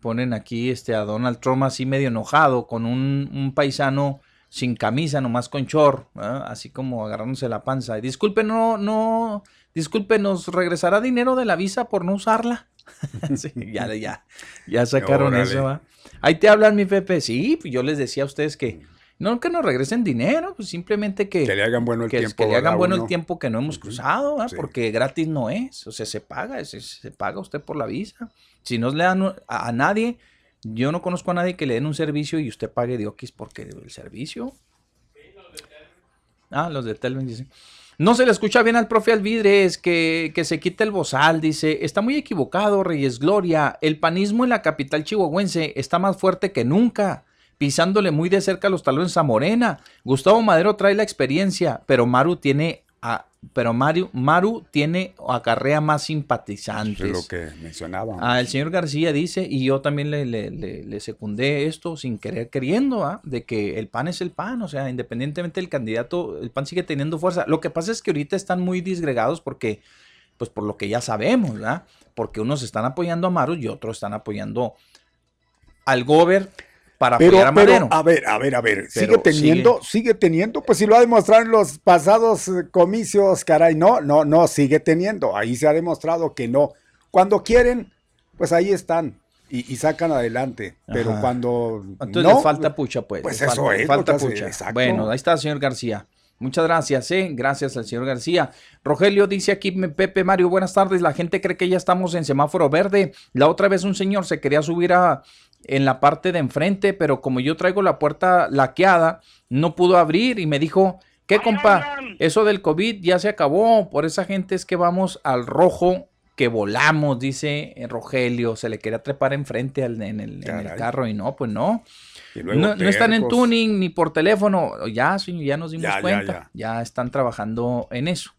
ponen aquí este a Donald Trump así medio enojado con un, un paisano sin camisa, nomás con chor, así como agarrándose la panza. Y disculpe, no, no, disculpe, ¿nos regresará dinero de la visa por no usarla? (laughs) Sí, ya, ya, ya sacaron Órale. eso, ¿va? Ahí te hablan, mi Pepe. Sí, pues yo les decía a ustedes que no que nos regresen dinero, pues simplemente que, Que le hagan bueno el que, tiempo. que le hagan ¿verdad? bueno el Uno. tiempo que no hemos cruzado, porque gratis no es, o sea, se paga, se, se paga usted por la visa. Si no le dan a, a nadie, yo no conozco a nadie que le den un servicio y usted pague de Oquis porque el servicio. Ah, los de Telvin dicen. No se le escucha bien al profe Alvidres, que, que se quite el bozal, dice. Está muy equivocado, Reyes Gloria. El panismo en la capital chihuahuense está más fuerte que nunca, pisándole muy de cerca los talones a Morena. Gustavo Madero trae la experiencia, pero Maru tiene, a- pero Maru, Maru tiene o acarrea más simpatizantes. Es lo que mencionaba. Ah, el señor García dice, y yo también le, le, le- le secundé esto sin querer queriendo, ¿ah? de que el PAN es el PAN, o sea, independientemente del candidato, el PAN sigue teniendo fuerza. Lo que pasa es que ahorita están muy disgregados porque, pues por lo que ya sabemos, ¿verdad? Porque unos están apoyando a Maru y otros están apoyando al Gober para Pero, apoyar a pero, a ver, a ver, a ver, sigue teniendo, sigue. teniendo, pues si lo ha demostrado en los pasados eh, comicios, caray, no, no, no, sigue teniendo, ahí se ha demostrado que no. Cuando quieren, pues ahí están y, y sacan adelante, pero Ajá. cuando Entonces no, le falta pucha, pues. pues le eso falta, es, le falta pucha. exacto. Bueno, ahí está el señor García. Muchas gracias, ¿eh? Gracias al señor García. Rogelio dice aquí, Pepe Mario, buenas tardes. La gente cree que ya estamos en semáforo verde. La otra vez un señor se quería subir a, en la parte de enfrente, pero como yo traigo la puerta laqueada, no pudo abrir y me dijo, ¿qué compa? Eso del COVID ya se acabó. Por esa gente es que vamos al rojo que volamos, dice Rogelio. Se le quería trepar enfrente al- en, el, en el Caray. carro y no, pues no. No, no están en tuning ni por teléfono. Ya, sí, ya nos dimos Ya, ya, cuenta. Ya, están trabajando en eso.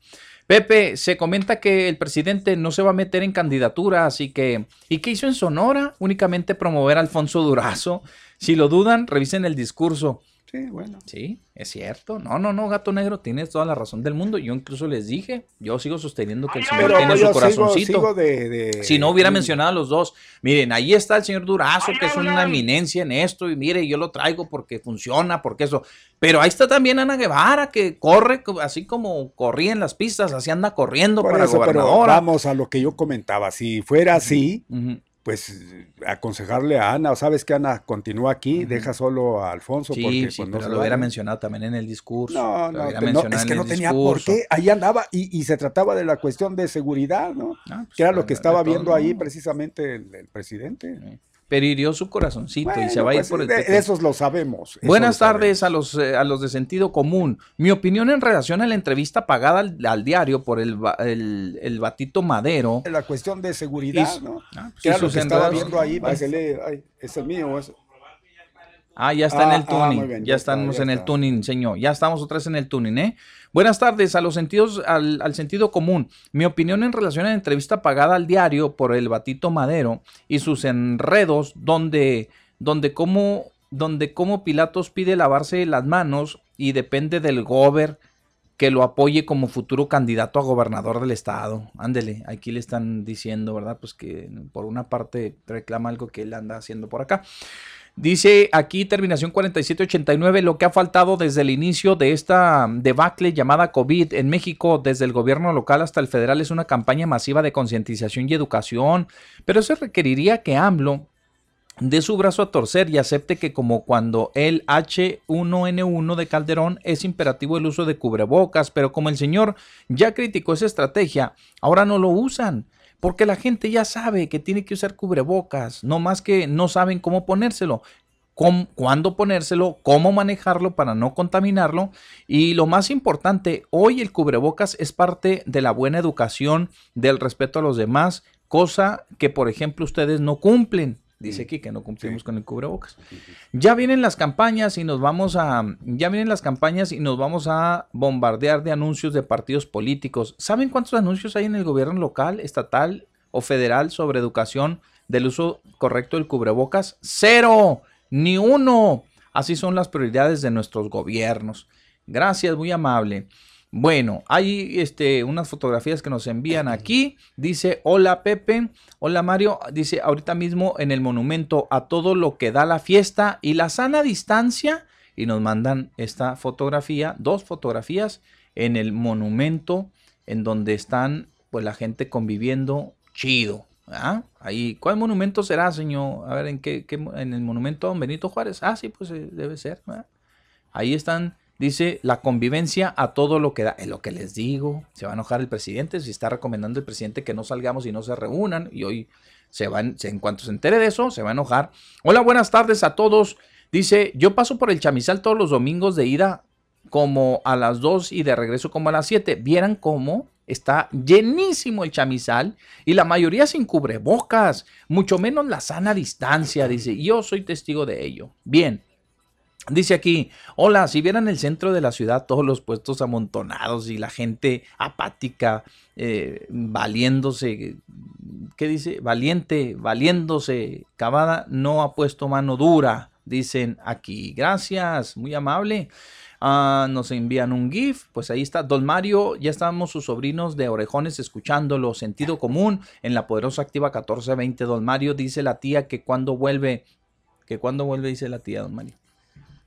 Pepe, se comenta que el presidente no se va a meter en candidatura, así que... ¿Y qué hizo en Sonora? Únicamente promover a Alfonso Durazo. Si lo dudan, revisen el discurso. Sí, bueno. Sí, es cierto. No, no, no, gato negro, tienes toda la razón del mundo. Yo incluso les dije, yo sigo sosteniendo que el señor Pero tiene pues, su sigo, corazoncito. sigo de, de- Si no hubiera de- mencionado a los dos, miren, ahí está el señor Durazo, que es una eminencia en esto, y mire, yo lo traigo porque funciona, porque eso. Pero ahí está también Ana Guevara, que corre co- así como corría en las pistas, así anda corriendo Por para eso, pero gobernadora. vamos a lo que yo comentaba. Si fuera así. Pues aconsejarle a Ana, ¿sabes que Ana continúa aquí? Deja solo a Alfonso Sí, porque sí, pues, no pero se lo hubiera mencionado también en el discurso. No, no, te- no, es que no tenía por qué. Ahí andaba y, y se trataba de la cuestión de seguridad, ¿no? Ah, pues, que era lo que estaba todo, viendo ahí precisamente el, el presidente. Pero hirió su corazoncito y se va a ir pues, por el de, esos lo sabemos. eso Buenas lo tardes a los, eh, a los de sentido común. Mi opinión en relación a la entrevista pagada al, al diario por el, el, el batito Madero. La cuestión de seguridad, Y- ¿no? Ah, pues, que era lo que estaba viendo ahí. Ay, es el mío. Ah, ya está en Ah, el ah, tuning. muy bien, ya ya está, estamos ya en el tuning, señor. Ya estamos otra vez en el tuning, ¿eh? Buenas tardes a los sentidos, al, sentido común. Mi opinión en relación a la entrevista pagada al diario por el Batito Madero y sus enredos, donde, donde como, donde como Pilatos pide lavarse las manos y depende del gober que lo apoye como futuro candidato a gobernador del estado. Ándele, aquí le están diciendo, ¿verdad? Pues que por una parte reclama algo que él anda haciendo por acá. Dice aquí terminación 4789, lo que ha faltado desde el inicio de esta debacle llamada COVID en México, desde el gobierno local hasta el federal, es una campaña masiva de concientización y educación, pero eso requeriría que AMLO de su brazo a torcer y acepte que como cuando el H1N1 de Calderón es imperativo el uso de cubrebocas, pero como el señor ya criticó esa estrategia, ahora no lo usan. Porque la gente ya sabe que tiene que usar cubrebocas, no más que no saben cómo ponérselo cómo- cuándo ponérselo, cómo manejarlo para no contaminarlo. Y lo más importante, hoy el cubrebocas es parte de la buena educación, del respeto a los demás, cosa que, por ejemplo, ustedes no cumplen. Dice aquí que no cumplimos con el cubrebocas. Ya vienen las campañas y nos vamos a. Ya vienen las campañas y nos vamos a bombardear de anuncios de partidos políticos. ¿Saben cuántos anuncios hay en el gobierno local, estatal o federal sobre educación del uso correcto del cubrebocas? ¡Cero! ¡Ni uno! Así son las prioridades de nuestros gobiernos. Gracias, muy amable. Bueno, hay este, unas fotografías que nos envían aquí. Dice, hola Pepe, hola Mario. Dice, ahorita mismo en el monumento a todo lo que da la fiesta y la sana distancia. Y nos mandan esta fotografía, dos fotografías en el monumento en donde están pues la gente conviviendo chido. ¿ah? Ahí, ¿cuál monumento será, señor? A ver, ¿en qué, en el monumento a Don Benito Juárez? Ah, sí, pues eh, debe ser. Ahí están, dice, la convivencia a todo lo que da. Es lo que les digo. Se va a enojar el presidente si está recomendando el presidente que no salgamos y no se reúnan. Y hoy se van, en cuanto se entere de eso, se va a enojar. Hola, buenas tardes a todos. Dice, yo paso por el chamizal todos los domingos de ida como a las 2 y de regreso como a las 7. Vieran cómo está llenísimo el chamizal y la mayoría sin cubrebocas, mucho menos la sana distancia, dice. Yo soy testigo de ello. Bien. Dice aquí, hola, si vieran el centro de la ciudad, todos los puestos amontonados y la gente apática, eh, valiéndose, ¿qué dice? Valiente, valiéndose, Cavada no ha puesto mano dura, dicen aquí. Gracias, muy amable. Ah, nos envían un GIF, pues ahí está. Don Mario, ya estamos sus sobrinos de orejones escuchándolo. Sentido común en la poderosa activa 1420. Don Mario dice la tía que cuando vuelve, que cuando vuelve, dice la tía, don Mario.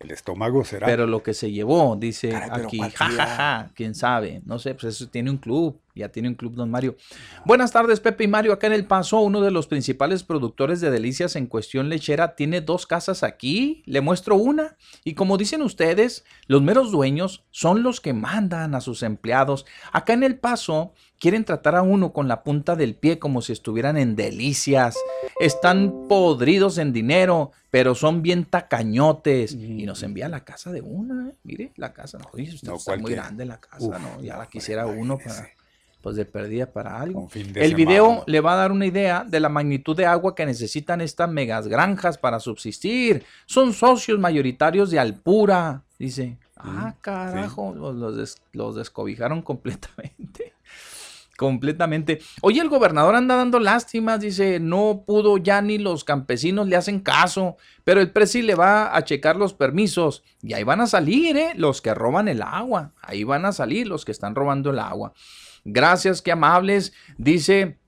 El estómago será. Pero lo que se llevó, dice Caray, aquí, ¿cuál ja, ja, quién sabe, no sé, pues eso tiene un club, ya tiene un club, don Mario. Buenas tardes, Pepe y Mario, acá en El Paso, uno de los principales productores de delicias en cuestión lechera, tiene dos casas aquí, le muestro una, y como dicen ustedes, los meros dueños son los que mandan a sus empleados. Acá en El Paso, quieren tratar a uno con la punta del pie como si estuvieran en delicias, están podridos en dinero, pero son bien tacañotes, y nos envían la casa de una, ¿eh? mire, la casa, no, oye, usted No, está muy grande la casa, Uf, ¿no? Ya la quisiera uno para, pues de perdida para algo. El video le va a dar una idea de la magnitud de agua que necesitan estas megas granjas para subsistir. Son socios mayoritarios de Alpura, dice. Ah, carajo, los, los des- los descobijaron (laughs) completamente. Completamente. Oye, el gobernador anda dando lástimas, dice, no pudo ya ni los campesinos le hacen caso, pero el presi le va a checar los permisos y ahí van a salir, ¿eh? Los que roban el agua, ahí van a salir los que están robando el agua. Gracias, qué amables. Dice,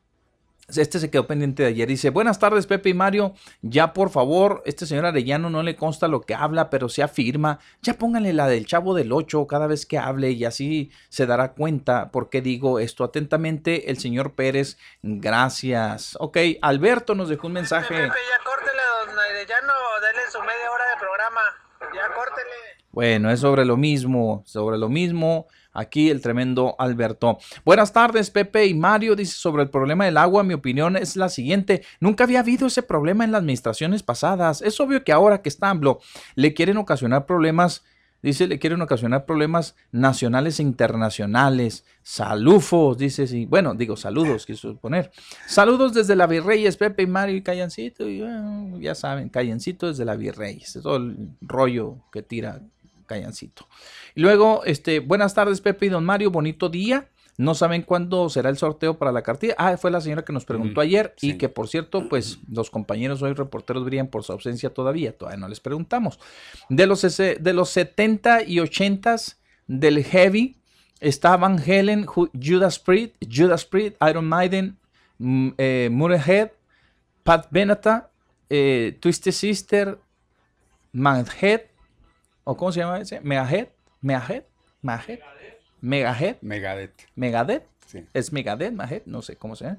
este se quedó pendiente de ayer. Dice, buenas tardes, Pepe y Mario. Ya, por favor, este señor Arellano no le consta lo que habla, pero se afirma. Ya pónganle la del chavo del 8 cada vez que hable y así se dará cuenta por qué digo esto. Atentamente, el señor Pérez. Gracias. Ok, Alberto nos dejó un mensaje. Pepe, ya córtele, don Arellano, dale su media hora de programa. Ya córtele. Bueno, es sobre lo mismo, sobre lo mismo. Aquí el tremendo Alberto. Buenas tardes, Pepe y Mario. Dice sobre el problema del agua. Mi opinión es la siguiente. Nunca había habido ese problema en las administraciones pasadas. Es obvio que ahora que está AMLO, le quieren ocasionar problemas. Dice, le quieren ocasionar problemas nacionales e internacionales. Salufos, dice. Bueno, digo, saludos, quiso poner. Saludos desde la Virreyes, Pepe y Mario y Callancito. Y, bueno, ya saben, Callancito desde la Virreyes. Es todo el rollo que tira Callancito. Y luego, este, buenas tardes, Pepe y Don Mario, bonito día. No saben cuándo será el sorteo para la cartilla. Ah, fue la señora que nos preguntó ayer y que por cierto, pues (clears throat) los compañeros hoy reporteros brillan por su ausencia todavía. Todavía no les preguntamos. De los, ese- de los 70 y 80 del Heavy está Van Halen, Ju- Judas Priest, Judas Priest, Iron Maiden, mm, eh, Motorhead, Pat Benata, eh, Twisted Sister, Manhead, ¿o cómo se llama ese? Megahead, Megahead, Megahead, Megahead, Megadeth. Megadeth, Sí. es Megadeth, Megadeth, no sé cómo se llama.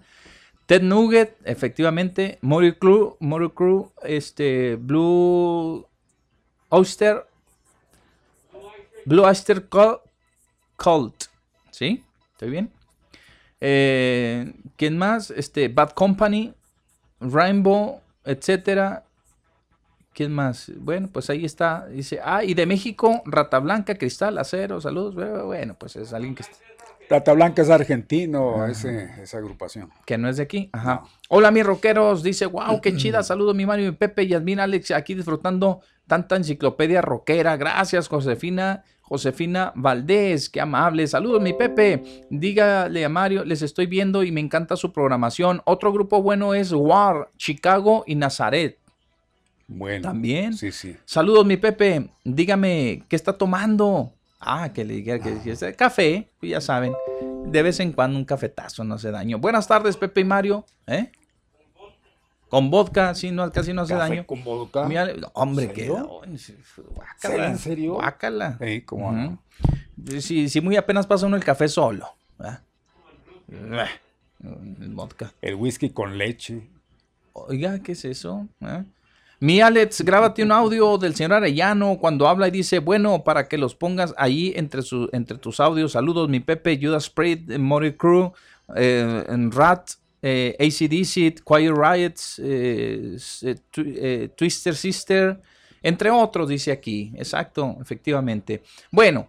Ted Nugget, efectivamente. Mori Crew, Mori Crew, este, Blue Oyster, Blue Oyster Cul- Cult, ¿sí? ¿Estoy bien? Eh, ¿Quién más? Este, Bad Company, Rainbow, etcétera. ¿Quién más? Bueno, pues ahí está. Dice, ah, y de México, Rata Blanca, Cristal, Acero, saludos. Bueno, pues es alguien que, está- Plata Blanca es argentino, ese- esa agrupación. que no es de aquí. Ajá. Hola, mis rockeros. Dice, wow, qué (clears throat) chida. Saludos, mi Mario, mi Pepe, Yasmín, Alex, aquí disfrutando tanta enciclopedia rockera. Gracias, Josefina. Josefina Valdés, qué amable. Saludos, mi Pepe. Dígale a Mario, les estoy viendo y me encanta su programación. Otro grupo bueno es War, Chicago y Nazaret. Bueno. También. Sí, sí. Saludos, mi Pepe. Dígame, ¿qué está tomando? Ah, que le diga que dijese café, pues ya saben. De vez en cuando un cafetazo no hace daño. Buenas tardes, Pepe y Mario. ¿Eh? Con vodka, sí, no, casi no hace ¿Café daño. con vodka? Mira, hombre, guácala. ¿En serio? Guácala. Sí, cómo no. Ujú. Sí, sí, muy apenas pasa uno el café solo. El vodka. El whisky con leche. Oiga, ¿qué es eso? ¿Eh? Mi Alex, grábate un audio del señor Arellano cuando habla y dice, bueno, para que los pongas ahí entre, entre tus audios. Saludos, mi Pepe, Judas Priest, Mori Crew, eh, Rat, eh, ACDC, Quiet Riots, eh, eh, Twi- eh, Twister Sister, entre otros, dice aquí. Exacto, efectivamente. Bueno,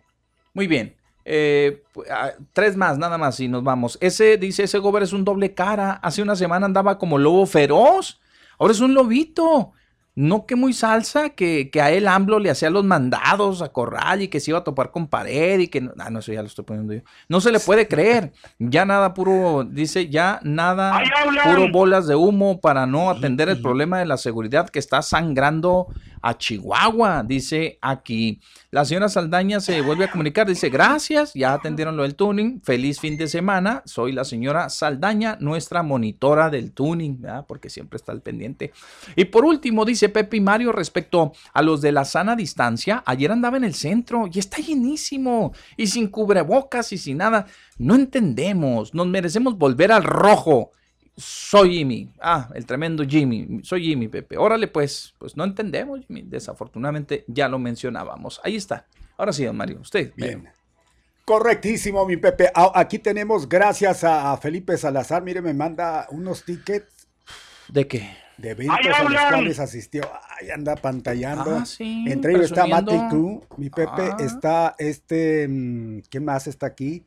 muy bien. Eh, ah, tres más, nada más, y nos vamos. Ese, dice, ese gober es un doble cara. Hace una semana andaba como lobo feroz. Ahora es un lobito. No que muy salsa, que, que a él AMLO le hacía los mandados a Corral y que se iba a topar con pared y que... no- Ah, no, eso ya lo estoy poniendo yo. No se le puede creer. Ya nada puro, dice, ya nada puro bolas de humo para no atender el problema de la seguridad que está sangrando a Chihuahua, dice aquí. La señora Saldaña se vuelve a comunicar, dice, gracias, ya atendieron lo del tuning, feliz fin de semana, soy la señora Saldaña, nuestra monitora del tuning, ¿verdad? porque siempre está al pendiente. Y por último, dice Pepe y Mario respecto a los de la sana distancia, ayer andaba en el centro y está llenísimo, y sin cubrebocas y sin nada, no entendemos, nos merecemos volver al rojo. Soy Jimmy. Ah, el tremendo Jimmy. Soy Jimmy, Pepe. Órale, pues, pues no entendemos, Jimmy. Desafortunadamente ya lo mencionábamos. Ahí está. Ahora sí, don Mario, usted. Bien. Correctísimo, mi Pepe. Ah, Aquí tenemos, gracias a Felipe Salazar, mire, me manda unos tickets. ¿De qué? De eventos ¡Ahí a los cuales asistió. Ay, anda pantallando. Ah, sí, Entre ellos está. Matty Crew, mi Pepe. Ah. Está este, mm, ¿quién más está aquí?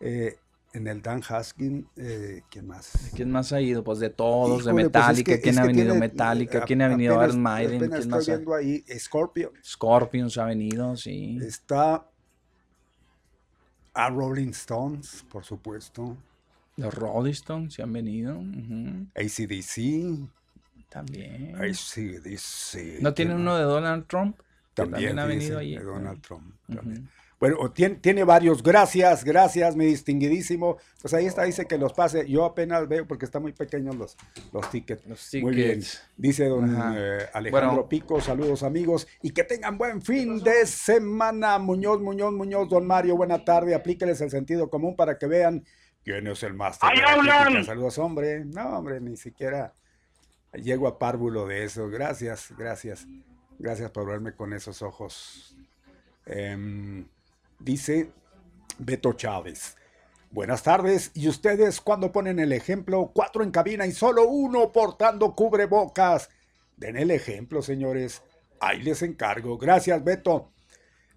Eh, en el Dan Haskin, eh, ¿quién más? ¿Quién más ha ido? Pues de todos, de Híjole, pues es Metallica. que- ¿Quién es ha venido? tiene- Metallica. a- ¿Quién ha venido? Iron Maiden. ¿Quién más? ha- viendo ahí Scorpio. Scorpions ha venido, sí. Está a Rolling Stones, por supuesto. Los Rolling Stones sí han venido. ujú. ACDC. También. ACDC. ¿No ¿quién uno de Donald Trump? Que También, ha venido allí. de Donald Trump. También. Bueno, tiene, tiene varios. Gracias, gracias, mi distinguidísimo. Pues ahí está, dice que los pase. Yo apenas veo porque están muy pequeños los, los tickets. Muy bien. tickets. Dice don eh, Alejandro Bueno. Pico, saludos amigos. Y que tengan buen fin de semana. Muñoz, Muñoz, Muñoz, don Mario, buena tarde. Aplíqueles el sentido común para que vean quién es el máster. ¡Ahí hablan! Saludos, hombre. No, hombre, ni siquiera llego a párvulo de eso. Gracias, gracias. Gracias por verme con esos ojos. Em, dice Beto Chávez. Buenas tardes. ¿Y ustedes cuando ponen el ejemplo? Cuatro en cabina y solo uno portando cubrebocas. Den el ejemplo, señores. Ahí les encargo. Gracias, Beto.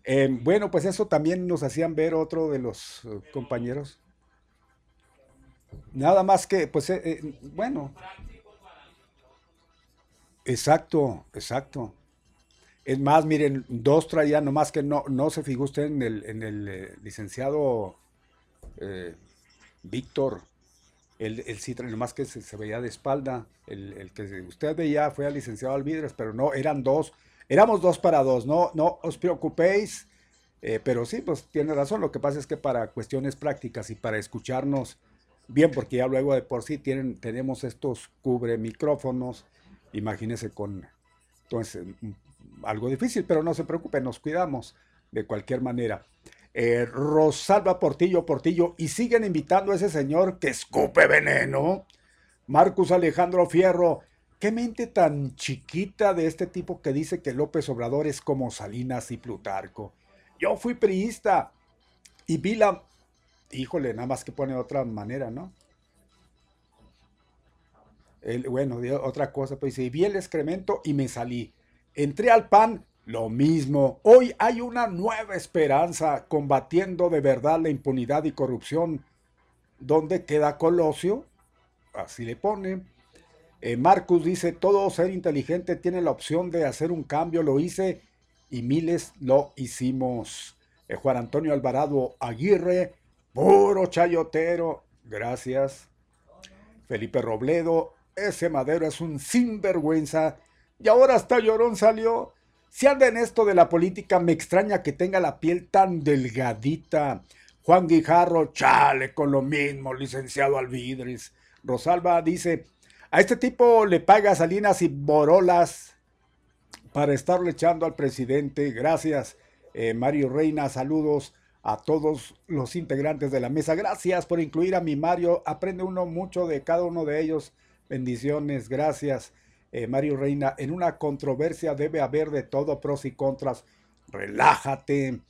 Em, bueno, pues eso también nos hacían ver otro de los eh, compañeros. Nada más que, pues, eh, eh, bueno. Exacto, exacto. Es más, miren, dos traían, nomás que no, no se fijó usted en el, en el eh, licenciado eh, Víctor. El, el sí traía, nomás que se, veía de espalda. El, el que usted veía fue al licenciado Alvidres, pero no, eran dos. Éramos dos para dos, no, no os preocupéis. eh, pero sí, pues tiene razón. Lo que pasa es que para cuestiones prácticas y para escucharnos bien, porque ya luego de por sí tienen, tenemos estos cubre micrófonos. Imagínense con entonces, algo difícil, pero no se preocupe, nos cuidamos de cualquier manera. Eh, Rosalba Portillo, Portillo, y siguen invitando a ese señor que escupe veneno. Marcus Alejandro Fierro, qué mente tan chiquita de este tipo que dice que López Obrador es como Salinas y Plutarco. Yo fui priista y vi la... Híjole, nada más que pone de otra manera, ¿no? El- bueno, otra cosa, pues dice, vi el excremento y me salí. Entré al PAN, lo mismo. Hoy hay una nueva esperanza combatiendo de verdad la impunidad y corrupción. ¿Dónde queda Colosio? Así le pone. Eh, Marcus dice, todo ser inteligente tiene la opción de hacer un cambio, lo hice y miles lo hicimos. Eh, Juan Antonio Alvarado Aguirre, puro chayotero, gracias. Felipe Robledo, ese madero es un sinvergüenza y ahora hasta llorón salió. Si anda en esto de la política, me extraña que tenga la piel tan delgadita. Juan Guijarro, chale con lo mismo, licenciado Alvidres. Rosalba dice, a este tipo le paga Salinas y Borolas para estarle echando al presidente. Gracias, eh, Mario Reina. Saludos a todos los integrantes de la mesa. Gracias por incluir a mi Mario. Aprende uno mucho de cada uno de ellos. Bendiciones. Gracias, eh, Mario Reina. En una controversia debe haber de todo, pros y contras. Relájate.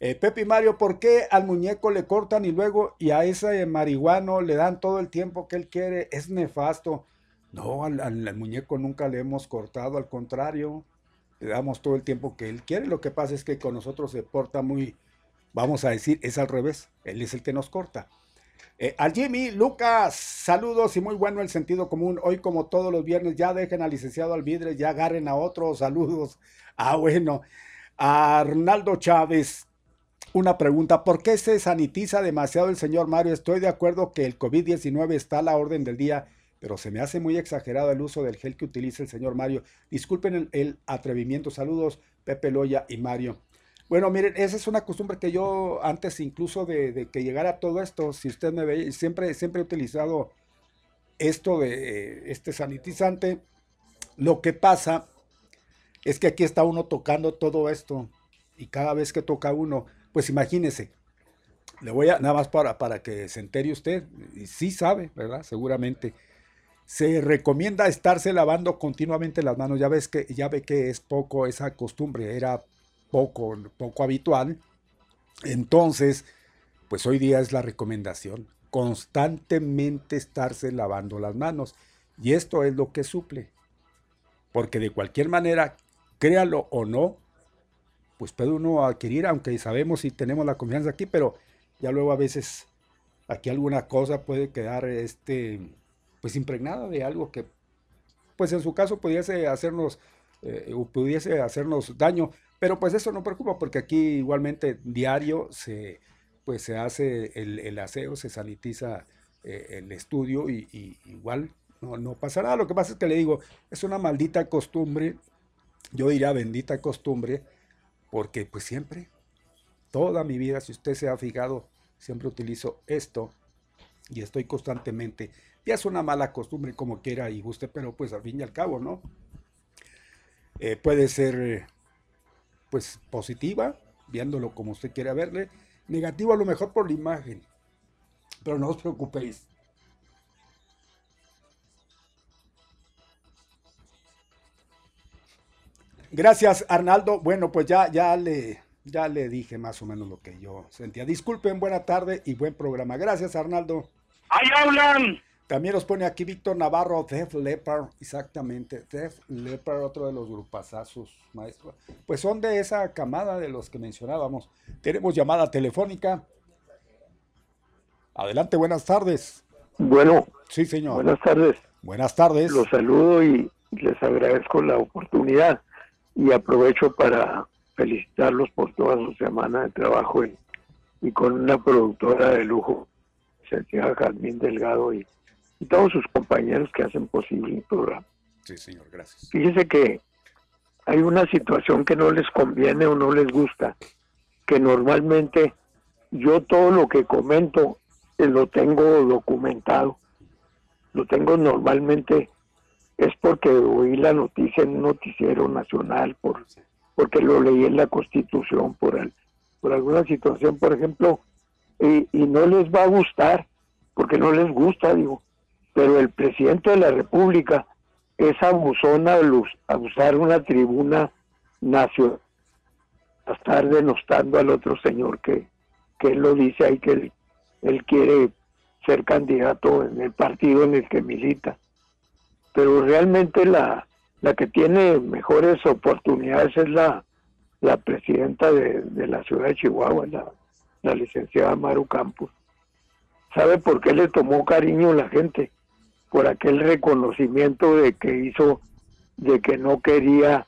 Eh, Pepe Mario, ¿por qué al muñeco le cortan y luego y a ese marihuano le dan todo el tiempo que él quiere? Es nefasto. No, al- al muñeco nunca le hemos cortado, al contrario, le damos todo el tiempo que él quiere. Lo que pasa es que con nosotros se porta muy, vamos a decir, es al revés, él es el que nos corta. Eh, al Jimmy, Lucas, saludos y muy bueno el sentido común. Hoy, como todos los viernes, ya dejen al licenciado Alvidre, ya agarren a otro, saludos. (laughs) Ah, bueno. A Arnaldo Chávez, una pregunta, ¿por qué se sanitiza demasiado el señor Mario? Estoy de acuerdo que el COVID-19 está a la orden del día, pero se me hace muy exagerado el uso del gel que utiliza el señor Mario. Disculpen el, el atrevimiento. Saludos, Pepe Loya y Mario. Bueno, miren, esa es una costumbre que yo antes incluso de, que llegara todo esto, si usted me ve, siempre, siempre he utilizado esto de este sanitizante. Lo que pasa es que aquí está uno tocando todo esto y cada vez que toca uno, pues imagínese, le voy a, nada más para, para que se entere usted, y sí sabe, ¿verdad? Seguramente. Se recomienda estarse lavando continuamente las manos. Ya ves que, ya ve que es poco esa costumbre, era poco, poco habitual. Entonces, pues hoy día es la recomendación. Constantemente estarse lavando las manos. Y esto es lo que suple. Porque de cualquier manera, créalo o no, pues puede uno adquirir, aunque sabemos si tenemos la confianza aquí, pero ya luego a veces aquí alguna cosa puede quedar este, pues impregnada de algo que, pues en su caso pudiese hacernos, eh, pudiese hacernos daño, pero pues eso no preocupa porque aquí igualmente diario se, pues se hace el, el aseo, se sanitiza eh, el estudio y, igual no, no pasa nada. Lo que pasa es que le digo, es una maldita costumbre, yo diría bendita costumbre, porque pues siempre, toda mi vida, si usted se ha fijado, siempre utilizo esto y estoy constantemente. Ya es una mala costumbre como quiera y guste, pero pues al fin y al cabo, ¿no? Eh, puede ser pues positiva, viéndolo como usted quiera verle, negativo a lo mejor por la imagen, pero no os preocupéis. Gracias, Arnaldo. Bueno, pues ya, ya le, ya le dije más o menos lo que yo sentía. Disculpen, buena tarde y buen programa. Gracias, Arnaldo. ¡Ahí hablan! También nos pone aquí Víctor Navarro, Def Leppard, exactamente. Def Leppard, otro de los grupazazos, maestro. Pues son de esa camada de los que mencionábamos. Tenemos llamada telefónica. Adelante, buenas tardes. Bueno, Sí, señor. buenas tardes. Buenas tardes. Los saludo y les agradezco la oportunidad y aprovecho para felicitarlos por toda su semana de trabajo y, y con una productora de lujo, licenciada Jazmín Delgado y, y todos sus compañeros que hacen posible el programa. Sí, señor, gracias. Fíjese que hay una situación que no les conviene o no les gusta, que normalmente yo todo lo que comento eh, lo tengo documentado, lo tengo normalmente, es porque oí la noticia en un noticiero nacional, por, porque lo leí en la Constitución, por, al- por alguna situación, por ejemplo, y, y no les va a gustar, porque no les gusta, digo, pero el presidente de la República es abusón al abusar una tribuna nacional, a estar denostando al otro señor que, que él lo dice ahí que él, él quiere ser candidato en el partido en el que milita. Pero realmente la, la que tiene mejores oportunidades es la, la presidenta de, la ciudad de Chihuahua, la, la licenciada Maru Campos. ¿Sabe por qué le tomó cariño la gente? Por aquel reconocimiento de que hizo, de que no quería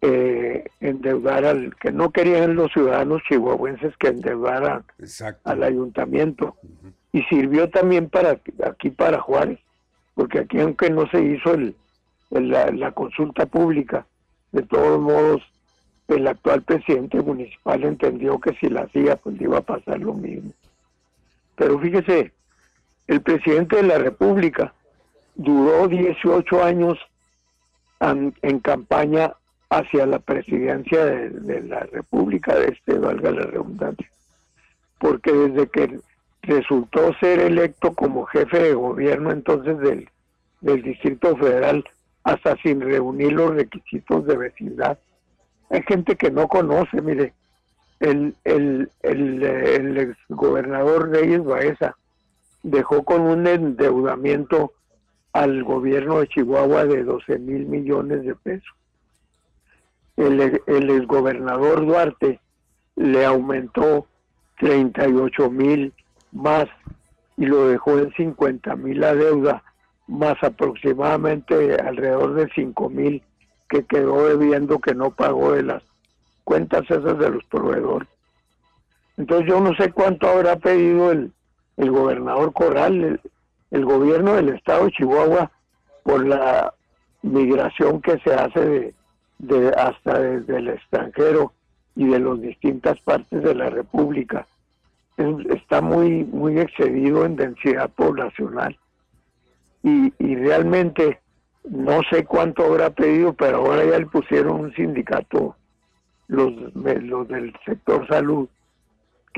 eh, endeudar al, que no querían los ciudadanos chihuahuenses que endeudaran al ayuntamiento. Y sirvió también para aquí para Juárez, porque aquí aunque no se hizo el, la, consulta pública, de todos modos el actual presidente municipal entendió que si la hacía pues iba a pasar lo mismo. Pero fíjese, el presidente de la República duró 18 años en, campaña hacia la presidencia de, la República, de este, valga la redundancia, porque desde que resultó ser electo como jefe de gobierno entonces del, del Distrito Federal, hasta sin reunir los requisitos de vecindad. Hay gente que no conoce, mire, el, el, el, el ex gobernador Reyes Baeza dejó con un endeudamiento al gobierno de Chihuahua de 12 mil millones de pesos. El, el exgobernador Duarte le aumentó 38 mil más y lo dejó en 50 mil la deuda, más aproximadamente alrededor de 5 mil que quedó debiendo que no pagó de las cuentas esas de los proveedores. Entonces yo no sé cuánto habrá pedido el, el gobernador Corral, el, gobierno del estado de Chihuahua, por la migración que se hace de, de hasta desde el extranjero y de las distintas partes de la República. está muy, muy excedido en densidad poblacional. Y, y realmente no sé cuánto habrá pedido, pero ahora ya le pusieron un sindicato, los, los del sector salud,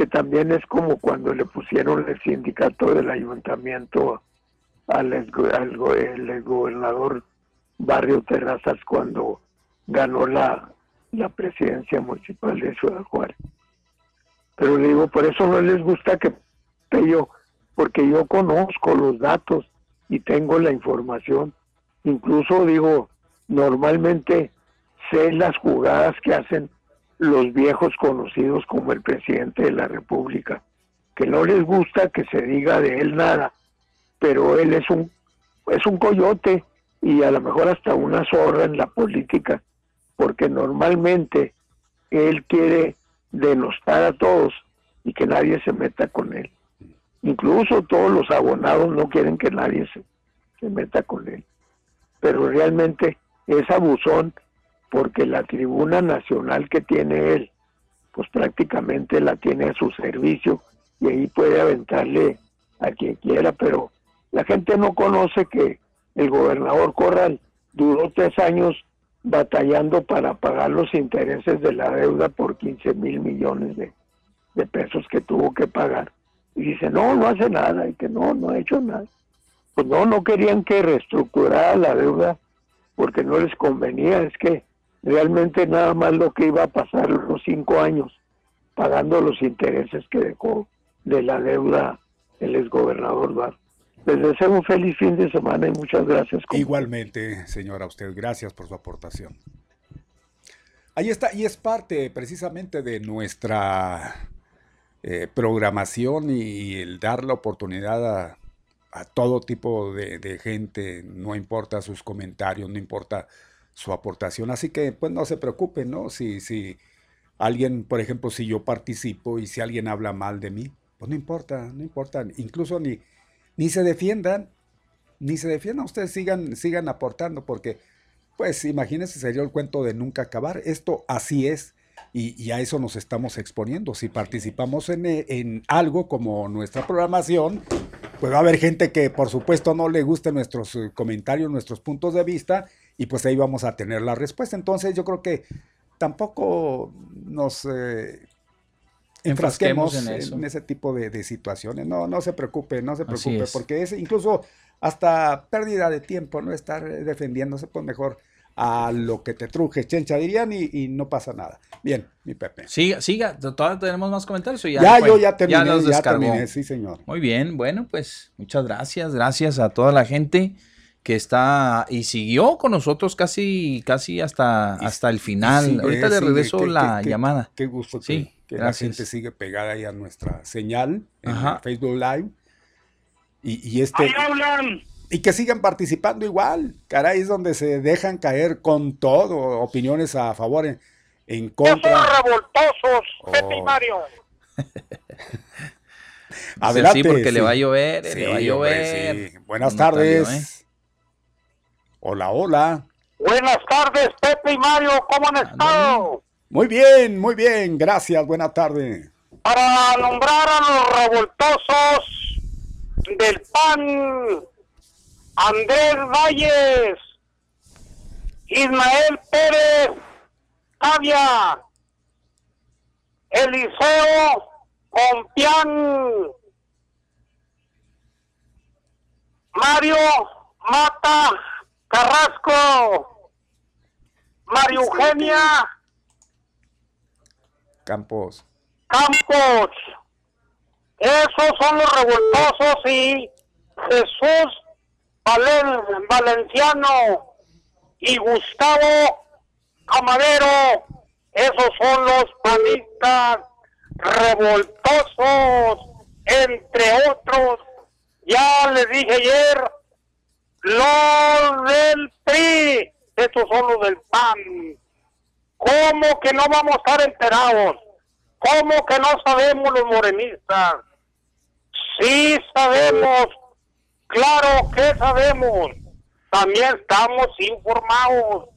que también es como cuando le pusieron el sindicato del ayuntamiento al, al gobernador Barrio Terrazas cuando ganó la, la presidencia municipal de Ciudad Juárez. Pero le digo, por eso no les gusta que yo, porque yo conozco los datos y tengo la información Incluso digo, normalmente sé las jugadas que hacen los viejos conocidos como el presidente de la República, que no les gusta que se diga de él nada, pero él es un es un coyote y a lo mejor hasta una zorra en la política, porque normalmente él quiere denostar a todos y que nadie se meta con él. Incluso todos los abonados no quieren que nadie se, se meta con él pero realmente es abusón porque la tribuna nacional que tiene él, pues prácticamente la tiene a su servicio y ahí puede aventarle a quien quiera, pero la gente no conoce que el gobernador Corral duró tres años batallando para pagar los intereses de la deuda por 15 mil millones de, de pesos que tuvo que pagar. Y dice, no, no hace nada, y que no, no ha hecho nada pues no, no querían que reestructurara la deuda porque no les convenía, es que realmente nada más lo que iba a pasar los cinco años pagando los intereses que dejó de la deuda el exgobernador Bar. Les deseo un feliz fin de semana y muchas gracias. Igualmente, señora, usted, gracias por su aportación. Ahí está, y es parte precisamente de nuestra eh, programación y el dar la oportunidad a, a todo tipo de, gente, no importa sus comentarios, no importa su aportación. Así que, pues no se preocupen, ¿no? Si, si alguien, por ejemplo, si yo participo y si alguien habla mal de mí, pues no importa, no importa. Incluso ni, ni se defiendan, ni se defiendan, ustedes sigan, sigan aportando, porque, pues imagínense, sería el cuento de nunca acabar. Esto así es. Y, y, a eso nos estamos exponiendo. Si participamos en, en algo como nuestra programación, pues va a haber gente que por supuesto no le guste nuestros eh, comentarios, nuestros puntos de vista, y pues ahí vamos a tener la respuesta. Entonces yo creo que tampoco nos... Eh, enfrasquemos Enfrasquemos en ese tipo de, de situaciones. No, no se preocupe, no se preocupe, porque es incluso hasta pérdida de tiempo, ¿no? Estar eh, defendiéndose, pues mejor a lo que te truje, chencha dirían, y, y no pasa nada. Bien, mi Pepe. Siga, siga, todavía tenemos más comentarios. ya, Ya, yo ya terminé, los ya descargó. terminé, sí, señor. Muy bien, bueno, pues muchas gracias, gracias a toda la gente que está y siguió con nosotros casi, casi hasta, hasta el final. Sigue, Ahorita le regreso la qué- qué- llamada. Qué gusto que, Sí, que la gracias. gente sigue pegada ahí a nuestra señal en Ajá. Facebook Live. Y, y este. Ahí hablan. Y que sigan participando igual. Caray, es donde se dejan caer con todo, opiniones a favor, en, en contra. revoltosos, Pepe y Oh. Mario. (laughs) Adelante. sí, porque le va a llover, le va a llover. hombre, sí. Buenas No tardes. ¿eh? Hola, hola. Buenas tardes, Pepe y Mario, ¿cómo han estado? Muy bien, muy bien. Gracias, buena tarde. Para nombrar a los revoltosos del PAN, Andrés Valles, Ismael Pérez, Tavia, Eliseo Compián, Mario Mata Carrasco, María Eugenia Campos. Campos. Esos son los revoltosos y Jesús Valen- Valenciano y Gustavo Camarero. Esos son los panistas revoltosos, entre otros. Ya les dije ayer, los del PRI. Estos son los del PAN. ¿Cómo que no vamos a estar enterados? ¿Cómo que no sabemos los morenistas? Sí sabemos, claro que sabemos. También estamos informados,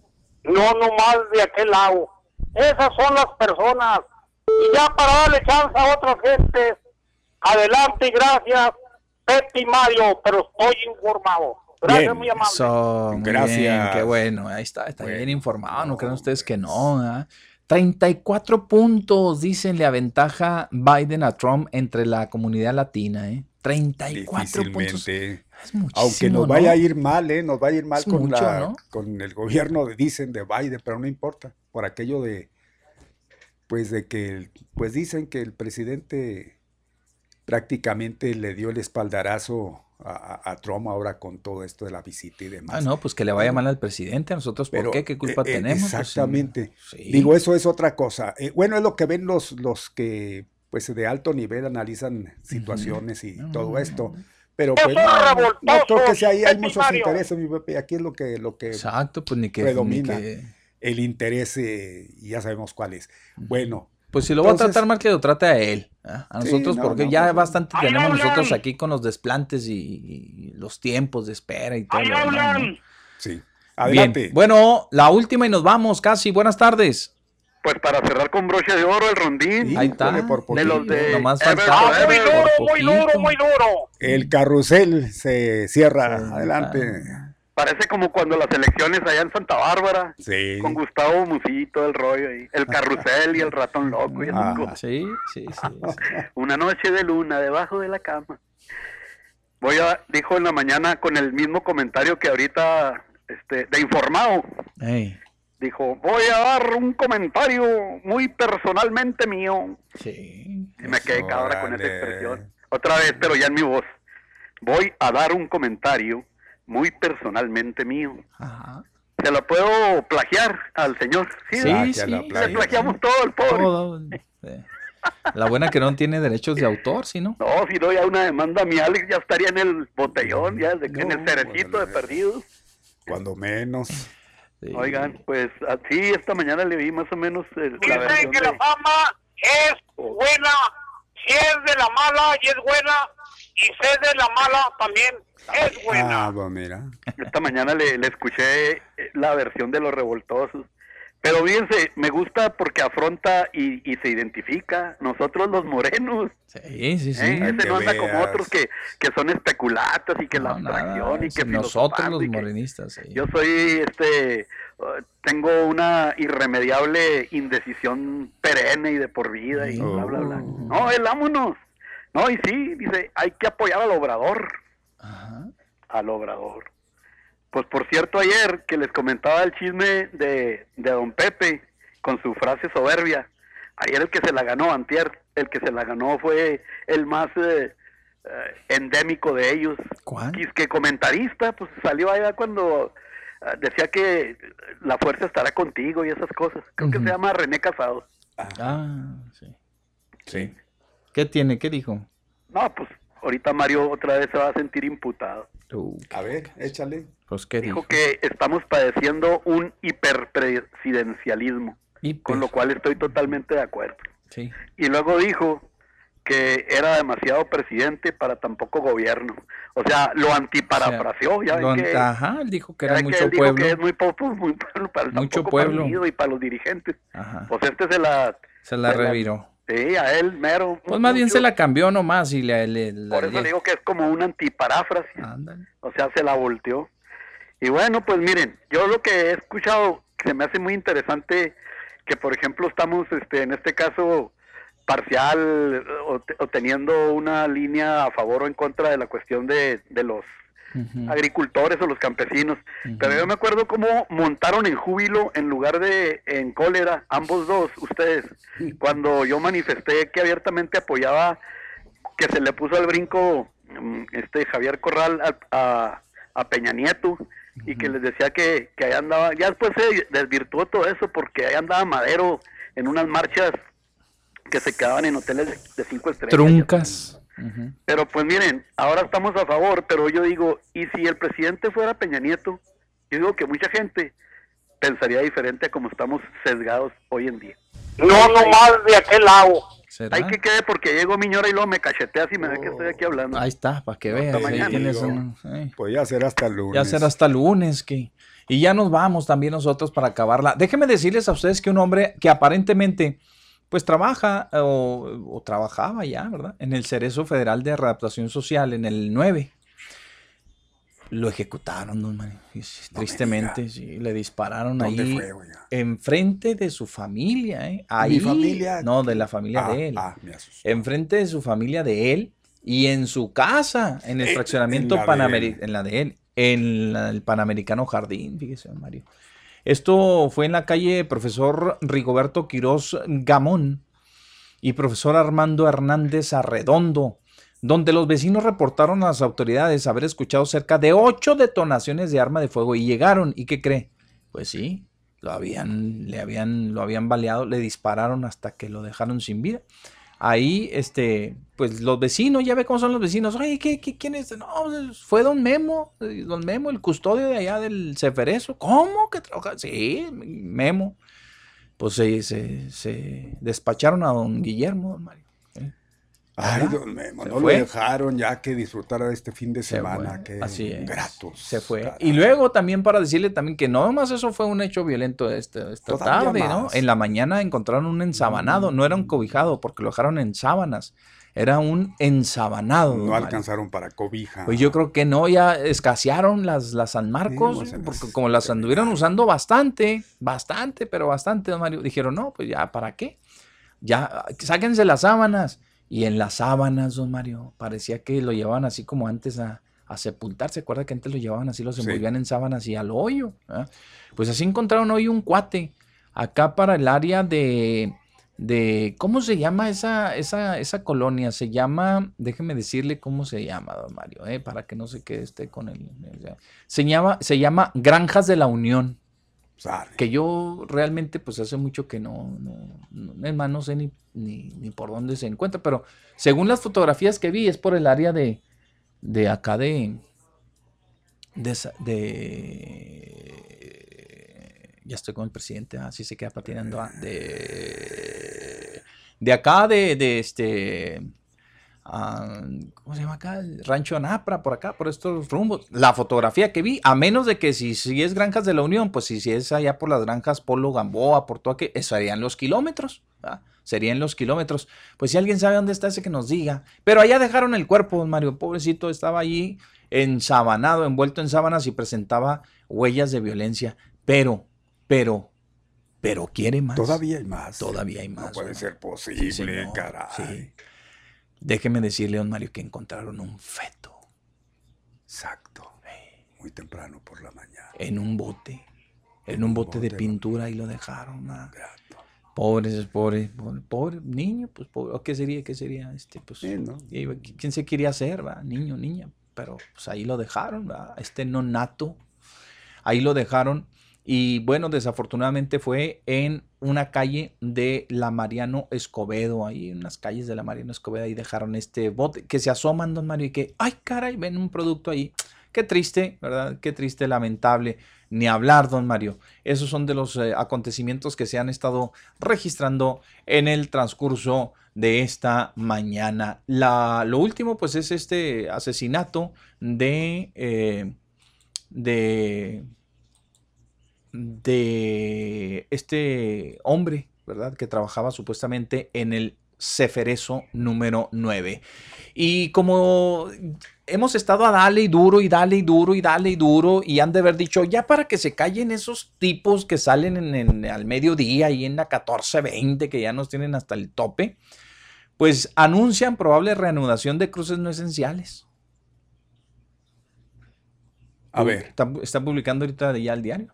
no nomás de aquel lado. Esas son las personas. Y ya para darle chance a otras gentes, adelante y gracias, y Mario, pero estoy informado. Gracias, Bien, muy amable. Eso, muy Gracias. bien, qué bueno. Ahí está, está bien informado. No crean ustedes que no. ¿ah? 34 puntos, dicen, le aventaja Biden a Trump entre la comunidad latina. ¿eh? 34 puntos. Difícilmente. Es muchísimo, Aunque nos ¿no? vaya a ir mal, ¿eh? Nos va a ir mal con, mucho, la- ¿no? con el gobierno, de- dicen, de Biden, pero no importa. Por aquello de, pues de que, pues dicen que el presidente prácticamente le dio el espaldarazo a, a- Trump ahora con todo esto de la visita y demás. Ah, no, pues que le vaya mal al presidente. ¿A nosotros por Pero, qué? ¿Qué culpa eh, eh, tenemos? Pues, sí. Exactamente. Digo, eso es otra cosa. Eh, bueno, es lo que ven los, los que, pues, de alto nivel analizan situaciones y todo esto. Pero pues no, no, creo que sea ahí, hay muchos intereses, mi Pepe, aquí es lo que, lo que Exacto, pues ni que. predomina. ni que- El interés, eh, y ya sabemos cuál es. Bueno. Pues si lo va a entonces- tratar mal, que lo trate a él. ¿ah? A Sí, nosotros, no, porque no, ya pues, bastante tenemos hablan. nosotros aquí con los desplantes y, y los tiempos de espera y todo. Ahí lo demás, ¿no? hablan. Sí. Adelante. Bien, bueno, la última y nos vamos casi. Buenas tardes. Pues para cerrar con broche de oro el rondín. Ahí está. Por de los de Nomás faltaba. Ah, muy duro, muy duro, muy duro. El carrusel se cierra. Sí, Adelante. Parece como cuando las elecciones allá en Santa Bárbara. Sí. Con Gustavo Musito, el rollo ahí. El carrusel y el ratón loco. y esas Ah. Sí, sí, sí. sí. (laughs) Una noche de luna debajo de la cama. Voy a, dijo en la mañana con el mismo comentario que ahorita, este, de informado. Dijo, voy a dar un comentario muy personalmente mío. sí. Y me quedé cabra con esa expresión. Otra vez, pero ya en mi voz. Voy a dar un comentario muy personalmente mío. Ajá. Se lo puedo plagiar al señor. Sí, Sí, sí. le plagiamos todo el pobre. Todo, sí. La buena que no tiene derechos de autor, ¿sí, no? No, si no, ya una demanda a mi Alex ya estaría en el botellón, ya en el cerecito de perdidos. Cuando menos. Sí. Oigan, pues así esta mañana le vi más o menos la Dicen versión que de... la fama es buena, si es de la mala y es buena, y es de la mala también es buena. Ah, pues mira. Esta mañana le, le escuché eh, la versión de los revoltosos. Pero fíjense, me gusta porque afronta y, y se identifica. Nosotros los morenos. Sí, sí, sí. ¿eh? Ese Que no anda como veas. otros que, que son especulatas y que la No, nada, abstracción y que nosotros los morenistas. sí. Yo soy, este, uh, tengo una irremediable indecisión perenne y de por vida y bla, bla, bla. No, él, vámonos. No, y sí, dice, hay que apoyar al obrador. Al obrador. Pues por cierto, ayer que les comentaba el chisme de, de don Pepe con su frase soberbia, ayer el que se la ganó, antier, el que se la ganó fue el más eh, eh, endémico de ellos. ¿Cuál? que comentarista, pues salió allá cuando eh, decía que la fuerza estará contigo y esas cosas. Creo que se llama René Casado. Ah, sí. Sí. ¿Qué tiene? ¿Qué dijo? No, pues ahorita Mario otra vez se va a sentir imputado. A ver, échale. Pues, ¿qué Dijo que estamos padeciendo un hiperpresidencialismo, con lo cual estoy totalmente de acuerdo. Sí. Y luego dijo que era demasiado presidente para tan poco gobierno. O sea, lo antiparafraseó, ya Lo ven an- que, Ajá, él dijo que ya era ven que mucho dijo pueblo. que es muy poco, muy pueblo (laughs) para el Mucho tampoco pueblo. partido y para los dirigentes. Ajá. Pues este se la... Se la reviró. Sí, a él mero. Pues más bien se la cambió nomás y le... le- le- Por eso le- digo que es como un antiparáfrasis. O sea, se la volteó. Y bueno, pues miren, yo lo que he escuchado se me hace muy interesante que, por ejemplo, estamos este, en este caso parcial o, o teniendo una línea a favor o en contra de la cuestión de, de los agricultores o los campesinos. Pero yo me acuerdo cómo montaron en júbilo en lugar de en cólera, ambos dos, ustedes, cuando yo manifesté que abiertamente apoyaba que se le puso al brinco mm, este Javier Corral a, a- a Peña Nieto y que les decía que, que ahí andaba, ya después se desvirtuó todo eso porque ahí andaba Madero en unas marchas que se quedaban en hoteles de, de cinco estrellas. Truncas. Pero pues miren, ahora estamos a favor, pero yo digo, ¿y si el presidente fuera Peña Nieto? Yo digo que mucha gente pensaría diferente a como estamos sesgados hoy en día. No nomás de aquel lado. ¿Será? Hay que quede porque llego Miñora y luego me cacheteas y me ve que estoy aquí hablando. Ahí está, para que veas. Un- eh. Pues ya será hasta el lunes. Ya será hasta el lunes que... Y ya nos vamos también nosotros para acabarla. Déjenme decirles a ustedes que un hombre que aparentemente pues trabaja o, o trabajaba ya, ¿verdad? En el Cerezo Federal de Readaptación Social, en el 9. Lo ejecutaron, don Mario. Y sí, Tristemente, sí, le dispararon ¿Dónde ahí enfrente de su familia, ¿eh? ¿Mi Ahí, familia? No, de la familia Ah, de él. ah, me asustó. enfrente de su familia de él y en su casa, en el (laughs) Eh, fraccionamiento Panamericano, en la de él, en la- el Panamericano Jardín, fíjese, don Mario. Esto fue en la calle Profesor Rigoberto Quirós Gamón y Profesor Armando Hernández Arredondo, donde los vecinos reportaron a las autoridades haber escuchado cerca de ocho detonaciones de arma de fuego y llegaron. ¿Y qué cree? Pues sí, lo habían, le habían, lo habían baleado, le dispararon hasta que lo dejaron sin vida. Ahí, este, pues los vecinos, ya ve cómo son los vecinos. Oye, ¿qué, qué- quién es? No, pues, fue don Memo, eh, don Memo, el custodio de allá del Ceferezo. ¿Cómo que trabaja? Sí, Memo. Pues se, se, se despacharon a don Guillermo, don Mario. Ay, don Memo, no fue. lo dejaron ya que disfrutara de este fin de Se semana. Qué así es. gratos. Se fue. Y luego también para decirle también que no más eso fue un hecho violento esta, esta Todavía tarde, ¿no? En la mañana encontraron un ensabanado, no era un cobijado porque lo dejaron en sábanas, era un ensabanado. No Mario. alcanzaron para cobija. Pues yo creo que no, ya escasearon las, las San Marcos, pues, porque como las anduvieron usando bastante, bastante, pero bastante, don Mario, dijeron, no, pues ya, ¿para qué? Ya, sáquense las sábanas. Y en las sábanas, don Mario, parecía que lo llevaban así como antes a, a sepultar. ¿Se acuerda que antes lo llevaban así, los Sí. envolvían en sábanas y al hoyo? Pues así encontraron hoy un cuate, acá para el área de, de ¿cómo se llama esa, esa, esa colonia? Se llama, déjeme decirle cómo se llama, don Mario, eh, para que no se quede este con el... Se llama, se llama Granjas de la Unión. Que yo realmente, pues hace mucho que no, no, es más, no sé ni, ni, por dónde se encuentra, pero según las fotografías que vi, es por el área de, de acá de, de, de- ya estoy con el presidente, así se queda patinando, ah, de, de acá de, de este, ¿cómo se llama acá? Rancho Napra, por acá, por estos rumbos. La fotografía que vi, a menos de que si, si es Granjas de la Unión, pues si, si es allá por las granjas Polo Gamboa, por todo eso serían los kilómetros. Serían los kilómetros. Pues si alguien sabe dónde está ese que nos diga. Pero allá dejaron el cuerpo, Mario, pobrecito, estaba allí ensabanado, envuelto en sábanas y presentaba huellas de violencia. Pero, pero, pero quiere más. Todavía hay más. Todavía hay más. No puede ser posible, caray. Déjeme decirle, don Mario, que encontraron un feto. Exacto. Muy temprano por la mañana. En un bote. En un bote, de pintura y lo dejaron. Ah. Pobres, pobre, pobre, niño, pues pobre. ¿Qué sería? ¿Qué sería? Este, pues, ¿Quién se quería hacer? Va? Niño, niña. Pero pues ahí lo dejaron, ¿va? este no nato. Ahí lo dejaron. Y bueno, desafortunadamente fue en una calle de la Mariano Escobedo, ahí en las calles de la Mariano Escobedo, ahí dejaron este bote, que se asoman, don Mario, y que, ay, caray, ven un producto ahí. Qué triste, ¿verdad? Qué triste, lamentable. Ni hablar, don Mario. Esos son de los eh, acontecimientos que se han estado registrando en el transcurso de esta mañana. La, lo último, pues, es este asesinato de, eh, de de este hombre, ¿verdad? Que trabajaba supuestamente en el Ceferezo número 9. Y como hemos estado a darle y duro y dale y duro y dale y duro y han de haber dicho, ya para que se callen esos tipos que salen en, al mediodía y en la 1420, que ya nos tienen hasta el tope, pues anuncian probable reanudación de cruces no esenciales. A ver. Está, está publicando ahorita ya el diario.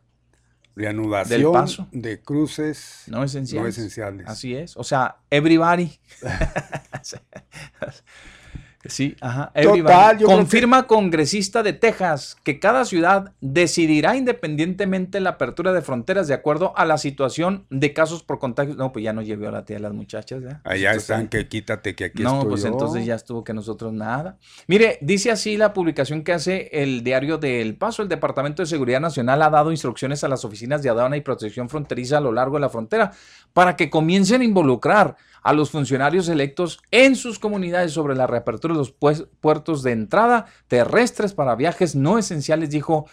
Reanudación de cruces no esenciales. no esenciales. Así es. O sea, everybody. (laughs) (laughs) Sí, ajá. Total, Confirma congresista de Texas que cada ciudad decidirá independientemente la apertura de fronteras de acuerdo a la situación de casos por contagio. No, pues ya no llevó a la tía a las muchachas. ¿ya? Allá están, que quítate, que aquí No, pues entonces ya estuvo que nosotros nada. Mire, dice así la publicación que hace el diario del Paso. El Departamento de Seguridad Nacional ha dado instrucciones a las oficinas de aduana y protección fronteriza a lo largo de la frontera para que comiencen a involucrar a los funcionarios electos en sus comunidades sobre la reapertura de los puertos de entrada terrestres para viajes no esenciales, dijo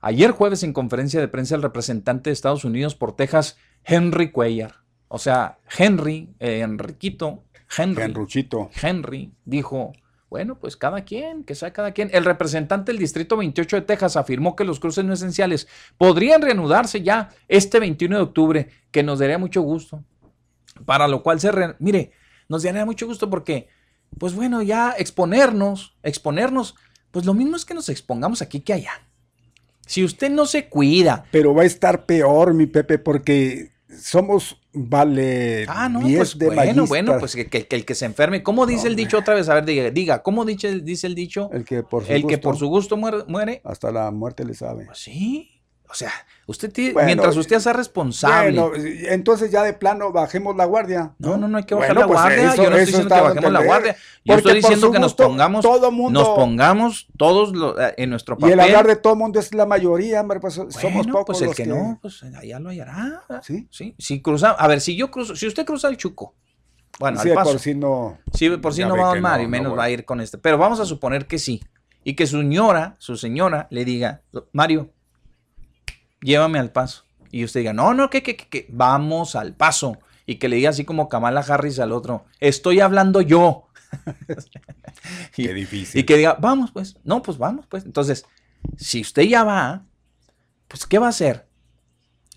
ayer jueves en conferencia de prensa el representante de Estados Unidos por Texas, Henry Cuellar. O sea, Henry, eh, Enriquito, Henry, Henry dijo, bueno, pues cada quien, que sea cada quien. El representante del Distrito 28 de Texas afirmó que los cruces no esenciales podrían reanudarse ya este 21 de octubre, que nos daría mucho gusto. Para lo cual se... Mire, nos daría mucho gusto porque, pues bueno, ya exponernos, exponernos, pues lo mismo es que nos expongamos aquí que allá. Si usted no se cuida. Pero va a estar peor, mi Pepe, porque somos vale ah, no, pues bueno, bueno, pues que, el que se enferme. ¿Cómo dice el dicho otra vez? A ver, diga, diga ¿cómo dice, dice el dicho? El que por su, el gusto, que por su gusto muere, Hasta la muerte le sabe. Pues sí. O sea, usted tiene, mientras usted sea responsable. Bueno, entonces ya de plano bajemos la guardia. No, no, no, hay que bajar la pues guardia. Yo no estoy diciendo que bajemos la guardia. Yo estoy diciendo que nos pongamos, todo mundo, nos pongamos todos eh, en nuestro papel. Y el hablar de todo mundo es la mayoría, hombre, pues somos pocos. Pues el que, no, pues allá lo hallará. Sí. Sí. Si cruza, a ver, si yo cruzo, si usted cruza el Chuco, bueno, sí, al paso. por si no. Sí, por si no va a Mar y menos va a ir con este. Pero vamos a suponer que sí. Y que su señora, su señora, le diga, Mario, llévame al paso. Y usted diga, no, no, que, que, que, vamos al paso. Y que le diga así como Kamala Harris al otro, estoy hablando yo. (laughs) y, Qué difícil. Y que diga, vamos pues, no, pues vamos pues. Entonces, si usted ya va, pues ¿qué va a hacer?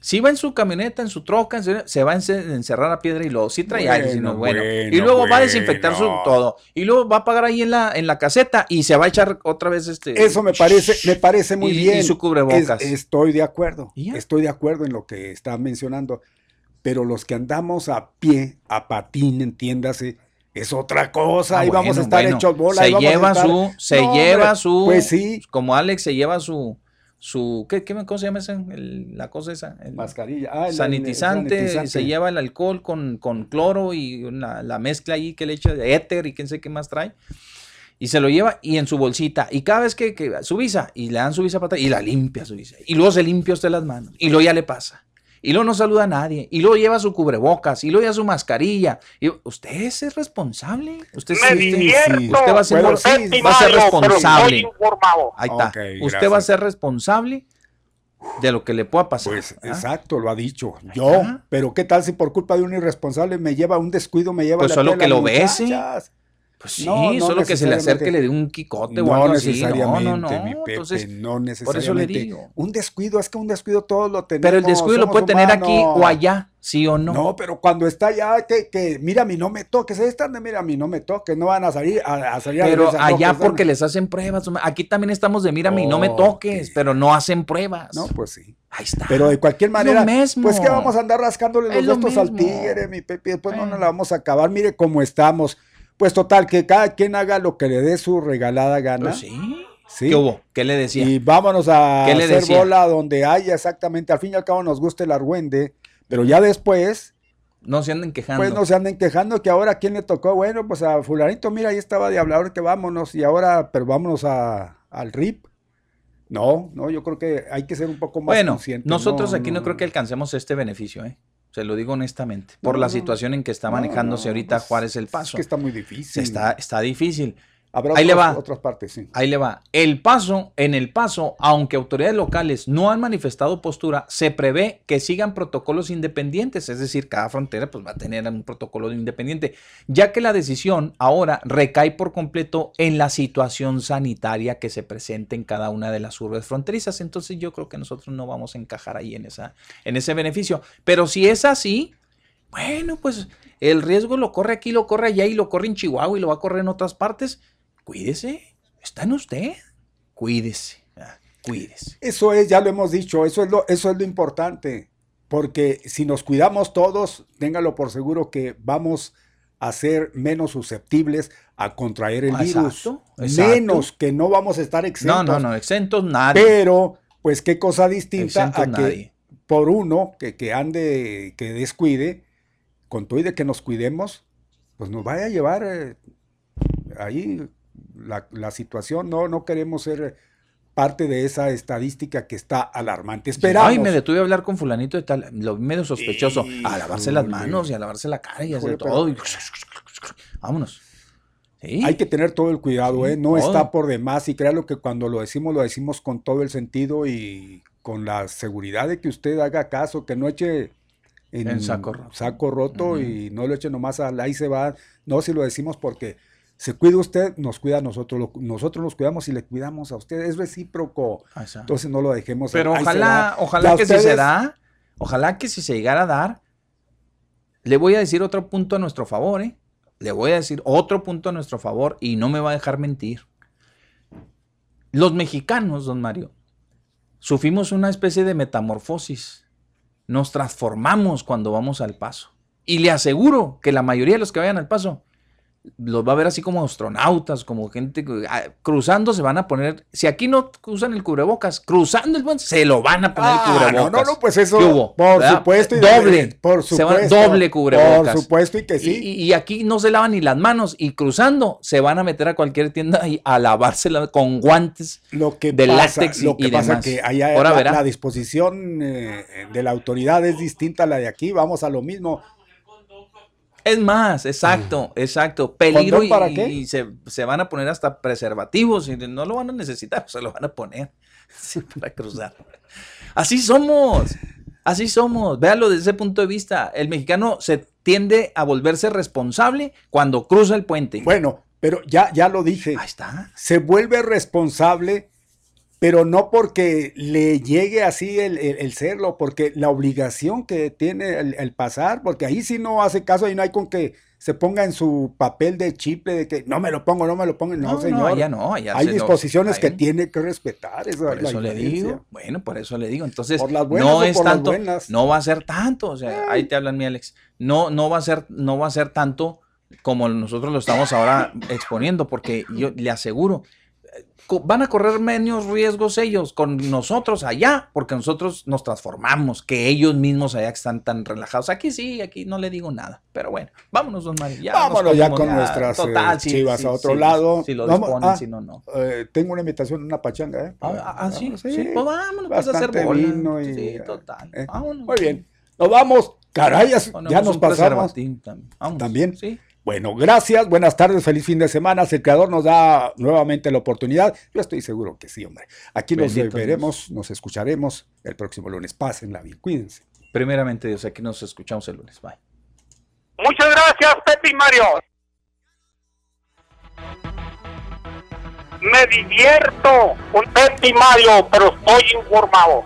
Si va en su camioneta, en su troca, se va a encerrar a piedra y luego sí trae aire, sino bueno. Y luego va a desinfectar su todo. Y luego va a pagar ahí en la, en la caseta y se va a echar otra vez este. Eso me parece, me parece muy bien. Y su cubrebocas. estoy de acuerdo. Estoy de acuerdo en lo que está mencionando. Pero los que andamos a pie, a patín, entiéndase, es otra cosa. Ah, ahí vamos a estar hechos bola. Se lleva su, se lleva su. Pues sí. Como Alex se lleva su su ¿qué, qué ¿cómo se llama esa? la cosa esa? Mascarilla. Ah, sanitizante, se lleva el alcohol con, con cloro y la mezcla ahí que le echa de éter y quién sé qué más trae. Y se lo lleva y en su bolsita. Y cada vez que, su visa, y le dan su visa para atrás, y la limpia su visa. Y luego se limpia usted las manos. Y luego ya le pasa. Y luego no saluda a nadie, y luego lleva su cubrebocas, y luego lleva su mascarilla. Y, ¿Usted es responsable? ¿Usted, Me usted- divierto, usted va a ser, va a responsable. Ahí está. Usted gracias. va a ser responsable de lo que le pueda pasar. Pues ¿ah? exacto, lo ha dicho. Yo, Ajá. pero ¿qué tal si por culpa de un irresponsable me lleva un descuido, me lleva Pues la solo que a lo bese. muchachas? Pues sí, No, no solo que se le acerque le dé un quicote o No algo así. No, necesariamente, no, no. mi Pepe, Entonces, no por necesariamente. eso le digo. Un descuido, es que un descuido todos lo tenemos. Pero el descuido lo puede tener aquí o allá, sí o no. No, pero cuando está allá, que, que mira, a mí no me toques, están de mira, a mí no me toques, no van a salir a, a salir a Pero no, allá están- porque les hacen pruebas. Aquí también estamos de mírame y no me toques, pero no hacen pruebas. No, pues sí. Ahí está. Pero de cualquier manera, mismo. pues que vamos a andar rascándole Es los lo al tigre, mi Pepe, después no nos la vamos a acabar, mire cómo estamos. Pues total, que cada quien haga lo que le dé su regalada gana. Pues sí. Sí. ¿Qué hubo? ¿Qué le decía? Y vámonos a ¿Qué le hacer decía? bola donde haya exactamente, al fin y al cabo nos guste el argüende, pero ya después, No se anden quejando. pues no se anden quejando que ahora quién le tocó, bueno, pues a fulanito, mira, ahí estaba de hablar que vámonos y ahora, pero vámonos a, al RIP. No, no, yo creo que hay que ser un poco más Bueno, conscientes. nosotros aquí no, creo que alcancemos este beneficio, ¿eh? Se lo digo honestamente. Por No, la no. situación en que está manejándose ahorita pues, Juárez el Es Paso. que está muy difícil. Está, está difícil. Habrá Ahí le otros- va. otras partes, sí. Ahí le va. El paso, en el paso, aunque autoridades locales no han manifestado postura, se prevé que sigan protocolos independientes, es decir, cada frontera pues, va a tener un protocolo independiente, ya que la decisión ahora recae por completo en la situación sanitaria que se presenta en cada una de las urbes fronterizas. Entonces yo creo que nosotros no vamos a encajar ahí en, esa, en ese beneficio. Pero si es así, bueno, pues el riesgo lo corre aquí, lo corre allá y lo corre en Chihuahua y lo va a correr en otras partes. Cuídese, está en usted. Cuídese, ah, cuídese. Eso es, ya lo hemos dicho, eso es lo, eso es lo importante. Porque si nos cuidamos todos, téngalo por seguro que vamos a ser menos susceptibles a contraer el virus. exacto. Menos que no vamos a estar No, exentos. no, no, exentos nadie. Pero, pues qué cosa distinta Exentos a que nadie. por uno que, que ande, que descuide, con todo y de que nos cuidemos, pues nos vaya a llevar eh, ahí la, la situación. No, no queremos ser parte de esa estadística que está alarmante. Esperamos. Ay, me detuve a hablar con fulanito de tal, lo medio sospechoso. A lavarse las manos y a lavarse la cara y hacer todo. y- Vámonos. Sí. Hay que tener todo el cuidado, ¿eh? No todo. está por demás y créalo que cuando lo decimos, lo decimos con todo el sentido y con la seguridad de que usted haga caso, que no eche en, En saco roto. saco roto y no lo eche nomás al ahí se va. No, si lo decimos porque se cuida usted, nos cuida a nosotros, lo- nosotros nos cuidamos y le cuidamos a usted, es recíproco. Exacto. Entonces no lo dejemos. Pero ahí ojalá, ojalá que si se da, ojalá que si se llegara a dar, le voy a decir otro punto a nuestro favor, ¿eh? Le voy a decir otro punto a nuestro favor y no me va a dejar mentir. Los mexicanos, don Mario, sufrimos una especie de metamorfosis. Nos transformamos cuando vamos al paso. Y le aseguro que la mayoría de los que vayan al paso los va a ver así como astronautas, como gente ah, cruzando, se van a poner. Si aquí no usan el cubrebocas, cruzando el puente, se lo van a poner Ah, el cubrebocas. no, no, no, pues eso, por ¿Verdad? supuesto. y- Doble. Por Se van- supuesto. doble cubrebocas. Por supuesto y que sí. Y, aquí no se lavan ni las manos. Y cruzando, se van a meter a cualquier tienda y a lavársela con guantes Lo que de pasa, látex y, lo que y pasa demás. que allá Ahora la, la disposición eh, de la autoridad es distinta a la de aquí, vamos a lo mismo. Es más, exacto, exacto. Peligro ¿Condón y, para qué? y se, se van a poner hasta preservativos y no lo van a necesitar, (laughs) se lo van a poner (laughs) sí, para cruzar. Así somos, así somos. Véalo desde ese punto de vista. El mexicano se tiende a volverse responsable cuando cruza el puente. Bueno, pero ya, ya lo dije. Ahí está. Se vuelve responsable, pero no porque le llegue así el, el- el serlo, porque la obligación que tiene el, el pasar, porque ahí sí no hace caso, ahí no hay con que se ponga en su papel de chiple de que no me lo pongo, no me lo pongo. No, No, no, señor. allá no, allá hay lo- disposiciones que tiene que respetar. Esa Por es la eso le digo, bueno, por eso le digo. Entonces, Por las buenas no es por las tanto, buenas. no va a ser tanto, o sea, ahí te hablan mi Alex. No, no va a ser, no va a ser tanto como nosotros lo estamos ahora exponiendo, porque yo le aseguro, van a correr menos riesgos ellos con nosotros allá, porque nosotros nos transformamos, que ellos mismos allá están tan relajados. Aquí sí, aquí no le digo nada, pero bueno, vámonos, don Mario. Ya vámonos ya con nuestras eh, chivas a otro lado. Si lo disponen, ah, si no, no. Eh, tengo una invitación, una pachanga, ¿eh? ah, ah, ah sí, sí, pues vámonos, vas a hacer bola. Y, sí, total. Eh, muy bien, nos vamos. Caray, ya nos pasamos. También. Sí. Bueno, gracias, buenas tardes, feliz fin de semana. Si el creador nos da nuevamente la oportunidad, yo estoy seguro que sí, hombre. Aquí nos veremos, nos escucharemos el próximo lunes. Pásenla bien, cuídense. Primeramente, Dios, aquí nos escuchamos el lunes. Bye. Muchas gracias, Pepe y Mario. Me divierto con Pepe y Mario, pero estoy informado.